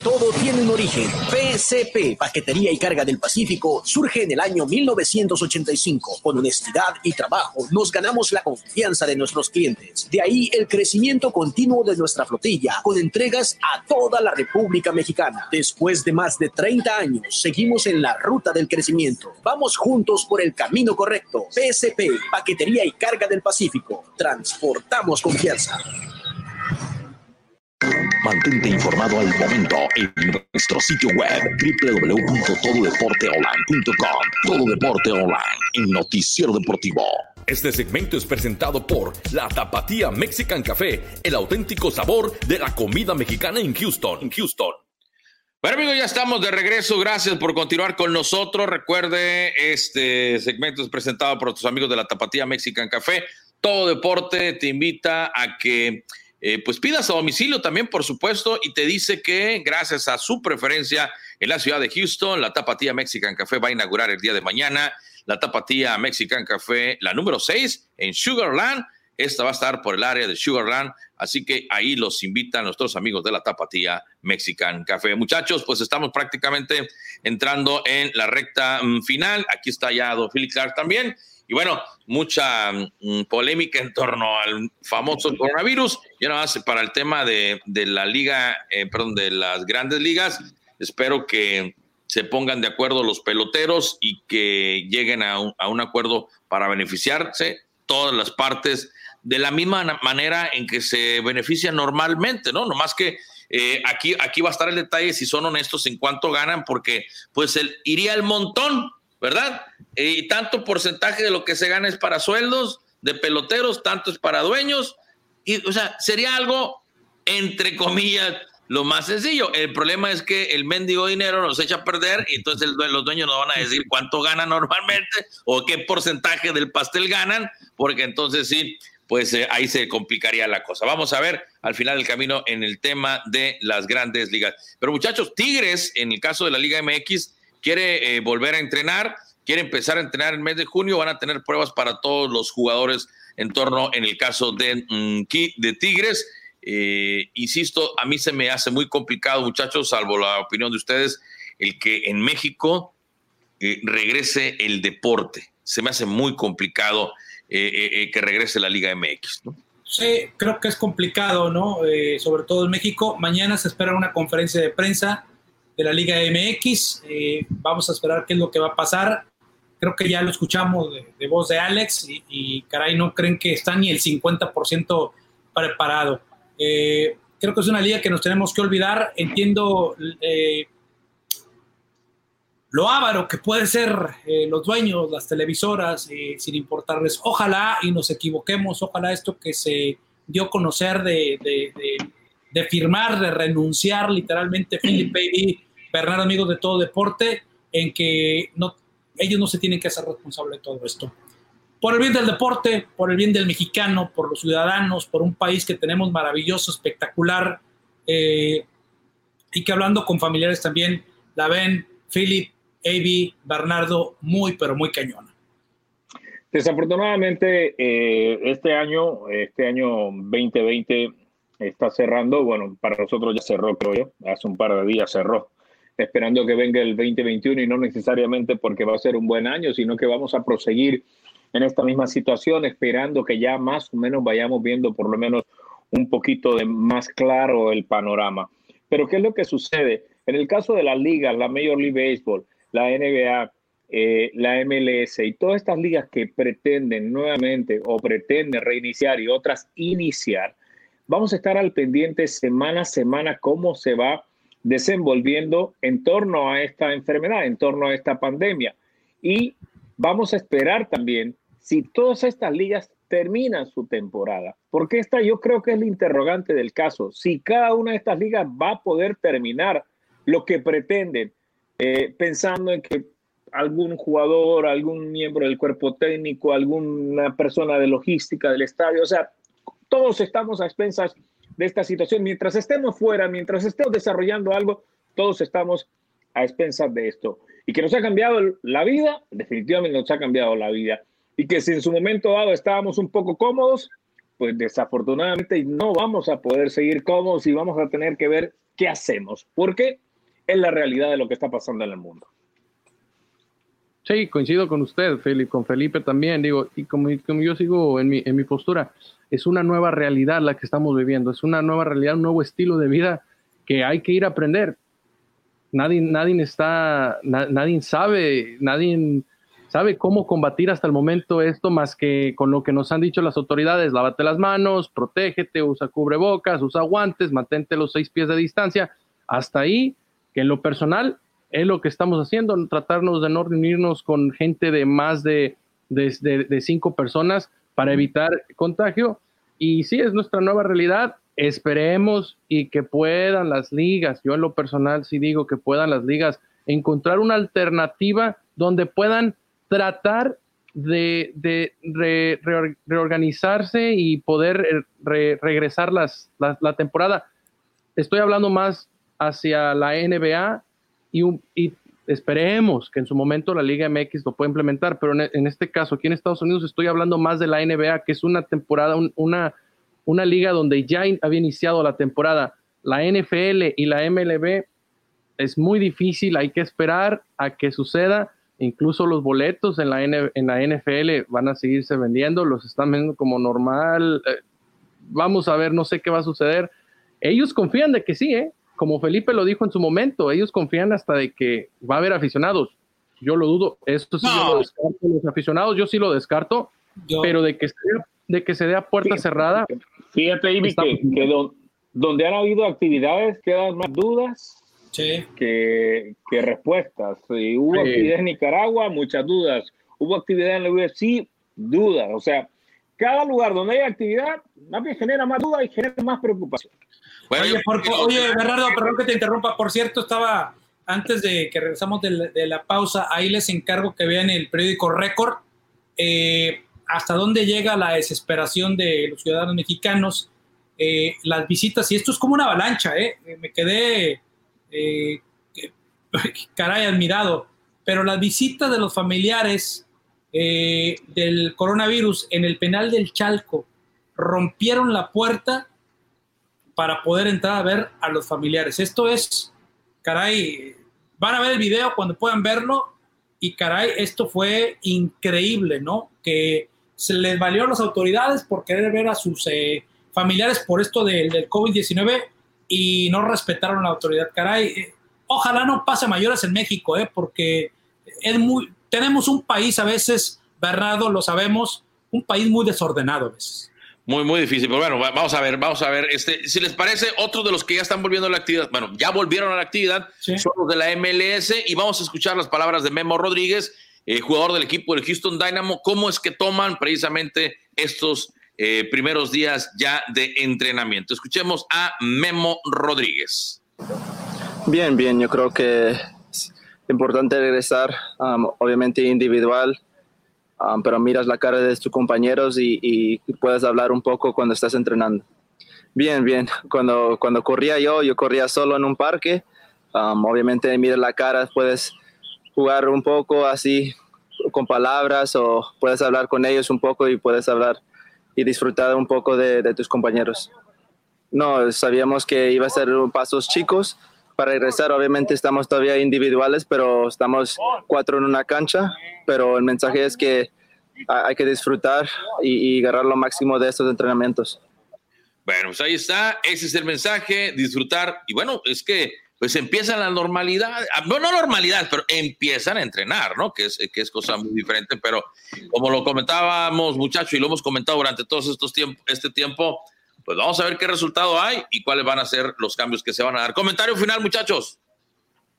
Todo tiene un origen. PSP, Paquetería y Carga del Pacífico, surge en el año 1985. Con honestidad y trabajo nos ganamos la confianza de nuestros clientes. De ahí el crecimiento continuo de nuestra flotilla, con entregas a toda la República Mexicana. Después de más de 30 años, seguimos en la ruta del crecimiento. Vamos juntos por el camino correcto. PSP, Paquetería y Carga del Pacífico. Transportamos confianza. Mantente informado al momento en nuestro sitio web www.tododeporteonline.com. Todo Deporte Online, el noticiero deportivo. Este segmento es presentado por La Tapatía Mexican Café, el auténtico sabor de la comida mexicana en Houston. En Houston. Bueno amigos, ya estamos de regreso. Gracias por continuar con nosotros. Recuerde, este segmento es presentado por tus amigos de la Tapatía Mexican Café. Todo deporte te invita a que eh, pues pidas a domicilio también, por supuesto, y te dice que gracias a su preferencia en la ciudad de Houston, la Tapatía Mexican Café va a inaugurar el día de mañana. La Tapatía Mexican Café, la número 6 en Sugarland. Esta va a estar por el área de Sugarland, así que ahí los invitan nuestros amigos de la Tapatía Mexican Café. Muchachos, pues estamos prácticamente entrando en la recta mm, final. Aquí está ya Don Philip Clark también. Y bueno, mucha mm, polémica en torno al famoso coronavirus. Y no hace para el tema de, la liga, eh, perdón, de las grandes ligas. Espero que se pongan de acuerdo los peloteros y que lleguen a un, acuerdo para beneficiarse todas las partes de la misma manera en que se benefician normalmente, ¿no? Nomás que eh, aquí, aquí va a estar el detalle si son honestos en cuánto ganan, porque pues el, iría el montón ¿verdad? Y tanto porcentaje de lo que se gana es para sueldos de peloteros, tanto es para dueños. Y, o sea, sería algo, entre comillas, lo más sencillo. El problema es que el mendigo dinero nos echa a perder y entonces los dueños nos van a decir cuánto ganan normalmente o qué porcentaje del pastel ganan, porque entonces sí, pues eh, ahí se complicaría la cosa. Vamos a ver al final del camino en el tema de las grandes ligas. Pero muchachos, Tigres, en el caso de la Liga MX, quiere eh, volver a entrenar, quiere empezar a entrenar en el mes de junio, van a tener pruebas para todos los jugadores en torno, en el caso de, mm, de Tigres. Eh, insisto, a mí se me hace muy complicado, muchachos, salvo la opinión de ustedes, el que en México regrese el deporte. Se me hace muy complicado eh, eh, eh, que regrese la Liga MX. Sí, creo que es complicado, ¿no? sobre todo en México. Mañana se espera una conferencia de prensa de la Liga MX. vamos a esperar qué es lo que va a pasar. Creo que ya lo escuchamos de, voz de Alex y, caray, no creen que está ni el 50% preparado. creo que es una liga que nos tenemos que olvidar. Entiendo lo ávaro que puede ser eh, los dueños, las televisoras, eh, sin importarles. Ojalá y nos equivoquemos, ojalá esto que se dio a conocer de, de, firmar, de renunciar literalmente Philip Baby, Bernardo Amigos de Todo Deporte, en que no, ellos no se tienen que hacer responsables de todo esto. Por el bien del deporte, por el bien del mexicano, por los ciudadanos, por un país que tenemos maravilloso, espectacular, eh, y que hablando con familiares también la ven, Philip, Avi, Bernardo, muy, pero muy cañona. Desafortunadamente, eh, este año, este año 2020 está cerrando. Bueno, para nosotros ya cerró, creo yo. Hace un par de días cerró. Esperando que venga el 2021 y no necesariamente porque va a ser un buen año, sino que vamos a proseguir en esta misma situación, esperando que ya más o menos vayamos viendo por lo menos un poquito de más claro el panorama. Pero ¿qué es lo que sucede? En el caso de las ligas, la Major League Baseball, la NBA, eh, la MLS y todas estas ligas que pretenden nuevamente o pretenden reiniciar y otras iniciar, vamos a estar al pendiente semana a semana cómo se va desenvolviendo en torno a esta enfermedad, en torno a esta pandemia. Y vamos a esperar también si todas estas ligas terminan su temporada, porque esta yo creo que es el interrogante del caso, si cada una de estas ligas va a poder terminar lo que pretenden eh, pensando en que algún jugador, algún miembro del cuerpo técnico, alguna persona de logística del estadio, o sea, todos estamos a expensas de esta situación. Mientras estemos fuera, mientras estemos desarrollando algo, todos estamos a expensas de esto. Y que nos ha cambiado la vida, definitivamente nos ha cambiado la vida. Y que si en su momento dado estábamos un poco cómodos, pues desafortunadamente no vamos a poder seguir cómodos y vamos a tener que ver qué hacemos. ¿Por qué? es la realidad de lo que está pasando en el mundo. Sí, coincido con usted, Felipe, con Felipe también, digo, y como, como yo sigo en mi, en mi, postura, es una nueva realidad la que estamos viviendo, es una nueva realidad, un nuevo estilo de vida que hay que ir a aprender. Nadie, nadie está, nadie sabe, nadie sabe cómo combatir hasta el momento esto más que con lo que nos han dicho las autoridades, lávate las manos, protégete, usa cubrebocas, usa guantes, mantente los seis pies de distancia, hasta ahí que en lo personal es lo que estamos haciendo, tratarnos de no reunirnos con gente de más de, de, cinco personas para evitar contagio. Y sí, es nuestra nueva realidad. Esperemos y que puedan las ligas, yo en lo personal sí digo que puedan las ligas encontrar una alternativa donde puedan tratar de, reorganizarse y poder eh, regresar las, la temporada. Estoy hablando más hacia la NBA y, y, esperemos que en su momento la Liga MX lo pueda implementar, pero en, este caso aquí en Estados Unidos estoy hablando más de la NBA, que es una temporada, una, una liga donde ya había iniciado la temporada. La NFL y la MLB es muy difícil, hay que esperar a que suceda. Incluso los boletos en la, en la NFL van a seguirse vendiendo, los están vendiendo como normal. Eh, vamos a ver, no sé qué va a suceder. Ellos confían de que sí, ¿eh? Como Felipe lo dijo en su momento, ellos confían hasta de que va a haber aficionados. Yo lo dudo, esto sí yo lo descarto, los aficionados yo sí lo descarto, pero de que, sea, de que se dé a puerta cerrada. Fíjate, Ivy, que, donde han habido actividades quedan más dudas que, respuestas. hubo actividad en Nicaragua, muchas dudas. Hubo actividad en la UFC, dudas. O sea, cada lugar donde hay actividad, más bien genera más dudas y genera más preocupación. oye, Bernardo, perdón que te interrumpa. Por cierto, estaba antes de que regresamos de la, pausa, ahí les encargo que vean el periódico Récord eh, hasta dónde llega la desesperación de los ciudadanos mexicanos, eh, las visitas, y esto es como una avalancha, eh, me quedé caray admirado, pero las visitas de los familiares del coronavirus en el penal del Chalco rompieron la puerta para poder entrar a ver a los familiares. Esto es, caray, van a ver el video cuando puedan verlo y caray, esto fue increíble, ¿no? Que se les valió a las autoridades por querer ver a sus eh, familiares por esto del COVID-19 y no respetaron la autoridad. Caray, eh, ojalá no pase mayores en México, ¿eh? Porque es muy, tenemos un país a veces, Bernardo, lo sabemos, un país muy desordenado a veces. Muy, muy difícil. Pero bueno, vamos a ver, vamos a ver. Este, si les parece, otro de los que ya están volviendo a la actividad, bueno, ya volvieron a la actividad, son los de la MLS y vamos a escuchar las palabras de Memo Rodríguez, eh, jugador del equipo del Houston Dynamo, cómo es que toman precisamente estos eh, primeros días ya de entrenamiento. Escuchemos a Memo Rodríguez. Bien, bien, yo creo que importante regresar, um, obviamente individual, Um, pero miras la cara de tus compañeros y, puedes hablar un poco cuando estás entrenando. Bien, bien. Cuando, cuando corría yo, yo corría solo en un parque. Um, obviamente miras la cara, puedes jugar un poco así con palabras o puedes hablar con ellos un poco y puedes hablar y disfrutar un poco de, de tus compañeros. No, sabíamos que iba a ser pasos chicos, para regresar. Obviamente estamos todavía individuales, pero estamos cuatro en una cancha, pero el mensaje es que hay que disfrutar y, agarrar lo máximo de estos entrenamientos. Bueno, pues ahí está, ese es el mensaje, disfrutar. Y bueno, es que pues empiezan la normalidad, ah, no, no normalidad, pero empiezan a entrenar, ¿no? Que es, que es cosa muy diferente, pero como lo comentábamos, muchachos, y lo hemos comentado durante todos estos tiempos, este tiempo, pues vamos a ver qué resultado hay y cuáles van a ser los cambios que se van a dar. Comentario final, muchachos.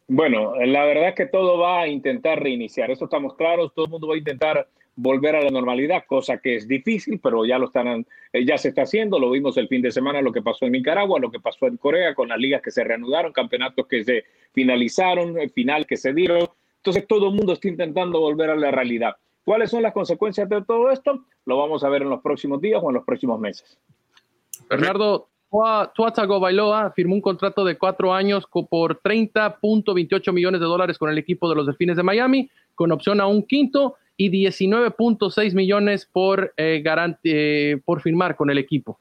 Bueno, la verdad es que todo va a intentar reiniciar, eso estamos claros, todo el mundo va a intentar volver a la normalidad, cosa que es difícil, pero ya lo están, eh, ya se está haciendo. Lo vimos el fin de semana, lo que pasó en Nicaragua, lo que pasó en Corea, con las ligas que se reanudaron, campeonatos que se finalizaron, el final que se dieron. Entonces todo el mundo está intentando volver a la realidad. ¿Cuáles son las consecuencias de todo esto? Lo vamos a ver en los próximos días o en los próximos meses. Bernardo, Tuatago Bailoa firmó un contrato de cuatro años por 30.28 millones de dólares con el equipo de los Delfines de Miami, con opción a un quinto y 19.6 millones por, eh, eh, por firmar con el equipo.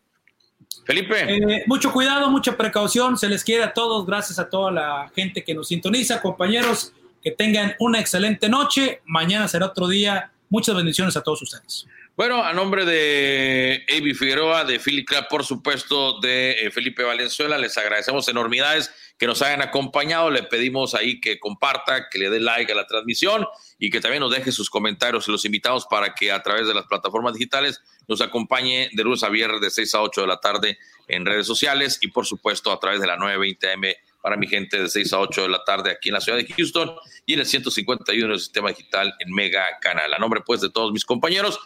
Felipe. Eh, mucho cuidado, mucha precaución, se les quiere a todos, gracias a toda la gente que nos sintoniza, compañeros, que tengan una excelente noche, mañana será otro día, muchas bendiciones a todos ustedes. Bueno, a nombre de Avi Figueroa, de Philip Clapp, por supuesto, de Felipe Valenzuela, les agradecemos enormidades que nos hayan acompañado. Le pedimos ahí que comparta, que le dé like a la transmisión y que también nos deje sus comentarios. Los invitamos para que a través de las plataformas digitales nos acompañe de lunes a viernes de 6 a 8 de la tarde en redes sociales y por supuesto a través de la 920 AM para mi gente de 6 a 8 de la tarde aquí en la ciudad de Houston y en el 151 del sistema digital en Mega Canal. A nombre pues de todos mis compañeros,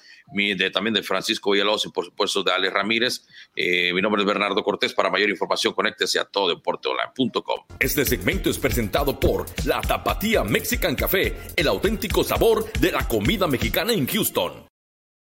también de Francisco Villalobos y por supuesto de Ale Ramírez. Eh, mi nombre es Bernardo Cortés. Para mayor información, conéctese a tododeporteonline.com. Este segmento es presentado por La Tapatía Mexican Café, el auténtico sabor de la comida mexicana en Houston.